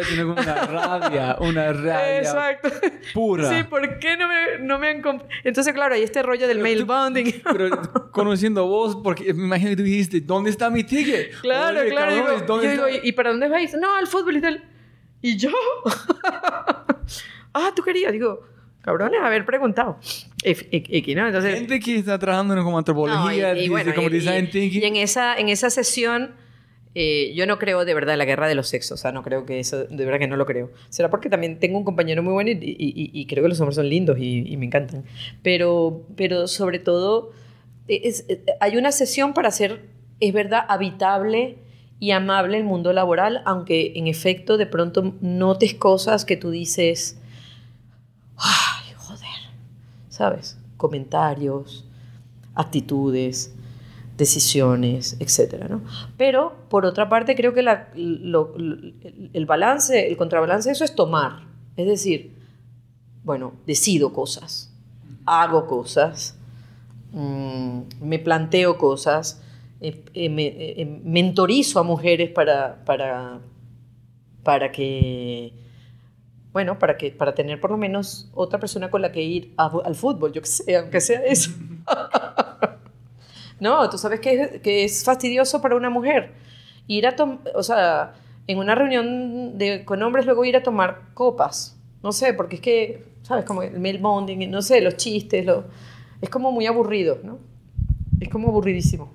Speaker 1: tiene una rabia, una rabia Exacto. pura.
Speaker 3: Sí, ¿por qué no me, no me han Entonces, claro, hay este rollo del mail bonding.
Speaker 1: Pero conociendo vos, porque me imagino que tú dijiste, ¿dónde está mi ticket?
Speaker 3: Claro, claro. ¿dónde yo digo, ¿y para dónde vais? No, al fútbol y tal. ¿Y yo? ah, tú querías. Digo, cabrones, haber preguntado. Y, ¿no? Entonces,
Speaker 1: Gente que está trabajando como antropología, y, bueno, como design thinking.
Speaker 3: Y en esa, en esa sesión eh, yo no creo de verdad en la guerra de los sexos, o sea, no creo que eso, de verdad que no lo creo. Será porque también tengo un compañero muy bueno y, creo que los hombres son lindos y, me encantan. Pero, pero sobre todo, es, hay una sesión para hacer, es verdad, habitable y amable el mundo laboral, aunque en efecto de pronto notes cosas que tú dices, joder, ¿sabes? Comentarios, actitudes decisiones, etcétera, ¿no? Pero, por otra parte, creo que el balance, el contrabalance de eso es tomar. Es decir, bueno, decido cosas, hago cosas, mm, me planteo cosas, eh, eh, me, eh, mentorizo a mujeres para, para, para que, bueno, para, que, para tener por lo menos otra persona con la que ir al fútbol, yo que sé, aunque sea eso. No, tú sabes que es, fastidioso para una mujer ir a tomar, o sea, en una reunión de, con hombres luego ir a tomar copas. No sé, porque es que, ¿sabes? Como el mail bonding, no sé, los chistes, lo, es como muy aburrido, ¿no? Es como aburridísimo.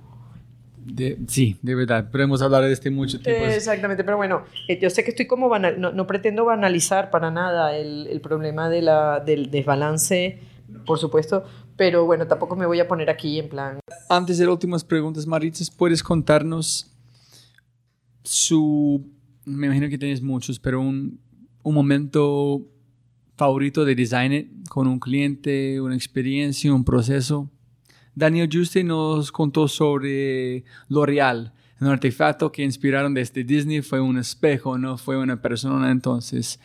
Speaker 1: Sí, de verdad, podemos hablar de este mucho tiempo.
Speaker 3: exactamente, pero bueno, eh, yo sé que estoy como banal, no, pretendo banalizar para nada el, el problema de la, del desbalance, por supuesto, pero bueno, tampoco me voy a poner aquí en plan.
Speaker 1: Antes de las últimas preguntas, Maritzes, ¿puedes contarnos su. Me imagino que tienes muchos, pero un, un momento favorito de design con un cliente, una experiencia, un proceso? Daniel Juste nos contó sobre L'Oreal, un artefacto que inspiraron desde Disney, fue un espejo, no fue una persona entonces.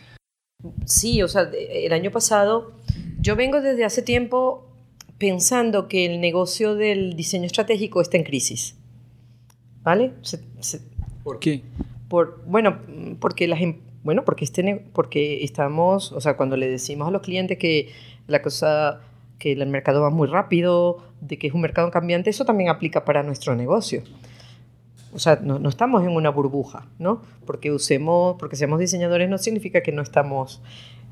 Speaker 3: Sí, o sea, el año pasado, yo vengo desde hace tiempo pensando que el negocio del diseño estratégico está en crisis. ¿Vale?
Speaker 1: ¿Por qué?
Speaker 3: Por, bueno, porque las, em, bueno porque, este, porque estamos, o sea, cuando le decimos a los clientes que la cosa, que el mercado va muy rápido, de que es un mercado cambiante, eso también aplica para nuestro negocio. O sea, no, estamos en una burbuja, ¿no? Porque usemos, porque seamos diseñadores no significa que no estamos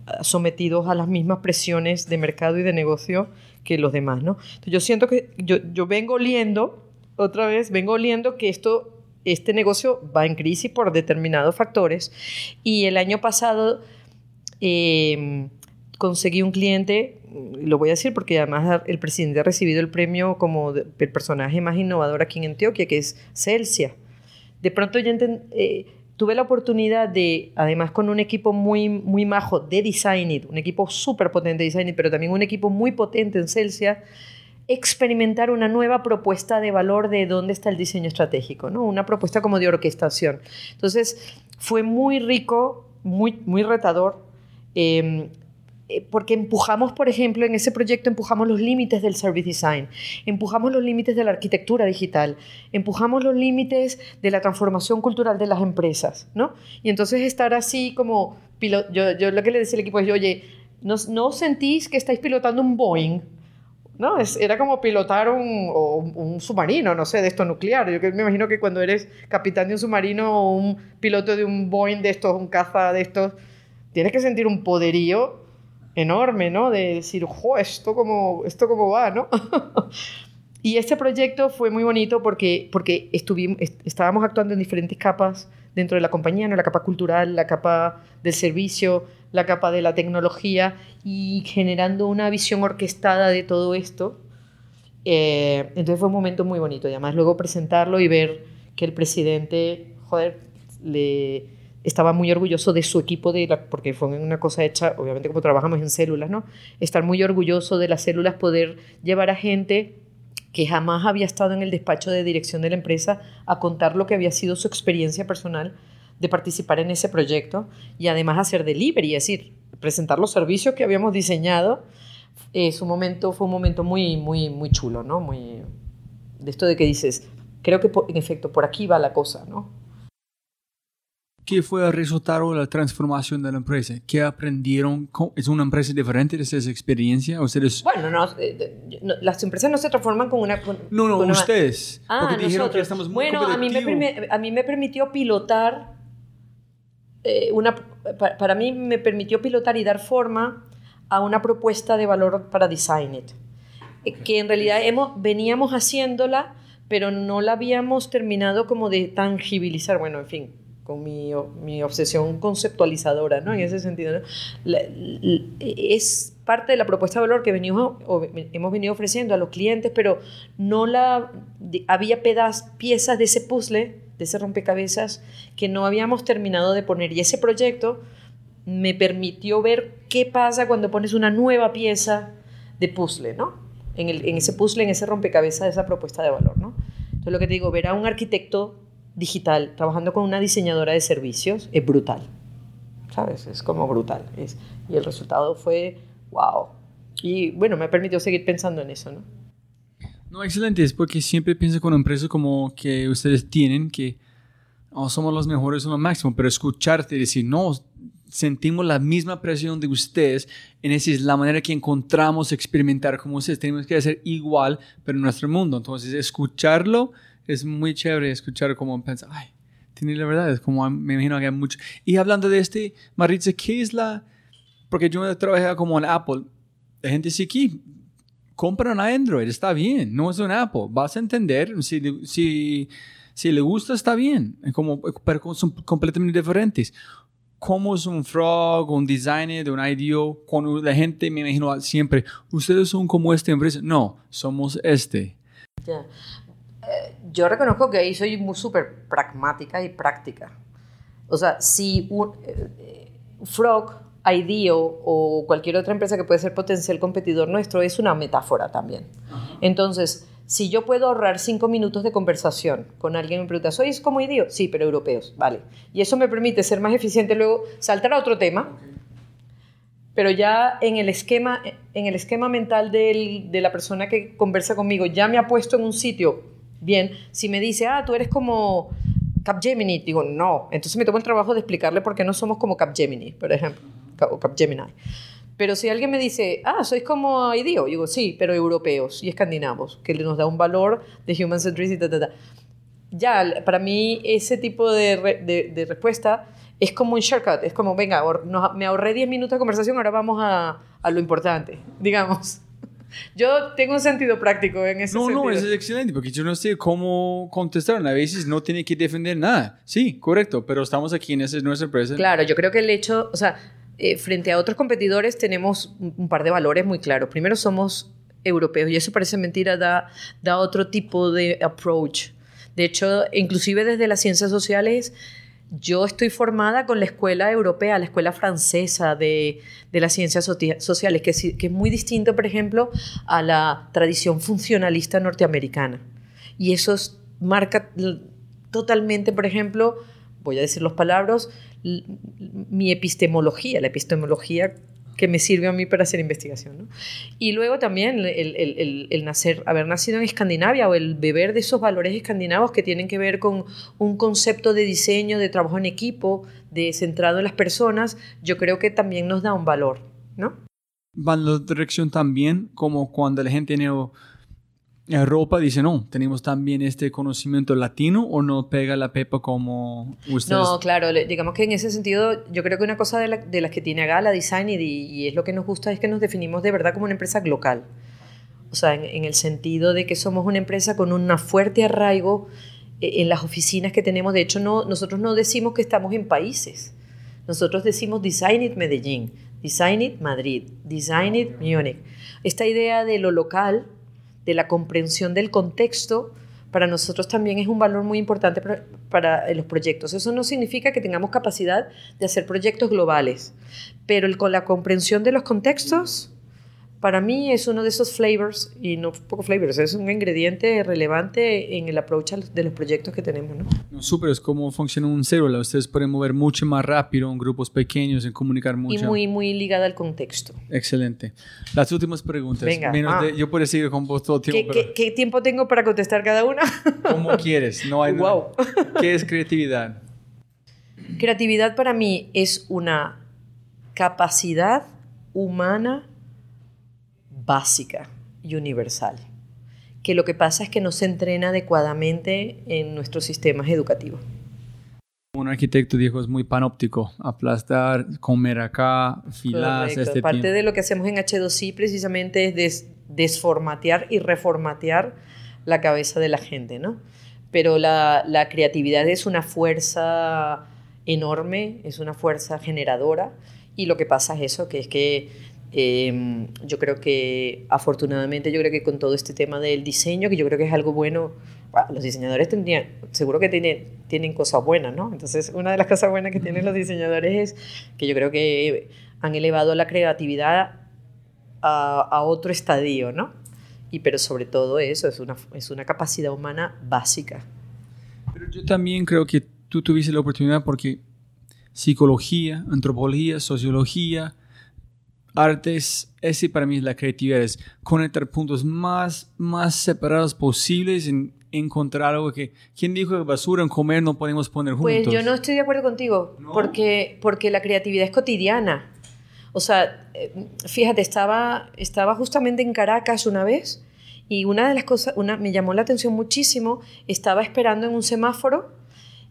Speaker 3: ah, sometidos a las mismas presiones de mercado y de negocio que los demás, ¿no? Yo siento que yo, yo vengo oliendo, otra vez, vengo oliendo que esto, este negocio va en crisis por determinados factores y el año pasado em, conseguí un cliente, lo voy a decir porque además el presidente ha recibido el premio como el personaje más innovador aquí en Antioquia, que es Celsia. De pronto entendí... Eh, tuve la oportunidad de, además con un equipo muy, muy majo de Design un equipo súper potente de Design pero también un equipo muy potente en Celsia, experimentar una nueva propuesta de valor de dónde está el diseño estratégico, ¿no? Una propuesta como de orquestación. Entonces, fue muy rico, muy, muy retador. Eh, porque empujamos, por ejemplo, en ese proyecto empujamos los límites del service design, empujamos los límites de la arquitectura digital, empujamos los límites de la transformación cultural de las empresas, ¿no? Y entonces estar así como, yo, yo lo que le decía al equipo es, oye, ¿no, ¿no sentís que estáis pilotando un Boeing? ¿no? Es, era como pilotar un, un, submarino, no sé, de esto nuclear. Yo me imagino que cuando eres capitán de un submarino o un piloto de un Boeing de estos, un caza de estos, tienes que sentir un poderío enorme, ¿no? De decir, jo, esto como, esto como va, ¿no? y este proyecto fue muy bonito porque, porque estuvimos, estábamos actuando en diferentes capas dentro de la compañía, ¿no? La capa cultural, la capa del servicio, la capa de la tecnología y generando una visión orquestada de todo esto. Eh, entonces fue un momento muy bonito y además luego presentarlo y ver que el presidente, joder, le estaba muy orgulloso de su equipo, de porque fue una cosa hecha, obviamente como trabajamos en células, ¿no? Estar muy orgulloso de las células, poder llevar a gente que jamás había estado en el despacho de dirección de la empresa a contar lo que había sido su experiencia personal de participar en ese proyecto y además hacer delivery, es decir, presentar los servicios que habíamos diseñado. Es un momento, fue un momento muy, muy, muy chulo, ¿no? Muy, de esto de que dices, creo que en efecto por aquí va la cosa, ¿no?
Speaker 1: ¿Qué fue el resultado de la transformación de la empresa? ¿Qué aprendieron? ¿Es una empresa diferente de esa experiencia? ¿Ustedes...
Speaker 3: Bueno, eh, no, las empresas no se transforman con una...
Speaker 1: no, no, ustedes.
Speaker 3: Ah, porque dijeron que estamos muy Bueno, a mí, me, a mí me permitió pilotar eh, una, para mí me permitió pilotar y dar forma a una propuesta de valor para Design It, eh, que en realidad hemos, veníamos haciéndola, pero no la habíamos terminado como de tangibilizar, bueno, en fin, con mi, mi obsesión conceptualizadora, ¿no? En ese sentido, es parte de la propuesta de valor que venimos, hemos venido ofreciendo a los clientes, pero no la, había pedazos, piezas de ese puzzle de ese rompecabezas que no habíamos terminado de poner. Y ese proyecto me permitió ver qué pasa cuando pones una nueva pieza de puzzle, ¿no? En, el, en ese puzzle, en ese rompecabezas de esa propuesta de valor, ¿no? Entonces lo que te digo, ver a un arquitecto digital trabajando con una diseñadora de servicios es brutal, ¿sabes? Es como brutal. Es, y el resultado fue, wow. Y bueno, me permitió seguir pensando en eso, ¿no?
Speaker 1: No, excelente, es porque siempre pienso con empresas como que ustedes tienen, que oh, somos los mejores, somos lo máximo, pero escucharte decir, no, sentimos la misma presión de ustedes, en esa es la manera que encontramos experimentar como ustedes, tenemos que hacer igual, pero en nuestro mundo. Entonces, escucharlo es muy chévere, escuchar cómo piensa, ay, tiene la verdad, es como, me imagino que hay mucho. Y hablando de este, Maritza, ¿qué es la...? Porque yo trabajé como en Apple, la gente dice aquí, compran Android, está bien, no es un Apple. Vas a entender, si, si, si le gusta, está bien, como, pero son completamente diferentes. ¿Cómo es un frog, un designer de un IDEO? Cuando la gente me imagino siempre, ustedes son como esta empresa. No, somos este.
Speaker 3: Eh, yo reconozco que ahí soy muy súper pragmática y práctica. O sea, si un eh, Frog IDEO o cualquier otra empresa que puede ser potencial competidor nuestro es una metáfora también. Entonces, si yo puedo ahorrar cinco minutos de conversación con alguien me pregunta, ¿sois como IDEO? Sí, pero europeos, vale. Y eso me permite ser más eficiente luego, saltar a otro tema, pero ya en el esquema, en el esquema mental de la persona que conversa conmigo, ya me ha puesto en un sitio, bien, si me dice, ah, tú eres como Capgemini, digo, no. Entonces me tomo el trabajo de explicarle por qué no somos como Capgemini, por ejemplo o Capgemini. Pero si alguien me dice, ah, sois como IDEO, digo, sí, pero europeos y escandinavos, que nos da un valor de human centricity, Ya, para mí ese tipo de, de, respuesta es como un shortcut, es como, venga, me ahorré 10 minutos de conversación, ahora vamos a, a lo importante, digamos. Yo tengo un sentido práctico en ese
Speaker 1: no,
Speaker 3: sentido.
Speaker 1: No, eso es excelente, porque yo no sé cómo contestar. A veces no tiene que defender nada. Sí, correcto, pero estamos aquí en esa nuestra empresa.
Speaker 3: Claro, yo creo que el hecho, o sea, eh, frente a otros competidores tenemos un par de valores muy claros. Primero, somos europeos y eso parece mentira, da, da otro tipo de approach. De hecho, inclusive desde las ciencias sociales, yo estoy formada con la escuela europea, la escuela francesa de, de las ciencias sociales, que, es muy distinto, por ejemplo, a la tradición funcionalista norteamericana. Y eso marca totalmente, por ejemplo, voy a decir los palabras, mi epistemología. La epistemología que me sirve a mí para hacer investigación. ¿no? Y luego también el, el, el, nacer, haber nacido en Escandinavia o el beber de esos valores escandinavos que tienen que ver con un concepto de diseño, de trabajo en equipo, de centrado en las personas, yo creo que también nos da un valor, ¿no?
Speaker 1: Va en la dirección también como cuando la gente tiene Europa dice, no, tenemos también este conocimiento latino o no pega la pepa como ustedes.
Speaker 3: No, claro, digamos que en ese sentido yo creo que una cosa de, las que tiene Gala Design y, y, es lo que nos gusta es que nos definimos de verdad como una empresa local. O sea, en, el sentido de que somos una empresa con un fuerte arraigo eh, en las oficinas que tenemos. De hecho, no, nosotros no decimos que estamos en países. Nosotros decimos Design It Medellín, Design It Madrid, Design It Múnich. Esta idea de lo local de la comprensión del contexto, para nosotros también es un valor muy importante para, los proyectos. Eso no significa que tengamos capacidad de hacer proyectos globales, pero con la comprensión de los contextos para mí es uno de esos flavors, y no poco flavors, es un ingrediente relevante en el approach de los proyectos que tenemos. ¿no?
Speaker 1: no súper, es como funciona un célula. Ustedes pueden mover mucho más rápido en grupos pequeños, en comunicar mucho.
Speaker 3: Y muy, muy ligada al contexto.
Speaker 1: Excelente. Las últimas preguntas.
Speaker 3: Venga.
Speaker 1: Ah. yo puedo seguir con vos todo el tiempo.
Speaker 3: ¿Qué, ¿qué, tiempo tengo para contestar cada una?
Speaker 1: Como quieres. No hay
Speaker 3: wow.
Speaker 1: ¿Qué es creatividad?
Speaker 3: Creatividad para mí es una capacidad humana básica y universal, que lo que pasa es que no se entrena adecuadamente en nuestros sistemas educativos.
Speaker 1: Un arquitecto dijo es muy panóptico, aplastar, comer acá, filas, este
Speaker 3: Parte de lo que hacemos en H2I precisamente es desformatear y reformatear la cabeza de la gente, ¿no? Pero la, la creatividad es una fuerza enorme, es una fuerza generadora y lo que pasa es eso, que es que Em, yo creo que afortunadamente, yo creo que con todo este tema del diseño, que yo creo que es algo bueno, los diseñadores tendrían, seguro que tienen, tienen cosas buenas, ¿no? Entonces, una de las cosas buenas que tienen los diseñadores es que yo creo que han elevado la creatividad a, a otro estadio, ¿no? Y pero sobre todo eso, es una, es una capacidad humana básica.
Speaker 1: Pero yo también creo que tú tuviste la oportunidad porque psicología, antropología, sociología, artes, ese para mí es la creatividad, es conectar puntos más, más separados posibles en encontrar algo que... ¿Quién dijo que basura en comer no podemos poner juntos?
Speaker 3: Pues yo no estoy de acuerdo contigo, porque, porque la creatividad es cotidiana. O sea, eh, fíjate, estaba, estaba justamente en Caracas una vez y una de las cosas, una, me llamó la atención muchísimo, estaba esperando en un semáforo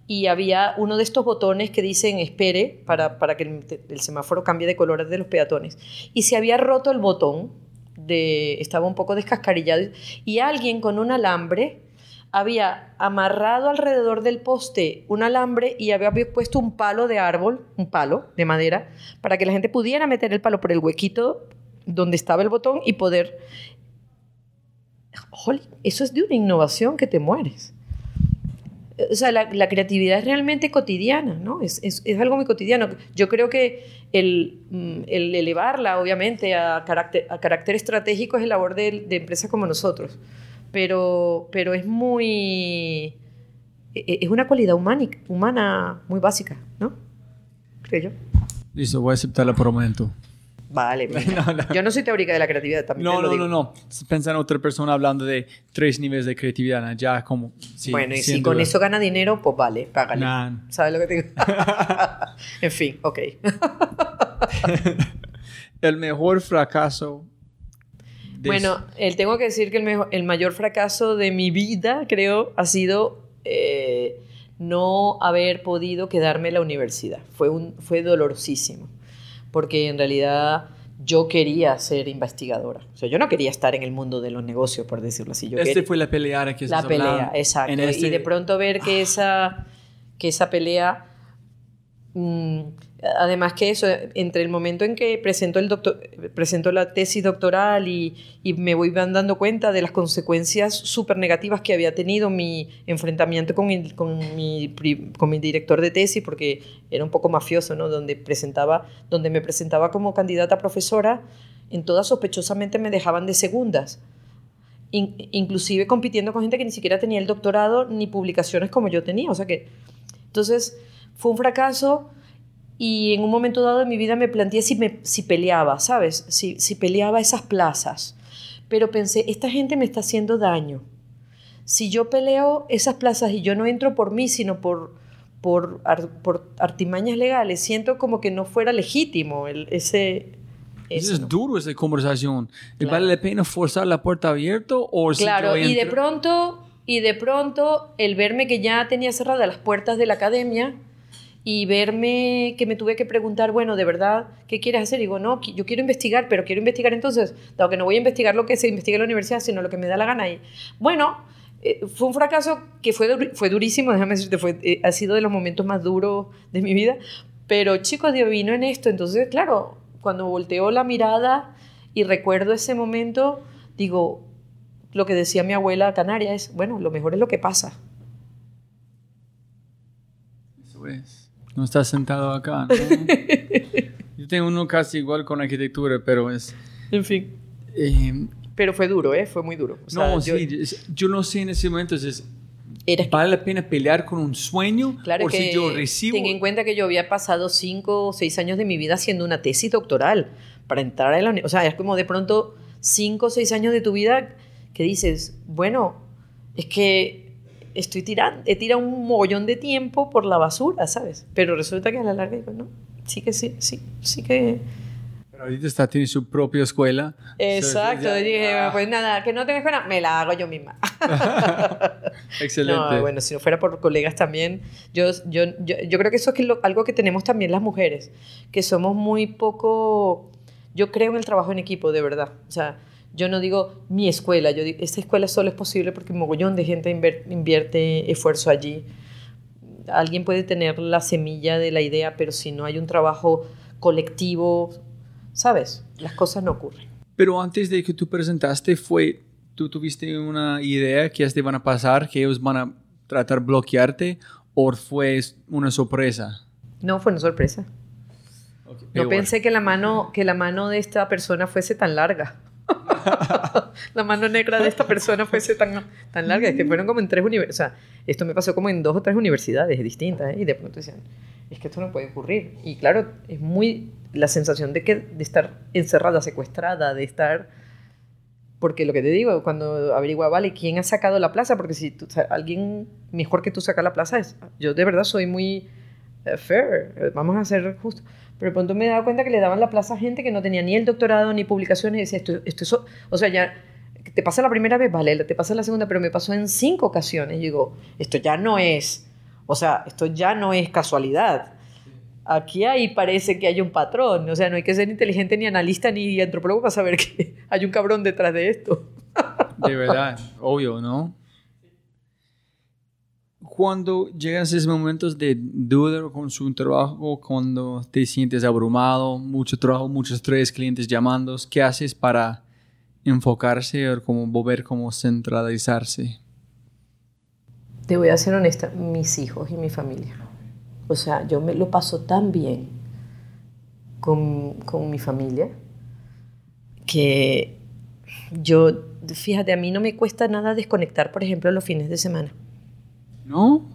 Speaker 3: y había uno de estos botones que dicen espere para, para que el, semáforo cambie de color de los peatones. Y se había roto el botón, de, estaba un poco descascarillado, y alguien con un alambre había amarrado alrededor del poste un alambre y había puesto un palo de árbol, un palo de madera, para que la gente pudiera meter el palo por el huequito donde estaba el botón y poder... Jolly, eso es de una innovación que te mueres o sea, la, creatividad es realmente cotidiana, ¿no? Es, algo muy cotidiano. Yo creo que el, mm, elevarla, obviamente, a carácter, a carácter estratégico es el labor de, empresas como nosotros, pero, pero es muy... E, e, es una cualidad humana, humana muy básica, ¿no? Creo yo.
Speaker 1: Listo, voy a aceptarla por un momento.
Speaker 3: Vale, yo no soy teórica de la creatividad también.
Speaker 1: No,
Speaker 3: no,
Speaker 1: no, no. Pensa en otra persona hablando de tres niveles de creatividad, ya como.
Speaker 3: bueno, y si con eso gana dinero, pues vale, págale. ¿Sabes lo que te digo? en fin, ok.
Speaker 1: el mejor fracaso.
Speaker 3: Bueno, el, tengo que decir que el, mejor, el mayor fracaso de mi vida, creo, ha sido eh, no haber podido quedarme en la universidad. Fue, un, fue dolorosísimo porque en realidad yo quería ser investigadora. O sea, yo no quería estar en el mundo de los negocios, por decirlo así. Yo
Speaker 1: este fue la pelea que
Speaker 3: La pelea, exacto. Y este de pronto ver que esa, que esa pelea mm, además que eso, entre el momento en que presento, el doctor, presento la tesis doctoral y, me voy dando cuenta de las consecuencias súper negativas que había tenido mi enfrentamiento con, con, mi, con mi director de tesis, porque era un poco mafioso, ¿no? donde, presentaba, donde me presentaba como candidata a profesora, en todas sospechosamente me dejaban de segundas. inclusive compitiendo con gente que ni siquiera tenía el doctorado ni publicaciones como yo tenía. O sea que, entonces, fue un fracaso y en un momento dado de mi vida me planteé si, me, si peleaba, ¿sabes? Si, si peleaba esas plazas. Pero pensé, esta gente me está haciendo daño. Si yo peleo esas plazas y yo no entro por mí, sino por, por, por artimañas legales, siento como que no fuera legítimo el, ese...
Speaker 1: Eso es duro esa conversación. ¿Vale la pena forzar la puerta abierta o
Speaker 3: Claro, y de pronto, y de pronto el verme que ya tenía cerradas las puertas de la academia, y verme que me tuve que preguntar, bueno, de verdad, ¿qué quieres hacer? Y digo, no, yo quiero investigar, pero quiero investigar entonces, dado que no voy a investigar lo que se investiga en la universidad, sino lo que me da la gana. Y bueno, eh, fue un fracaso que fue, fue durísimo, déjame decirte, fue, eh, ha sido de los momentos más duros de mi vida, pero chicos, Dios vino en esto, entonces, claro, cuando volteo la mirada y recuerdo ese momento, digo, lo que decía mi abuela canaria es, bueno, lo mejor es lo que pasa.
Speaker 1: Eso es. No estás sentado acá, ¿no? Yo tengo uno casi igual con arquitectura, pero es...
Speaker 3: En fin. Eh, pero fue duro, ¿eh? Fue muy duro.
Speaker 1: no, yo, sí, yo no sé en ese momento, es, ¿vale la pena pelear con un sueño?
Speaker 3: Claro que si yo recibo... ten en cuenta que yo había pasado cinco o seis años de mi vida haciendo una tesis doctoral para entrar en la universidad. O sea, es como de pronto cinco o seis años de tu vida que dices, bueno, es que estoy tirando, he tirado un mogollón de tiempo por la basura, ¿sabes? Pero resulta que a la larga digo, no, sí que sí, sí, sí que...
Speaker 1: Pero ahorita está, tiene su propia escuela.
Speaker 3: Exacto, dije, ah. pues nada, que no tenga escuela, me la hago yo misma.
Speaker 1: Excelente.
Speaker 3: No, bueno, si no fuera por colegas también, yo, yo, yo, creo que eso es algo que tenemos también las mujeres, que somos muy poco, yo creo en el trabajo en equipo, de verdad, o sea yo no digo mi escuela, yo digo, esta escuela solo es posible porque un mogollón de gente invierte esfuerzo allí. Alguien puede tener la semilla de la idea, pero si no hay un trabajo colectivo, ¿sabes? Las cosas no ocurren.
Speaker 1: Pero antes de que tú presentaste, fue, tú tuviste una idea que te van a pasar, que ellos van a tratar de bloquearte, o fue una sorpresa?
Speaker 3: No, fue una sorpresa. no pensé que la, mano, que la mano de esta persona fuese tan larga. la mano negra de esta persona fuese tan, tan larga. Es que fueron como en tres universidades. O sea, esto me pasó como en dos o tres universidades distintas. ¿eh? Y de pronto decían, es que esto no puede ocurrir. Y claro, es muy la sensación de, que, de estar encerrada, secuestrada, de estar... Porque lo que te digo, cuando averigua, vale, ¿quién ha sacado la plaza? Porque si alguien mejor que tú saca la plaza es... Yo de verdad soy muy eh, fair, vamos a ser justos. Pero pronto me he dado cuenta que le daban la plaza a gente que no tenía ni el doctorado ni publicaciones y decía, esto, esto, o sea, ya te pasa la primera vez, vale, te pasa la segunda, pero me pasó en cinco ocasiones. Y digo, esto ya no es, o sea, esto ya no es casualidad. Aquí ahí parece que hay un patrón, o sea, no hay que ser inteligente ni analista ni antropólogo para saber que hay un cabrón detrás de esto.
Speaker 1: De verdad, obvio, ¿no? Cuando llegan esos momentos de duda con su trabajo, cuando te sientes abrumado, mucho trabajo, muchos tres clientes llamando, ¿qué haces para enfocarse o como volver como centralizarse?
Speaker 3: Te voy a ser honesta, mis hijos y mi familia. O sea, yo me lo paso tan bien con, con mi familia que yo, fíjate, a mí no me cuesta nada desconectar, por ejemplo, los fines de semana.
Speaker 1: ¿No?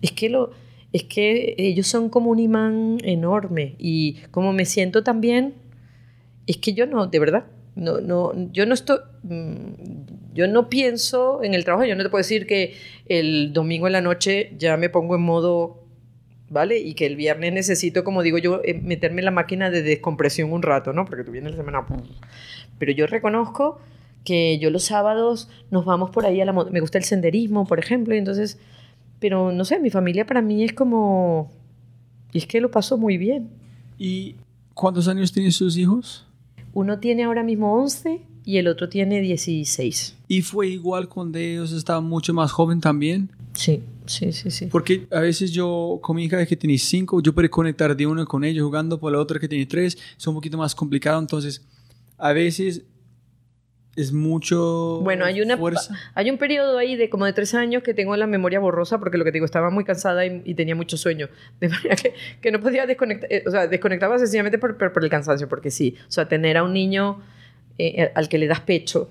Speaker 3: Es que lo es que ellos son como un imán enorme y como me siento también es que yo no, de verdad, no, no, yo no estoy, mm, yo no pienso en el trabajo, yo no te puedo decir que el domingo en la noche ya me pongo en modo, ¿vale? Y que el viernes necesito, como digo yo, eh, meterme en la máquina de descompresión un rato, ¿no? Porque tú vienes la semana, pero yo reconozco que yo los sábados nos vamos por ahí a la... Me gusta el senderismo, por ejemplo, y entonces... Pero no sé, mi familia para mí es como... Y es que lo paso muy bien.
Speaker 1: ¿Y cuántos años tienen sus hijos?
Speaker 3: Uno tiene ahora mismo 11 y el otro tiene 16.
Speaker 1: ¿Y fue igual cuando ellos estaban mucho más joven también?
Speaker 3: Sí, sí, sí, sí.
Speaker 1: Porque a veces yo, con mi hija que tiene 5, yo puedo conectar de uno con ellos jugando, por la otra que tiene 3, es un poquito más complicado, entonces a veces es mucho
Speaker 3: bueno hay una hay un periodo ahí de como de tres años que tengo la memoria borrosa porque lo que digo estaba muy cansada y, tenía mucho sueño. De manera que, que no podía desconectar eh, o sea desconectaba sencillamente por, por, el cansancio porque sí o sea tener a un niño eh, al que le das pecho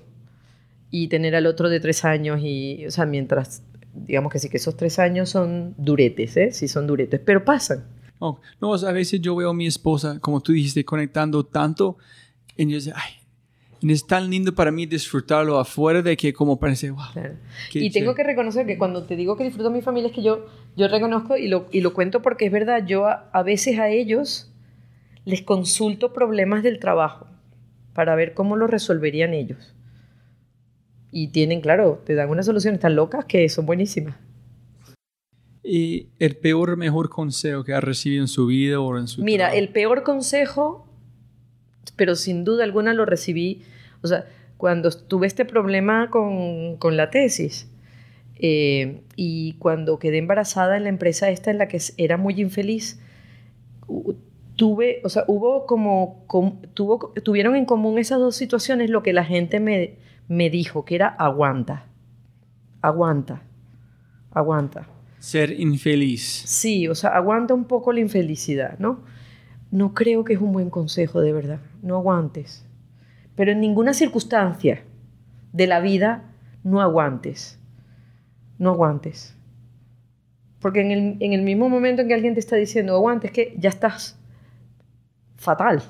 Speaker 3: y tener al otro de tres años y o sea mientras digamos que sí que esos tres años son duretes eh sí son duretes pero pasan.
Speaker 1: Oh, no, a veces yo veo a mi esposa, como tú dijiste, conectando tanto, y yo digo, ay, es tan lindo para mí disfrutarlo afuera de que como parece, wow.
Speaker 3: Y tengo que reconocer que cuando te digo que disfruto a mi familia es que yo, yo reconozco y lo, y lo cuento porque es verdad, yo a, veces a ellos les consulto problemas del trabajo para ver cómo lo resolverían ellos. Y tienen, claro, te dan unas soluciones tan locas que son buenísimas.
Speaker 1: ¿Y el peor mejor consejo que ha recibido en su vida o en su
Speaker 3: Mira, el peor consejo pero sin duda alguna lo recibí, o sea, cuando tuve este problema con, con la tesis eh, y cuando quedé embarazada en la empresa esta en la que era muy infeliz, tuve, o sea, hubo como, tuvo, tuvieron en común esas dos situaciones lo que la gente me, me dijo, que era aguanta, aguanta, aguanta.
Speaker 1: Ser infeliz.
Speaker 3: Sí, o sea, aguanta un poco la infelicidad, ¿no? No creo que es un buen consejo, de verdad. No aguantes. Pero en ninguna circunstancia de la vida no aguantes. No aguantes. Porque en el, mismo momento en que alguien te está diciendo aguantes, que ya estás fatal.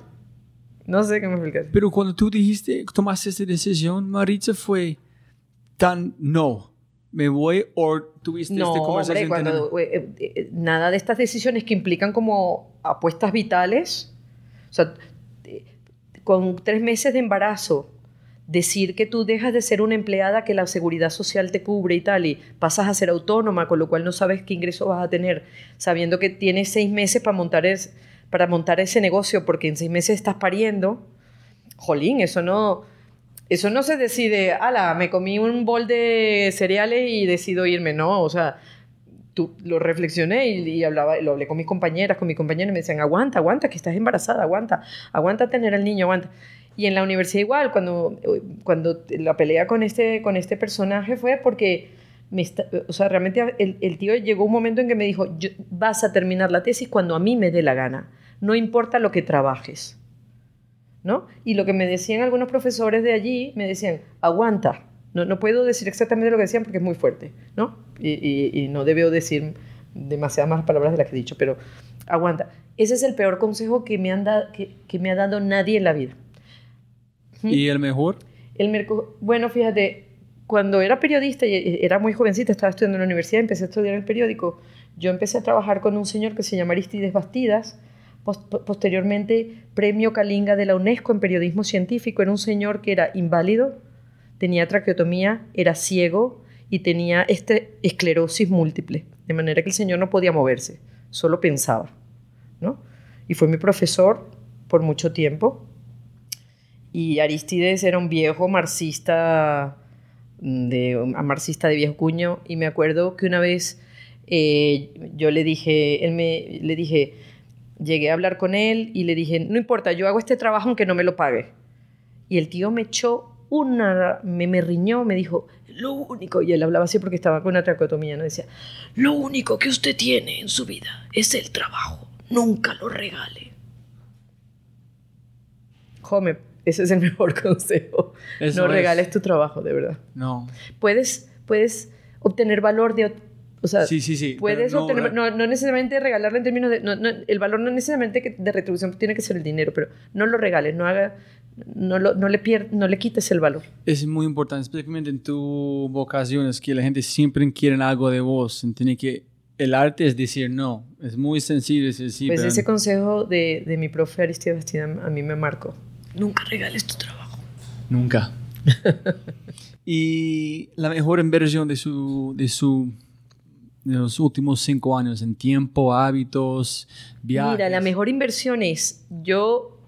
Speaker 3: No sé qué me explicas.
Speaker 1: Pero cuando tú dijiste, tomaste esa decisión, Maritza fue tan no me voy o tuviste
Speaker 3: no,
Speaker 1: este conversación
Speaker 3: cuando, eh, eh, nada de estas decisiones que implican como apuestas vitales o sea con tres meses de embarazo decir que tú dejas de ser una empleada que la seguridad social te cubre y tal y pasas a ser autónoma con lo cual no sabes qué ingreso vas a tener sabiendo que tienes seis meses para montar para montar ese negocio porque en seis meses estás pariendo jolín eso no eso no se decide, ala, me comí un bol de cereales y decido irme, no, o sea, tú, lo reflexioné y, hablaba, lo hablé con mis compañeras, con mis compañeros y me decían, aguanta, aguanta, que estás embarazada, aguanta, aguanta tener al niño, aguanta. Y en la universidad igual, cuando, cuando la pelea con este, con este personaje fue porque, me o sea, realmente el, el, tío llegó un momento en que me dijo, vas a terminar la tesis cuando a mí me dé la gana, no importa lo que trabajes. ¿No? Y lo que me decían algunos profesores de allí, me decían, aguanta. No, no puedo decir exactamente lo que decían porque es muy fuerte, ¿no? Y, no debo decir demasiadas más palabras de las que he dicho, pero aguanta. Ese es el peor consejo que me, han que, me ha dado nadie en la vida.
Speaker 1: ¿Y el mejor?
Speaker 3: El bueno, fíjate, cuando era periodista y era muy jovencita, estaba estudiando en la universidad, empecé a estudiar el periódico, yo empecé a trabajar con un señor que se llama Aristides Bastidas, posteriormente premio Kalinga de la UNESCO en periodismo científico. Era un señor que era inválido, tenía traqueotomía, era ciego y tenía este esclerosis múltiple, de manera que el señor no podía moverse, solo pensaba. ¿no? Y fue mi profesor por mucho tiempo. Y Aristides era un viejo marxista de, marxista de viejo cuño y me acuerdo que una vez eh, yo le dije, él me, le dije, Llegué a hablar con él y le dije, no importa, yo hago este trabajo aunque no me lo pague. Y el tío me echó una, me, me riñó, me dijo, lo único, y él hablaba así porque estaba con una tracotomía, ¿no? Decía, lo único que usted tiene en su vida es el trabajo, nunca lo regale. Jome, ese es el mejor consejo. no regales tu trabajo, de verdad.
Speaker 1: No.
Speaker 3: Puedes, puedes obtener valor de, o sea,
Speaker 1: sí, sí, sí,
Speaker 3: puedes no, obtener, no, no, necesariamente regalarle en términos de... No, el valor no necesariamente de retribución tiene que ser el dinero, pero no lo regales, no haga... No, lo, no, le pier, no le quites el valor.
Speaker 1: Es muy importante, especialmente en tu vocación, es que la gente siempre quiere algo de vos. Tiene que, el arte es decir no, es muy sencillo decir sí.
Speaker 3: Pues ese consejo de, de mi profe Aristides Bastida a mí me marcó. Nunca regales tu trabajo.
Speaker 1: Nunca. y la mejor inversión de su, de su de los últimos cinco años en tiempo, hábitos, viajes?
Speaker 3: Mira, la mejor inversión es, yo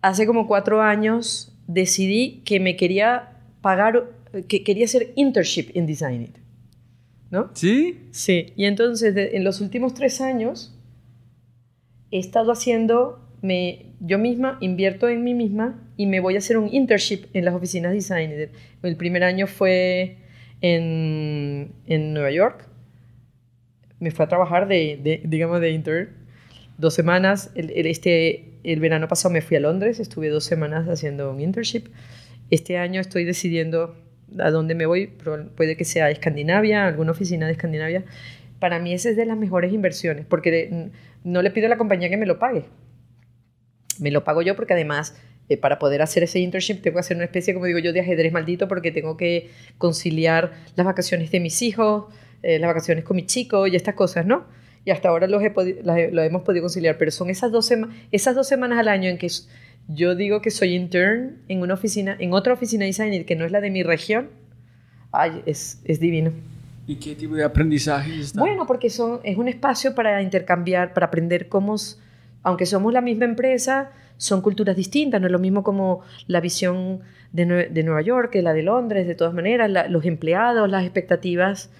Speaker 3: hace como cuatro años decidí que me quería pagar, que quería hacer internship en Design ¿No?
Speaker 1: ¿Sí?
Speaker 3: Sí. Y entonces, en los últimos tres años, he estado haciendo, me, yo misma invierto en mí misma y me voy a hacer un internship en las oficinas Design El primer año fue en, en Nueva York. Me fue a trabajar de, de digamos, de intern. Dos semanas. El, este, el verano pasado me fui a Londres. Estuve dos semanas haciendo un internship. Este año estoy decidiendo a dónde me voy. Puede que sea a Escandinavia, alguna oficina de Escandinavia. para mí esa es de las mejores inversiones, porque no le pido a la compañía que me lo pague. Me lo pago yo porque además eh, para poder hacer ese internship tengo que hacer una especie, como digo yo, de ajedrez maldito porque tengo que conciliar las vacaciones de mis hijos, eh, las vacaciones con mi chico y estas cosas, ¿no? Y hasta ahora los lo hemos podido conciliar, pero son esas dos, esas dos semanas al año en que yo digo que soy intern en una oficina, en otra oficina de design que no es la de mi región. Ay, es, es divino.
Speaker 1: ¿Y qué tipo de aprendizaje está?
Speaker 3: Bueno, porque son, es un espacio para intercambiar, para aprender cómo, aunque somos la misma empresa, son culturas distintas, no es lo mismo como la visión de, de Nueva York que la de Londres, de todas maneras, los empleados, las expectativas,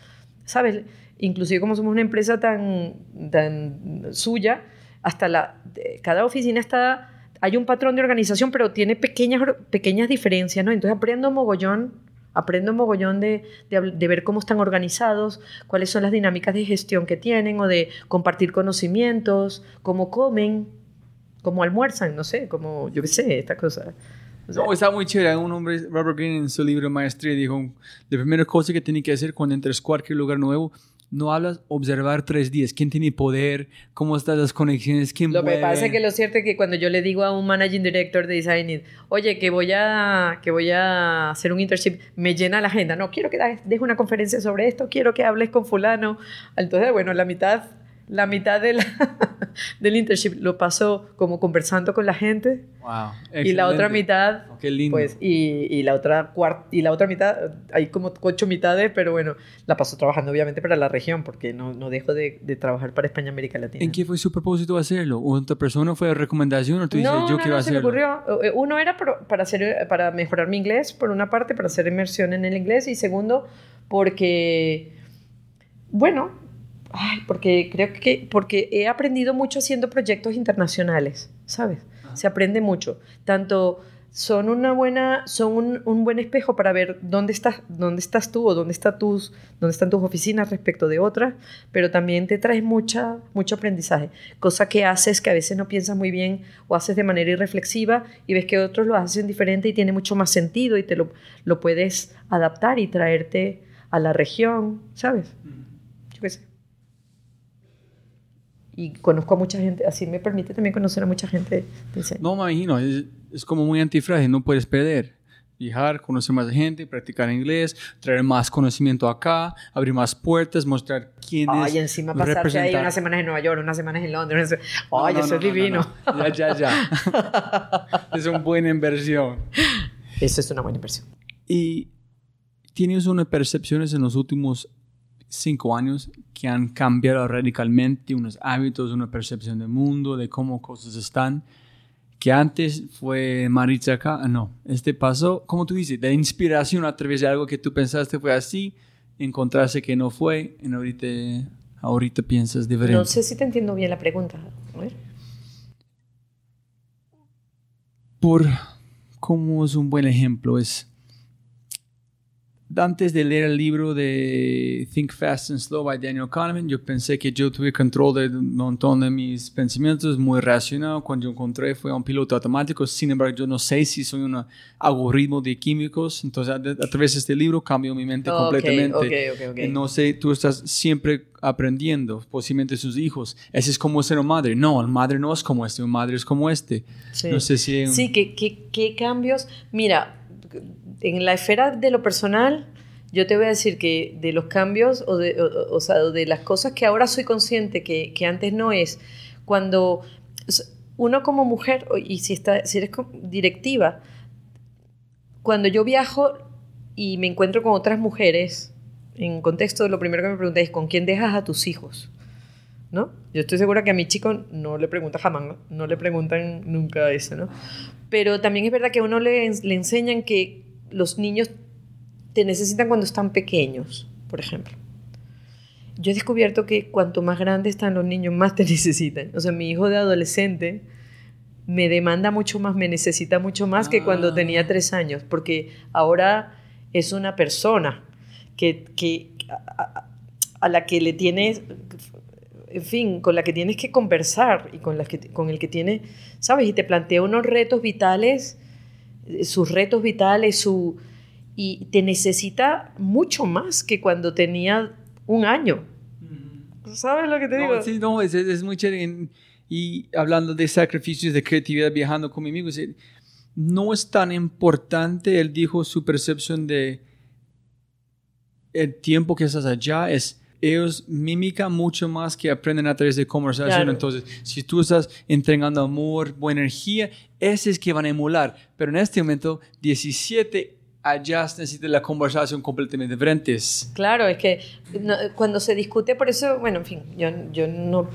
Speaker 3: ¿sabes? Inclusive como somos una empresa tan, tan suya, hasta la, cada oficina está, hay un patrón de organización, pero tiene pequeñas, pequeñas diferencias, ¿no? Entonces aprendo mogollón, aprendo mogollón de, de, de ver cómo están organizados, cuáles son las dinámicas de gestión que tienen o de compartir conocimientos, cómo comen, como almuerzan, no sé, como, yo qué sé, esta cosa.
Speaker 1: no, está muy chévere. Un hombre, Robert Greene, en su libro Maestría, dijo, la primera cosa que tiene que hacer cuando entres a cualquier lugar nuevo, no hablas, observar tres días. ¿Quién tiene poder? ¿Cómo están las conexiones? ¿Quién
Speaker 3: Lo que pasa es que lo cierto es que cuando yo le digo a un managing director de design, oye, que voy a, que voy a hacer un internship, me llena la agenda. No, quiero que dejes una conferencia sobre esto, quiero que hables con fulano. Entonces, bueno, la mitad la mitad de del internship lo pasó como conversando con la gente.
Speaker 1: Wow,
Speaker 3: y la otra mitad,
Speaker 1: oh, qué lindo.
Speaker 3: pues, y, y la otra y la otra mitad, hay como ocho mitades, pero bueno, la pasó trabajando obviamente para la región, porque no, no dejo de, de trabajar para España América Latina.
Speaker 1: ¿En qué fue su propósito hacerlo? ¿Otra persona fue recomendación o tú dices,
Speaker 3: no,
Speaker 1: yo
Speaker 3: no,
Speaker 1: quiero
Speaker 3: no,
Speaker 1: hacerlo?
Speaker 3: Se me ocurrió. Eh, uno era para, hacer, para mejorar mi inglés, por una parte, para hacer inmersión en el inglés, y segundo, porque, bueno, Ay, porque creo que porque he aprendido mucho haciendo proyectos internacionales, ¿sabes? Se aprende mucho. Tanto son una buena son un, un, buen espejo para ver dónde estás dónde estás tú o dónde está tus dónde están tus oficinas respecto de otras pero también te traes mucha mucho aprendizaje cosa que haces que a veces no piensas muy bien o haces de manera irreflexiva y ves que otros lo hacen diferente y tiene mucho más sentido y te lo, lo puedes adaptar y traerte a la región sabes yo qué sé y conozco a mucha gente, así me permite también conocer a mucha gente.
Speaker 1: No, me imagino, es, es como muy antifrágil, no puedes perder. Viajar, conocer más gente, practicar inglés, traer más conocimiento acá, abrir más puertas, mostrar quién
Speaker 3: Ay, y encima pasarte ahí unas semanas en Nueva York, unas semanas en Londres. Ay, eso es divino.
Speaker 1: Ya, ya, ya. es una buena inversión.
Speaker 3: Eso es una buena inversión.
Speaker 1: Y tienes unas percepciones en los últimos cinco años que han cambiado radicalmente unos hábitos, una percepción del mundo, de cómo cosas están, que antes fue Maritza acá, ah, no, este pasó, como tú dices, de inspiración a través de algo que tú pensaste fue así, encontraste que no fue, y ahorita, ahorita piensas diferente.
Speaker 3: No sé si te entiendo bien la pregunta. A ver.
Speaker 1: Por, como es un buen ejemplo, es antes de leer el libro de Think Fast and Slow by Daniel Kahneman, yo pensé que yo tuve control de un montón de mis pensamientos, muy racional. Cuando yo encontré fue un piloto automático. Sin embargo, yo no sé si soy un algoritmo de químicos. Entonces, a, través de este libro cambió mi mente
Speaker 3: okay,
Speaker 1: completamente.
Speaker 3: Okay, okay, okay.
Speaker 1: No sé, tú estás siempre aprendiendo, posiblemente sus hijos. Ese es como ser una madre. No, el madre no es como este, un madre es como este.
Speaker 3: Sí,
Speaker 1: no sé si...
Speaker 3: Sí, ¿qué, qué, qué cambios? Mira, en la esfera de lo personal, yo te voy a decir que de los cambios o de, o, o sea, de las cosas que ahora soy consciente que, que, antes no es, cuando uno como mujer, y si, está, si eres directiva, cuando yo viajo y me encuentro con otras mujeres, en contexto, lo primero que me pregunté es, ¿con quién dejas a tus hijos? ¿No? Yo estoy segura que a mi chico no le pregunta jamás, no le preguntan nunca eso, ¿no? Pero también es verdad que a uno le, le enseñan que los niños te necesitan cuando están pequeños, por ejemplo. Yo he descubierto que cuanto más grandes están los niños, más te necesitan. O sea, mi hijo de adolescente me demanda mucho más, me necesita mucho más que cuando tenía tres años, porque ahora es una persona que, que a, a, la que le tienes, en fin, con la que tienes que conversar y con, la que, con el que tiene, ¿sabes? Y te plantea unos retos vitales, sus retos vitales, su, y te necesita mucho más que cuando tenía un año. ¿Sabes lo que te digo?
Speaker 1: No, sí, no, es, es muy chévere. Y hablando de sacrificios, de creatividad, viajando con mi amigo, no es tan importante, él dijo, su percepción de el tiempo que estás allá es ellos mímica mucho más que aprenden a través de conversación. Entonces, si tú estás entregando amor, buena energía, ese es que van a emular. Pero en este momento, 17 allá necesita la conversación completamente diferentes.
Speaker 3: Claro, es que cuando se discute, por eso, bueno, en fin, yo, yo no...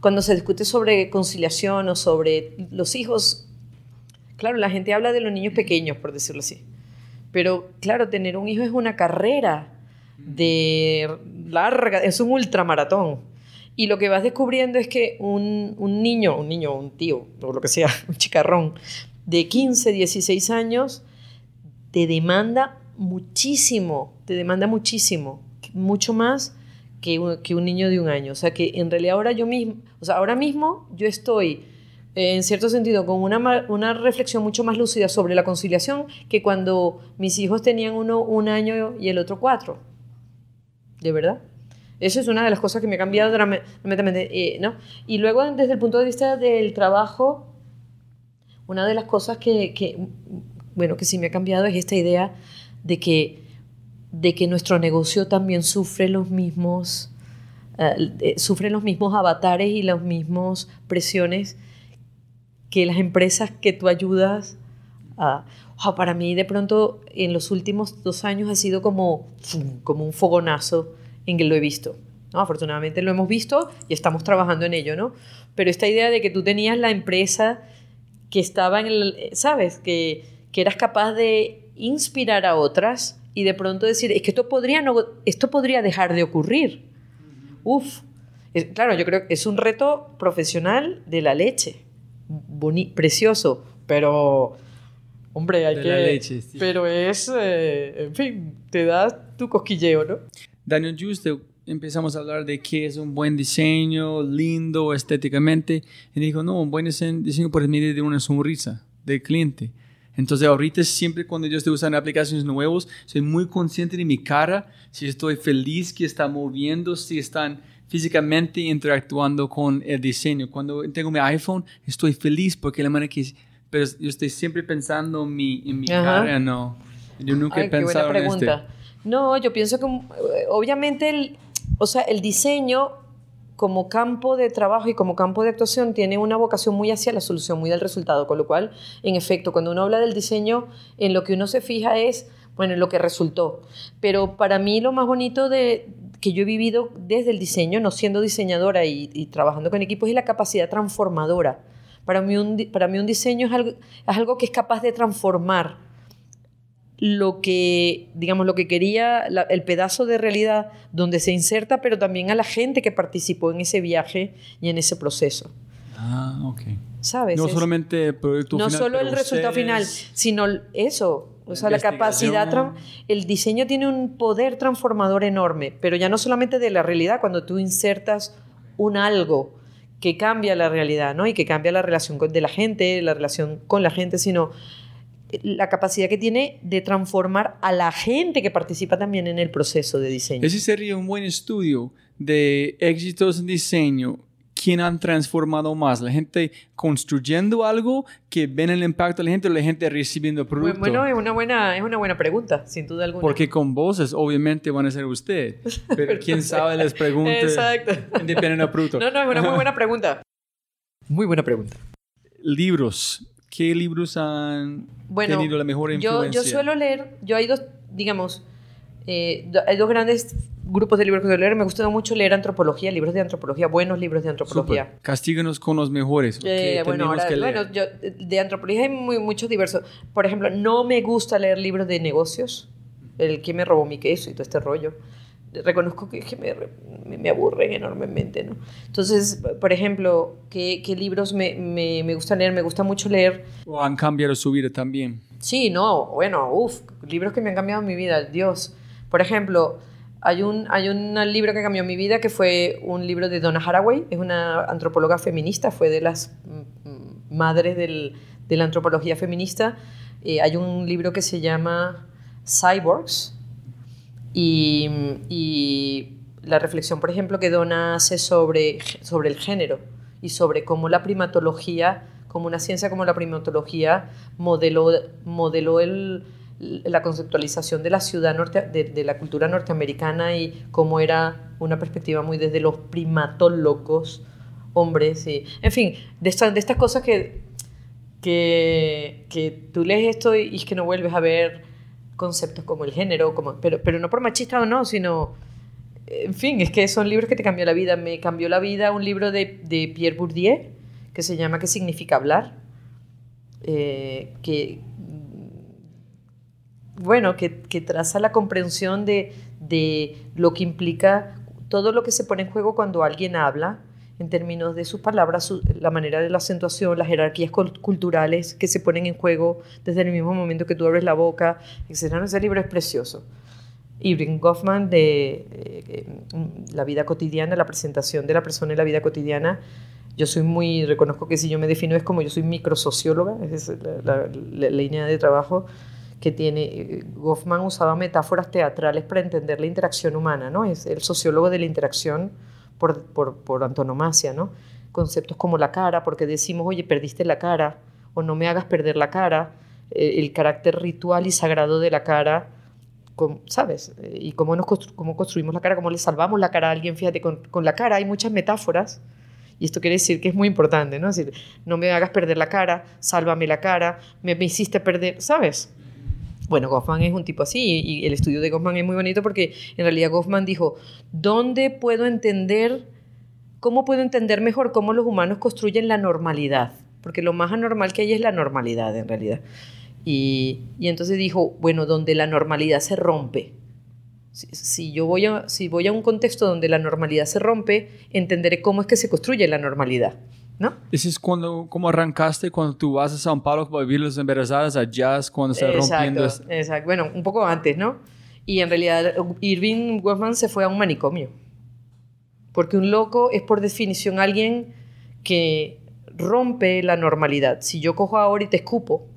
Speaker 3: Cuando se discute sobre conciliación o sobre los hijos, claro, la gente habla de los niños pequeños, por decirlo así. Pero claro, tener un hijo es una carrera de larga, es un ultramaratón. Y lo que vas descubriendo es que un, un niño, un niño, un tío, o lo que sea, un chicarrón, de 15, 16 años, te demanda muchísimo, te demanda muchísimo, mucho más que un, que un niño de un año. O sea que en realidad ahora yo mismo, o sea, ahora mismo yo estoy en cierto sentido con una, una reflexión mucho más lúcida sobre la conciliación que cuando mis hijos tenían uno un año y el otro cuatro. De verdad. Eso es una de las cosas que me ha cambiado dramáticamente, eh, ¿no? Y luego, desde el punto de vista del trabajo, una de las cosas que, que bueno, que sí me ha cambiado es esta idea de que, de que nuestro negocio también sufre los mismos, uh, sufre los mismos avatares y las mismas presiones que las empresas que tú ayudas a... para mí de pronto en los últimos dos años ha sido como, como un fogonazo en que lo he visto. ¿no? Afortunadamente lo hemos visto y estamos trabajando en ello, ¿no? Pero esta idea de que tú tenías la empresa que estaba en el, ¿sabes? Que, que eras capaz de inspirar a otras y de pronto decir, es que esto podría, no, esto podría dejar de ocurrir. Uf, claro, yo creo que es un reto profesional de la leche, precioso, pero, hombre, hay que... Pero es, eh, en fin, te da tu cosquilleo, ¿no?
Speaker 1: Daniel Juste, empezamos a hablar de qué es un buen diseño, lindo estéticamente, y dijo, no, un buen diseño por medio de una sonrisa del cliente. Entonces ahorita siempre cuando yo estoy usando aplicaciones nuevas, soy muy consciente de mi cara, si estoy feliz que está moviendo, si están físicamente interactuando con el diseño. Cuando tengo mi iPhone, estoy feliz porque la manera que... Pero yo estoy siempre pensando en mi, en mi cara, no. Yo nunca he pensado en este.
Speaker 3: No, yo pienso que eh, obviamente el, o sea, el diseño como campo de trabajo y como campo de actuación tiene una vocación muy hacia la solución, muy del resultado, con lo cual, en efecto, cuando uno habla del diseño, en lo que uno se fija es, bueno, en lo que resultó. Pero para mí lo más bonito de que yo he vivido desde el diseño, no siendo diseñadora y, trabajando con equipos, es la capacidad transformadora. Para mí un, para mí un diseño es algo, es algo que es capaz de transformar lo que, digamos, lo que quería, el pedazo de realidad donde se inserta, pero también a la gente que participó en ese viaje y en ese proceso.
Speaker 1: Ah, ok.
Speaker 3: ¿Sabes?
Speaker 1: No solamente el producto
Speaker 3: no
Speaker 1: final.
Speaker 3: No solo el resultado final, sino eso. O sea, la capacidad. El diseño tiene un poder transformador enorme, pero ya no solamente de la realidad, cuando tú insertas un algo que cambia la realidad, ¿no? Y que cambia la relación de la gente, la relación con la gente, sino la capacidad que tiene de transformar a la gente que participa también en el proceso de diseño.
Speaker 1: Ese sería un buen estudio de éxitos en diseño. ¿Quién han transformado más? ¿La gente construyendo algo que ven el impacto de la gente o la gente recibiendo producto?
Speaker 3: Bueno, es una buena, es una buena pregunta, sin duda alguna.
Speaker 1: Porque con voces, obviamente, van a ser usted. Pero quién sabe les pregunta.
Speaker 3: Exacto.
Speaker 1: Depende del producto.
Speaker 3: No, no, es una muy buena pregunta. Muy buena pregunta.
Speaker 1: Libros. ¿Qué libros han tenido la mejor influencia?
Speaker 3: Yo, yo suelo leer, yo hay dos, digamos, eh, hay dos grandes grupos de libros que suelo leer. Me gusta mucho leer antropología, libros de antropología, buenos libros de antropología.
Speaker 1: Super. Castíganos con los mejores.
Speaker 3: Eh, bueno, ahora, bueno yo, de antropología hay muy, muchos diversos. Por ejemplo, no me gusta leer libros de negocios. El que me robó mi queso y todo este rollo reconozco que, me, me, aburren enormemente, ¿no? Entonces, por ejemplo, ¿qué, qué libros me, me, me, gusta leer? Me gusta mucho leer...
Speaker 1: ¿O han cambiado su vida también?
Speaker 3: Sí, no, bueno, uff, libros que me han cambiado mi vida, Dios. Por ejemplo, hay un, hay un libro que cambió mi vida que fue un libro de Donna Haraway, es una antropóloga feminista, fue de las mm, madres del, de la antropología feminista. Eh, hay un libro que se llama Cyborgs, y, la reflexión, por ejemplo, que Donna hace sobre, sobre el género y sobre cómo la primatología, como una ciencia como la primatología, modeló, modeló el, la conceptualización de la ciudad norte, de, la cultura norteamericana y cómo era una perspectiva muy desde los primatólogos, hombres, y, en fin, de, de estas cosas que, que, que tú lees esto y, es que no vuelves a ver conceptos como el género, como, pero, pero no por machista o no, sino, en fin, es que son libros que te cambió la vida. Me cambió la vida un libro de, de Pierre Bourdieu que se llama ¿Qué significa hablar? Eh, que, bueno, que, que, traza la comprensión de, de lo que implica todo lo que se pone en juego cuando alguien habla en términos de sus palabras, la manera de la acentuación, las jerarquías culturales que se ponen en juego desde el mismo momento que tú abres la boca, etc. Ese libro es precioso. Irving Goffman de eh, La vida cotidiana, la presentación de la persona en la vida cotidiana. Yo soy muy, reconozco que si yo me defino es como yo soy microsocióloga, esa es la, la línea de trabajo que tiene. Eh, Goffman usaba metáforas teatrales para entender la interacción humana, ¿no? Es el sociólogo de la interacción por, por, antonomasia, ¿no? Conceptos como la cara, porque decimos, oye, perdiste la cara, o no me hagas perder la cara, eh, el carácter ritual y sagrado de la cara, ¿sabes? Eh, y cómo, nos cómo construimos la cara, cómo le salvamos la cara a alguien, fíjate, con, con la cara hay muchas metáforas, y esto quiere decir que es muy importante, ¿no? Es decir, no me hagas perder la cara, sálvame la cara, me, me hiciste perder, ¿sabes? Bueno, Goffman es un tipo así y el estudio de Goffman es muy bonito porque en realidad Goffman dijo, ¿dónde puedo entender, cómo puedo entender mejor cómo los humanos construyen la normalidad? Porque lo más anormal que hay es la normalidad en realidad. Y, entonces dijo, bueno, donde la normalidad se rompe. Si, yo voy a, si voy a un contexto donde la normalidad se rompe, entenderé cómo es que se construye la normalidad. ¿No?
Speaker 1: Ese es cuando, como arrancaste cuando tú vas a San Paulo para vivir las embarazadas, allá es cuando se rompiendo.
Speaker 3: Exacto, bueno, un poco antes, ¿no? Y en realidad Irving Goffman se fue a un manicomio. Porque un loco es por definición alguien que rompe la normalidad. Si yo cojo ahora y te escupo,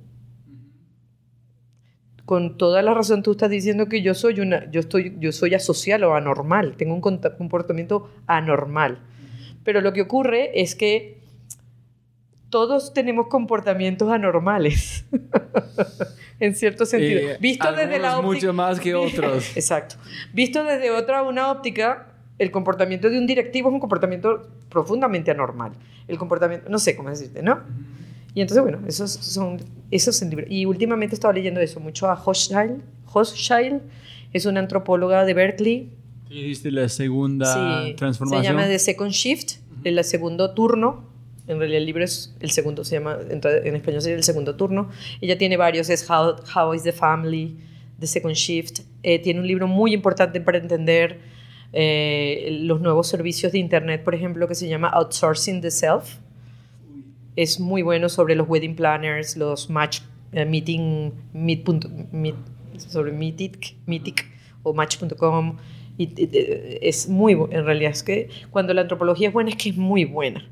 Speaker 3: con toda la razón tú estás diciendo que yo soy una yo estoy yo soy asocial o anormal, tengo un comportamiento anormal. Pero lo que ocurre es que todos tenemos comportamientos anormales, en cierto sentido.
Speaker 1: Visto desde la óptica, mucho más que otros.
Speaker 3: Exacto. Visto desde otra una óptica, el comportamiento de un directivo es un comportamiento profundamente anormal. El comportamiento, no sé cómo decirte, ¿no? Y entonces, bueno, esos son esos libros. Y últimamente estaba leyendo eso mucho a Hochschild. Hochschild es una antropóloga de Berkeley.
Speaker 1: ¿Viste la segunda sí, transformación?
Speaker 3: Se llama The Second Shift, el segundo turno en realidad el libro es el segundo, se llama, en español sería el segundo turno. Ella tiene varios, es How, is the Family, The Second Shift. Eh, tiene un libro muy importante para entender eh, los nuevos servicios de Internet, por ejemplo, que se llama Outsourcing the Self. Es muy bueno sobre los wedding planners, los match eh, meeting, meet, sobre Meetic, Meetic o Match.com. Y, es muy, en realidad es que cuando la antropología es buena es que es muy buena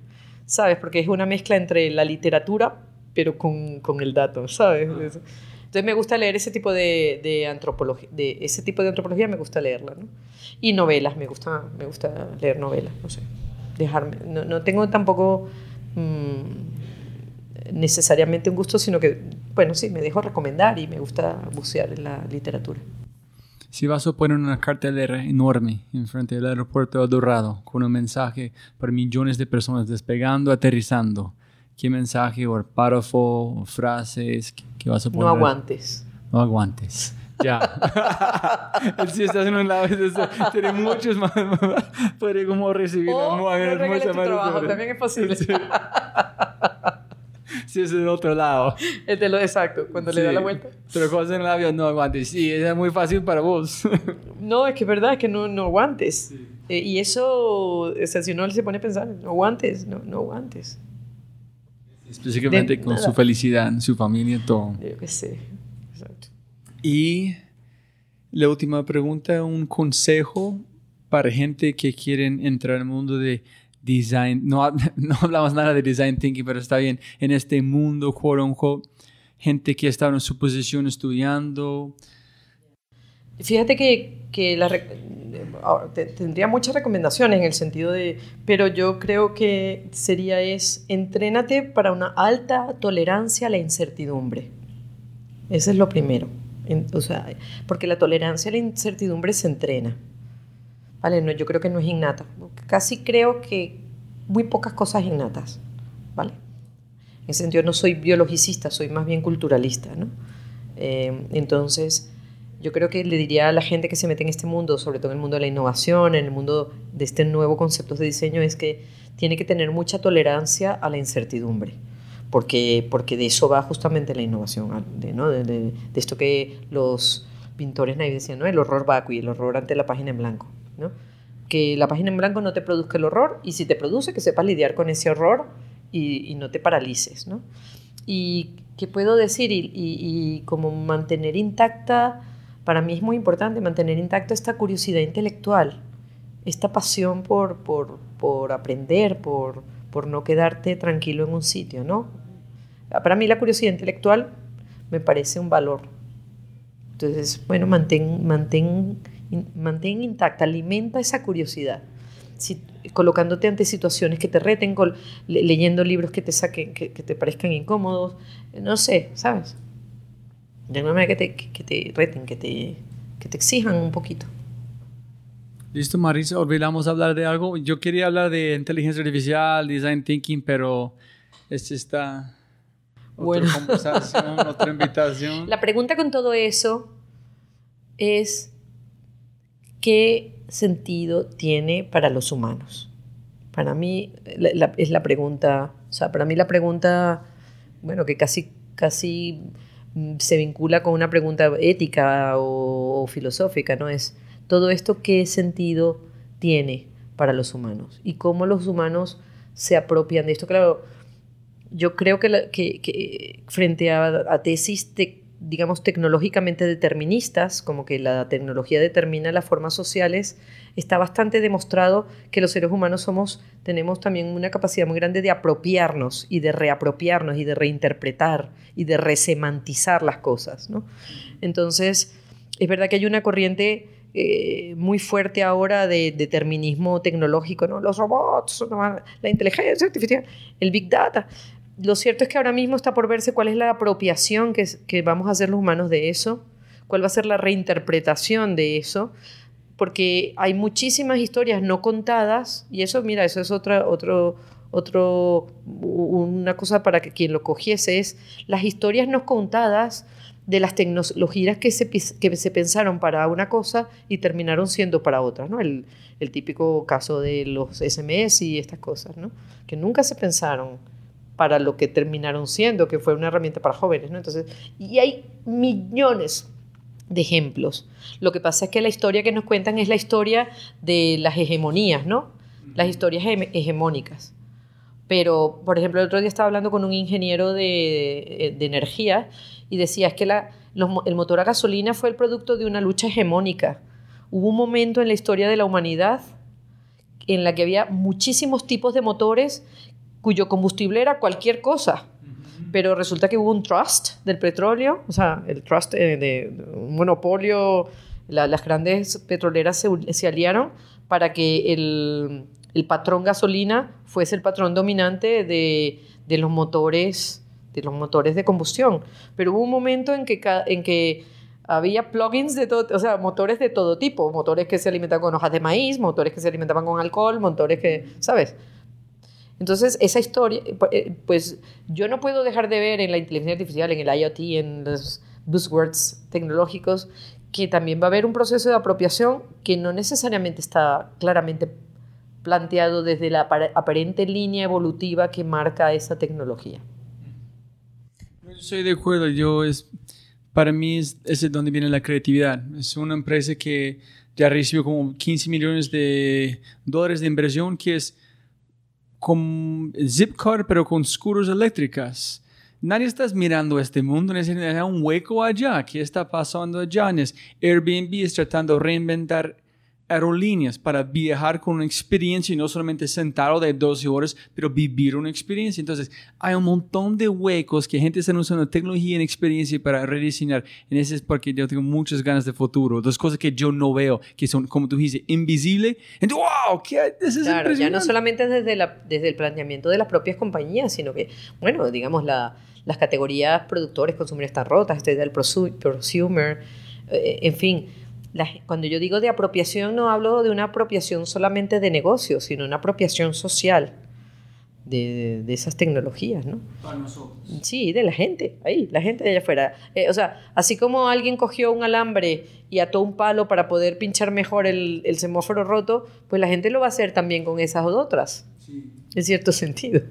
Speaker 3: ¿sabes? Porque es una mezcla entre la literatura, pero con, con el dato, ¿sabes? Entonces me gusta leer ese tipo de, de, antropología, de ese tipo de antropología me gusta leerla, ¿no? Y novelas, me gusta, me gusta leer novelas, no sé, dejarme, no, no tengo tampoco mm, necesariamente un gusto, sino que, bueno, sí, me dejo recomendar y me gusta bucear en la literatura.
Speaker 1: Si vas a poner una cartelera enorme enfrente del aeropuerto de Dorado con un mensaje para millones de personas despegando, aterrizando, ¿qué mensaje o párrafo o frases que vas a poner?
Speaker 3: No aguantes.
Speaker 1: No aguantes. Ya. si estás en un lado, tiene muchos más. Puede como recibir
Speaker 3: o no trabajo, también es posible.
Speaker 1: si es del otro lado.
Speaker 3: Es de lo exacto, cuando le da la vuelta.
Speaker 1: Pero cuando en el avión no aguantes. Sí, es muy fácil para vos.
Speaker 3: no, es que es verdad, es que no, no aguantes. Eh, y eso, o sea, si uno se pone a pensar, no aguantes, no, no aguantes.
Speaker 1: Específicamente con su felicidad, su familia, todo.
Speaker 3: Yo qué sé, exacto.
Speaker 1: Y la última pregunta, un consejo para gente que quieren entrar al mundo de design, no, no hablamos nada de design thinking, pero está bien, en este mundo, quote unquote, gente que está en su posición estudiando.
Speaker 3: Fíjate que, que te- tendría muchas recomendaciones en el sentido de, pero yo creo que sería es, entrénate para una alta tolerancia a la incertidumbre. Ese es lo primero. O sea, porque la tolerancia a la incertidumbre se entrena. ¿Vale? No, yo creo que no es innata. Casi creo que muy pocas cosas innatas. ¿Vale? En ese sentido no soy biologicista, soy más bien culturalista, ¿no? Eh, entonces, yo creo que le diría a la gente que se mete en este mundo, sobre todo en el mundo de la innovación, en el mundo de este nuevo concepto de diseño, es que tiene que tener mucha tolerancia a la incertidumbre, porque, porque de eso va justamente la innovación, de, ¿no? de, esto que los pintores naives decían, ¿no? el horror vacui, el horror ante la página en blanco. Que la página en blanco no te produzca el horror y si te produce, que sepas lidiar con ese horror y, no te paralices. ¿no? Y qué puedo decir, y, y- y como mantener intacta, para mí es muy importante mantener intacta esta curiosidad intelectual, esta pasión por, por, por aprender, por, por no quedarte tranquilo en un sitio, ¿no? Para mí la curiosidad intelectual me parece un valor. Entonces, bueno, mantén, mantén, mantén intacta, alimenta esa curiosidad. Si- colocándote ante situaciones que te reten, col- le- leyendo libros que te saquen, que, que te parezcan incómodos, no sé, ¿sabes? De alguna manera que te, que, te reten, que te, que te exijan un poquito.
Speaker 1: Listo, Marisa, olvidamos hablar de algo. Yo quería hablar de inteligencia artificial, design thinking, pero este está otra
Speaker 3: Bueno.
Speaker 1: conversación, otra invitación.
Speaker 3: La pregunta con todo eso es ¿qué sentido tiene para los humanos? Para mí es la pregunta, o sea, para mí la pregunta, bueno, que casi, casi mm, se vincula con una pregunta ética o, filosófica, ¿no? Es todo esto qué sentido tiene para los humanos y cómo los humanos se apropian de esto. Claro, yo creo que, frente a, a tesis, te- digamos, tecnológicamente deterministas, como que la tecnología determina las formas sociales, está bastante demostrado que los seres humanos somos, tenemos también una capacidad muy grande de apropiarnos y de reapropiarnos y de reinterpretar y de resemantizar las cosas, ¿no? Entonces, es verdad que hay una corriente eh, muy fuerte ahora de determinismo tecnológico, ¿no? Los robots, la inteligencia artificial, el big data. Lo cierto es que ahora mismo está por verse cuál es la apropiación que, vamos a hacer los humanos de eso, cuál va a ser la reinterpretación de eso, porque hay muchísimas historias no contadas y eso, mira, eso es otra, otro, otro, una cosa para que quien lo cogiese es las historias no contadas de las tecnologías que se, que se pensaron para una cosa y terminaron siendo para otra, ¿no? El, el típico caso de los SMS y estas cosas, ¿no? Que nunca se pensaron para lo que terminaron siendo, que fue una herramienta para jóvenes, ¿no? Entonces, y hay millones de ejemplos. Lo que pasa es que la historia que nos cuentan es la historia de las hegemonías, ¿no? Las historias hege- hegemónicas. Pero, por ejemplo, el otro día estaba hablando con un ingeniero de, de energía y decía es que el motor a gasolina fue el producto de una lucha hegemónica. Hubo un momento en la historia de la humanidad en la que había muchísimos tipos de motores cuyo combustible era cualquier cosa. Pero resulta que hubo un trust del petróleo, o sea, el trust eh, de, de un monopolio, la- las grandes petroleras se, se aliaron para que el, el patrón gasolina fuese el patrón dominante de, de los motores de los motores de combustión. Pero hubo un momento en que, en que había plugins de todo, o sea, motores de todo tipo, motores que se alimentaban con hojas de maíz, motores que se alimentaban con alcohol, motores que, ¿sabes? Entonces, esa historia, eh, pues yo no puedo dejar de ver en la inteligencia artificial, en el IoT, en los buzzwords tecnológicos, que también va a haber un proceso de apropiación que no necesariamente está claramente planteado desde la apar- aparente línea evolutiva que marca esa tecnología.
Speaker 1: Yo estoy de acuerdo. Yo es, para mí es, es de donde viene la creatividad. Es una empresa que ya recibió como 15 millones de dólares de inversión, que es con Zipcar, pero con scooters eléctricas. Nadie está mirando este mundo, necesita un hueco allá. ¿Qué está pasando allá? Airbnb es tratando de reinventar aerolíneas para viajar con una experiencia y no solamente sentado de 12 horas, pero vivir una experiencia. Entonces, hay un montón de huecos que gente está usando tecnología y experiencia para rediseñar. En ese es porque yo tengo muchas ganas de futuro. Dos cosas que yo no veo, que son, como tú dices, invisible. Entonces, wow, ¿qué es
Speaker 3: Claro, ya no solamente desde, la, desde el planteamiento de las propias compañías, sino que, bueno, digamos, la, las categorías productores, consumidores están rotas, este del prosumer, eh, en fin cuando yo digo de apropiación, no hablo de una apropiación solamente de negocios, sino una apropiación social de, de, esas tecnologías, ¿no?
Speaker 1: Para nosotros.
Speaker 3: Sí, de la gente, ahí, la gente de allá afuera. Eh, o sea, así como alguien cogió un alambre y ató un palo para poder pinchar mejor el, el semáforo roto, pues la gente lo va a hacer también con esas otras, sí. en cierto sentido.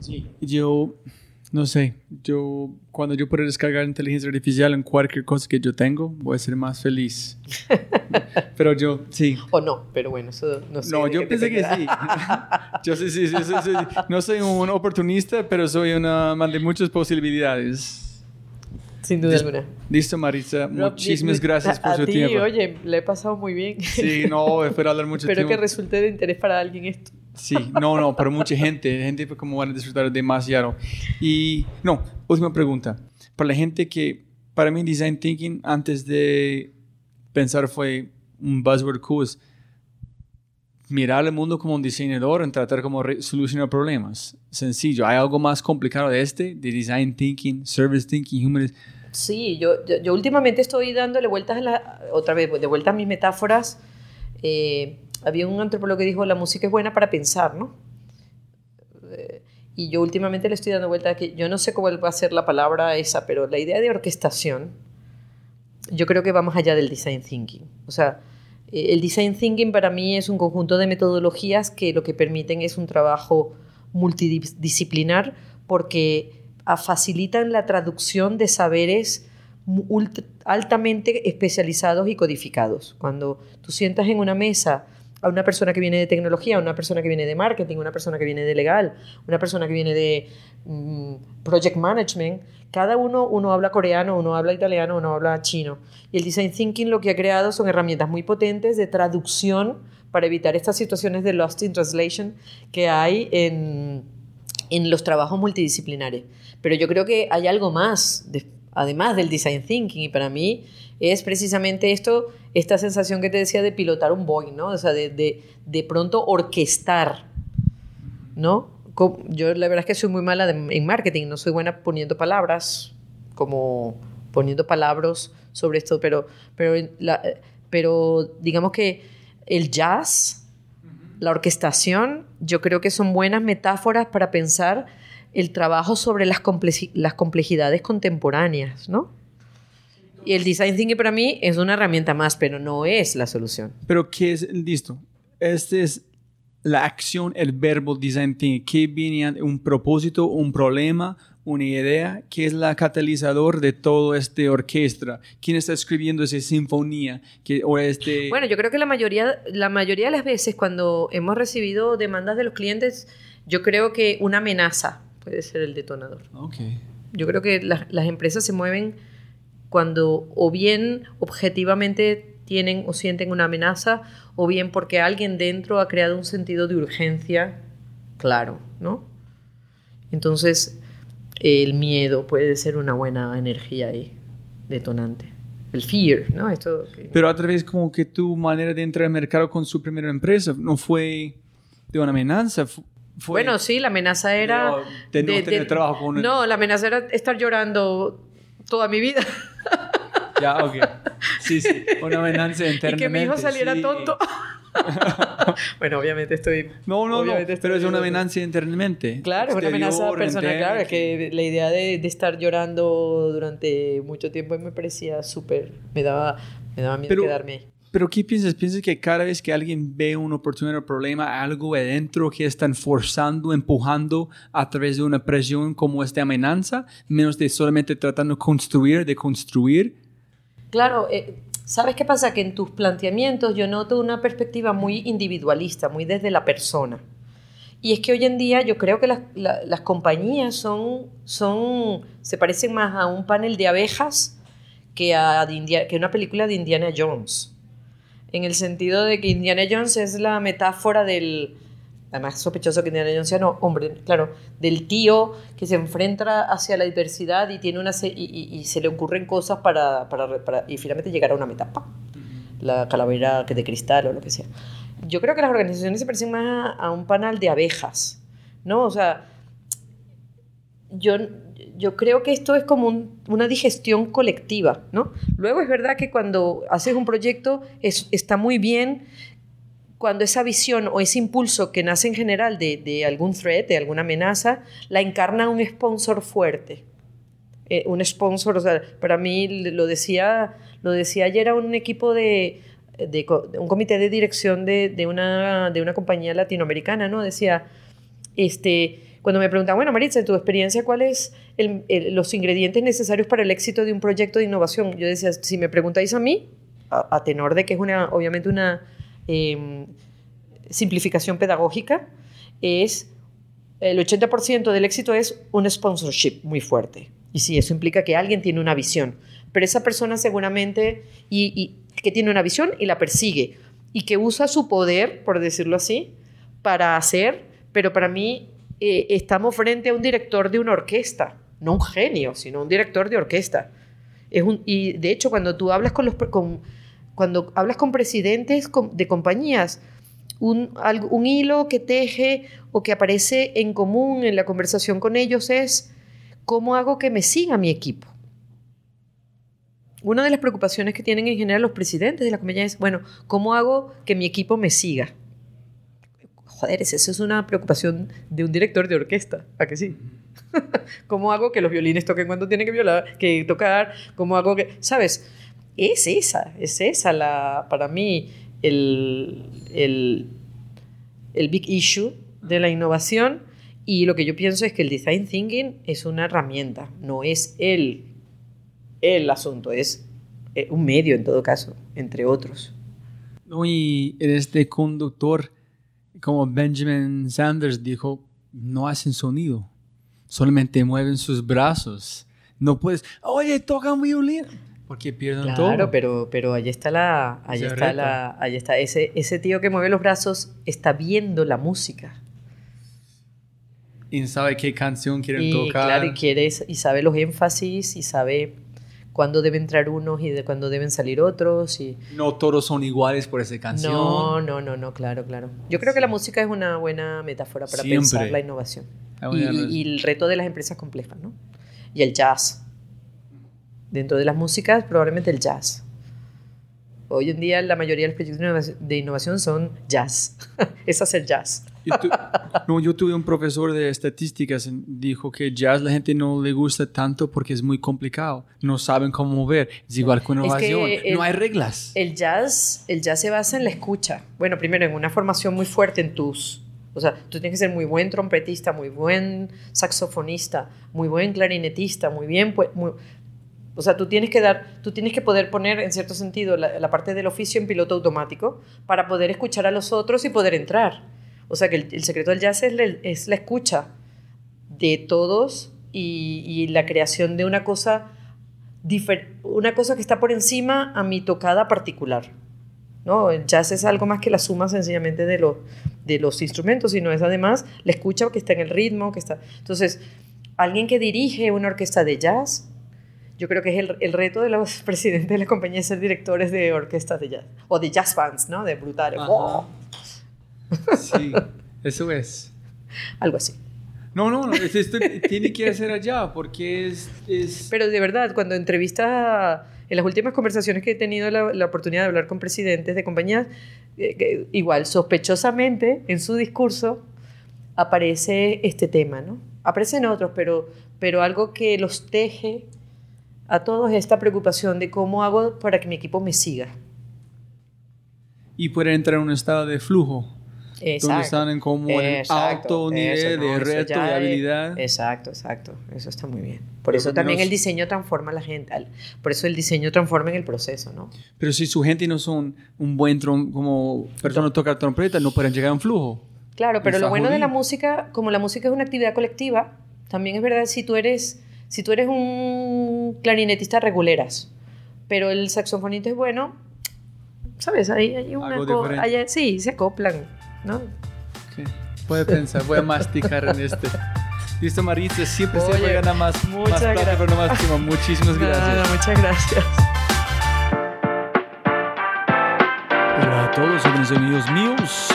Speaker 1: Sí, yo no sé, yo cuando yo pueda descargar inteligencia artificial en cualquier cosa que yo tengo, voy a ser más feliz. pero yo, sí.
Speaker 3: O no, pero bueno, eso no sé.
Speaker 1: No, yo pensé que sí. yo sí, sí, sí, sí, No soy un oportunista, pero soy una man de muchas posibilidades.
Speaker 3: Sin duda alguna.
Speaker 1: Listo, Marisa. Muchísimas gracias por
Speaker 3: a
Speaker 1: su
Speaker 3: ti,
Speaker 1: tiempo.
Speaker 3: Oye, le he pasado muy bien.
Speaker 1: Sí, no, espero hablar mucho
Speaker 3: Espero
Speaker 1: tiempo.
Speaker 3: que resulte de interés para alguien esto.
Speaker 1: Sí, no, no, para mucha gente, gente como van a disfrutar demasiado. Y no, última pregunta. Para la gente que, para mí, design thinking antes de pensar fue un buzzword cool, mirar el mundo como un diseñador en tratar como solucionar problemas. Sencillo. ¿Hay algo más complicado de este? De design thinking, service thinking, human.
Speaker 3: Sí, yo, yo, yo últimamente estoy dándole vueltas a la, otra vez, de vuelta a mis metáforas. Eh, había un antropólogo que dijo, la música es buena para pensar, ¿no? Eh, y yo últimamente le estoy dando vuelta a que yo no sé cómo va a ser la palabra esa, pero la idea de orquestación, yo creo que va más allá del design thinking. O sea, eh, el design thinking para mí es un conjunto de metodologías que lo que permiten es un trabajo multidisciplinar porque facilitan la traducción de saberes altamente especializados y codificados. Cuando tú sientas en una mesa a una persona que viene de tecnología, a una persona que viene de marketing, una persona que viene de legal, una persona que viene de mm, project management. Cada uno, uno habla coreano, uno habla italiano, uno habla chino. Y el design thinking lo que ha creado son herramientas muy potentes de traducción para evitar estas situaciones de lost in translation que hay en, en los trabajos multidisciplinares. Pero yo creo que hay algo más, además del design thinking, y para mí es precisamente esto, esta sensación que te decía de pilotar un Boeing, ¿no? O sea, de, de, de pronto orquestar, ¿no? Yo la verdad es que soy muy mala en marketing, no soy buena poniendo palabras, como poniendo palabras sobre esto, pero, pero, la, pero digamos que el jazz, la orquestación, yo creo que son buenas metáforas para pensar el trabajo sobre las, las complejidades contemporáneas, ¿no? Y el design thinking para mí es una herramienta más, pero no es la solución.
Speaker 1: Pero ¿qué es? Listo. Este es la acción, el verbo design thinking. ¿Qué viene? Un propósito, un problema, una idea. ¿Qué es la catalizador de todo este orquesta? ¿Quién está escribiendo esa sinfonía? ¿Qué, o este...
Speaker 3: Bueno, yo creo que la mayoría, la mayoría de las veces cuando hemos recibido demandas de los clientes, yo creo que una amenaza puede ser el detonador.
Speaker 1: Okay.
Speaker 3: Yo creo que las, las empresas se mueven cuando o bien objetivamente tienen o sienten una amenaza o bien porque alguien dentro ha creado un sentido de urgencia claro, ¿no? Entonces, el miedo puede ser una buena energía ahí, detonante. El fear, ¿no? Esto
Speaker 1: Pero a través como que tu manera de entrar al mercado con su primera empresa no fue de una amenaza, fue
Speaker 3: bueno, sí, la amenaza era...
Speaker 1: De, no tener trabajo con...
Speaker 3: No, la amenaza era estar llorando toda mi vida.
Speaker 1: Ya, ok. Sí, sí. Una amenaza internamente.
Speaker 3: Y que mi hijo saliera tonto. bueno, obviamente estoy.
Speaker 1: No, no, no. pero es una amenaza internamente.
Speaker 3: Claro, es una amenaza personal. Claro, es que la idea de, de, estar llorando durante mucho tiempo me parecía súper. Me daba, me daba miedo quedarme ahí.
Speaker 1: Pero ¿qué piensas? ¿Piensas que cada vez que alguien ve una oportunidad o problema, algo adentro que están forzando, empujando a través de una presión como esta amenaza, menos de solamente tratando de construir, de construir?
Speaker 3: Claro, eh, ¿sabes qué pasa? Que en tus planteamientos yo noto una perspectiva muy individualista, muy desde la persona. Y es que hoy en día yo creo que las, las compañías son, son, se parecen más a un panel de abejas que a que una película de Indiana Jones. En el sentido de que Indiana Jones es la metáfora del, además sospechoso que Indiana Jones sea, no, hombre, claro, del tío que se enfrenta hacia la diversidad y, tiene una, y, y, se le ocurren cosas para, para, para, y finalmente llegar a una metapa, la calavera de cristal o lo que sea. Yo creo que las organizaciones se parecen más a, a un panal de abejas, ¿no? O sea, yo yo creo que esto es como una digestión colectiva, ¿no? Luego es verdad que cuando haces un proyecto es, está muy bien cuando esa visión o ese impulso que nace en general de, algún threat, de alguna amenaza, la encarna un sponsor fuerte. Eh, un sponsor, o sea, para mí lo decía, lo decía ayer a un equipo de, de, un comité de dirección de, de, una, de una compañía latinoamericana, ¿no? Decía, este, cuando me preguntan, bueno, Maritza, en tu experiencia, ¿cuáles los ingredientes necesarios para el éxito de un proyecto de innovación? Yo decía, si me preguntáis a mí, a, tenor de que es una, obviamente una em, simplificación pedagógica, es el 80% del éxito es un sponsorship muy fuerte. Y sí, eso implica que alguien tiene una visión. Pero esa persona seguramente, y que tiene una visión y la persigue, y que usa su poder, por decirlo así, para hacer, pero para mí eh, estamos frente a un director de una orquesta, no un genio, sino un director de orquesta. Es un, y de hecho, cuando tú hablas con los con, cuando hablas con presidentes de compañías, un, un hilo que teje o que aparece en común en la conversación con ellos es cómo hago que me siga mi equipo. Una de las preocupaciones que tienen en general los presidentes de la compañía es, bueno, ¿cómo hago que mi equipo me siga? Joder, eso es una preocupación de un director de orquesta, ¿a que sí? ¿Cómo hago que los violines toquen cuando tienen que violar, que tocar? ¿Cómo hago que, sabes? Es esa, es esa la, para mí el, el, el big issue de la innovación y lo que yo pienso es que el design thinking es una herramienta, no es el, el asunto, es eh, un medio en todo caso, entre otros.
Speaker 1: Y este conductor como Benjamin Sanders dijo, no hacen sonido, solamente mueven sus brazos. No puedes, oye, toca un violín. Porque pierden todo.
Speaker 3: Claro, pero, pero ahí está la. Ahí está la. Ahí está. Ese, ese tío que mueve los brazos está viendo la música.
Speaker 1: Y sabe qué canción quieren tocar.
Speaker 3: Claro, y, quiere, y sabe los énfasis y sabe cuándo deben entrar unos y de cuándo deben salir otros. Y...
Speaker 1: No todos son iguales por esa canción.
Speaker 3: No, no, no, no, claro, claro. Yo creo que la música es una buena metáfora para pensar la innovación. Y, y, el reto de las empresas complejas, ¿no? Y el jazz. Dentro de las músicas, probablemente el jazz. Hoy en día la mayoría de los proyectos de innovación son jazz. es hacer jazz.
Speaker 1: Yo, no, yo tuve un profesor de estadísticas dijo que jazz la gente no le gusta tanto porque es muy complicado. No saben cómo mover. Es igual con innovación. no hay reglas.
Speaker 3: El jazz, el jazz se basa en la escucha. Bueno, primero en una formación muy fuerte en tus... O sea, tú tienes que ser muy buen trompetista, muy buen saxofonista, muy buen clarinetista, muy bien... Pues, o sea, tú tienes que dar, tú tienes que poder poner, en cierto sentido, la, la parte del oficio en piloto automático para poder escuchar a los otros y poder entrar. O sea que el, secreto del jazz es, la escucha de todos y, la creación de una cosa, una cosa que está por encima a mi tocada particular. ¿no? El jazz es algo más que la suma sencillamente de, de los instrumentos, sino es además la escucha que está en el ritmo, que está... Entonces, alguien que dirige una orquesta de jazz, yo creo que es el, reto de los presidentes de la compañía ser directores de orquestas de jazz, o de jazz bands, ¿no? De brutales.
Speaker 1: Sí, eso es.
Speaker 3: Algo así.
Speaker 1: No, no, no esto tiene que ser allá porque es, es...
Speaker 3: Pero de verdad, cuando entrevistas, en las últimas conversaciones que he tenido la, oportunidad de hablar con presidentes de compañías, eh, igual, sospechosamente, en su discurso aparece este tema, ¿no? Aparecen otros, pero, pero algo que los teje a todos es esta preocupación de cómo hago para que mi equipo me siga.
Speaker 1: Y puede entrar en un estado de flujo donde están en como en alto nivel de reto y habilidad.
Speaker 3: exacto, exacto. Eso está muy bien. Por eso también el diseño transforma a la gente. Por eso el diseño transforma en el proceso, ¿no?
Speaker 1: Pero si su gente no son un buen trom como persona tocar trompeta, no pueden llegar a un flujo.
Speaker 3: Claro, pero lo bueno de la música, como la música es una actividad colectiva, también es verdad si tú eres, si tú eres un clarinetista reguleras, pero el saxofonista es bueno, ¿sabes? Ahí hay una
Speaker 4: Algo diferente.
Speaker 3: hay- sí, se acoplan, ¿no?
Speaker 4: Sí, Puede pensar, voy a masticar en este. Listo, Maritza, siempre,
Speaker 3: Oye,
Speaker 4: siempre gana más,
Speaker 3: muchas
Speaker 4: más plata, pero no más tiempo. Muchísimas gracias.
Speaker 3: Nada, muchas gracias.
Speaker 4: Hola a todos, jóvenes amigos míos.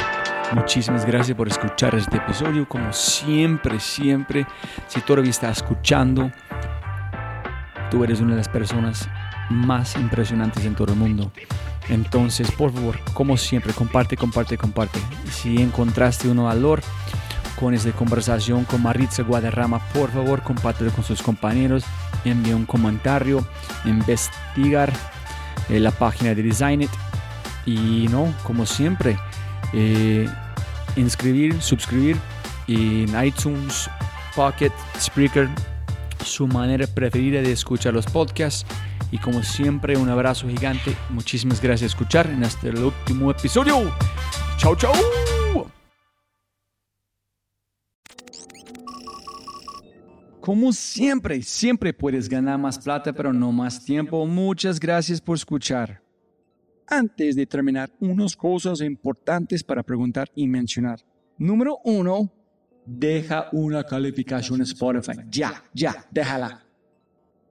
Speaker 4: Muchísimas gracias por escuchar este episodio. Como siempre, siempre, si todavía estás escuchando, tú eres una de las personas más impresionantes en todo el mundo. Entonces, por favor, como siempre, comparte, comparte, comparte. Si encontraste un valor con esta conversación con Maritza Guadarrama, por favor, compártelo con sus compañeros. Envía un comentario, investigar eh, la página de Design It y no, como siempre, eh, inscribir, suscribir en iTunes, Pocket, Spreaker, su manera preferida de escuchar los podcasts. Y como siempre, un abrazo gigante. Muchísimas gracias por escuchar en este último episodio. Chao, chao.
Speaker 1: Como siempre, siempre puedes ganar más plata, pero no más tiempo. Muchas gracias por escuchar. Antes de terminar, unas cosas importantes para preguntar y mencionar. Número uno, deja una calificación Spotify. Ya, ya, déjala.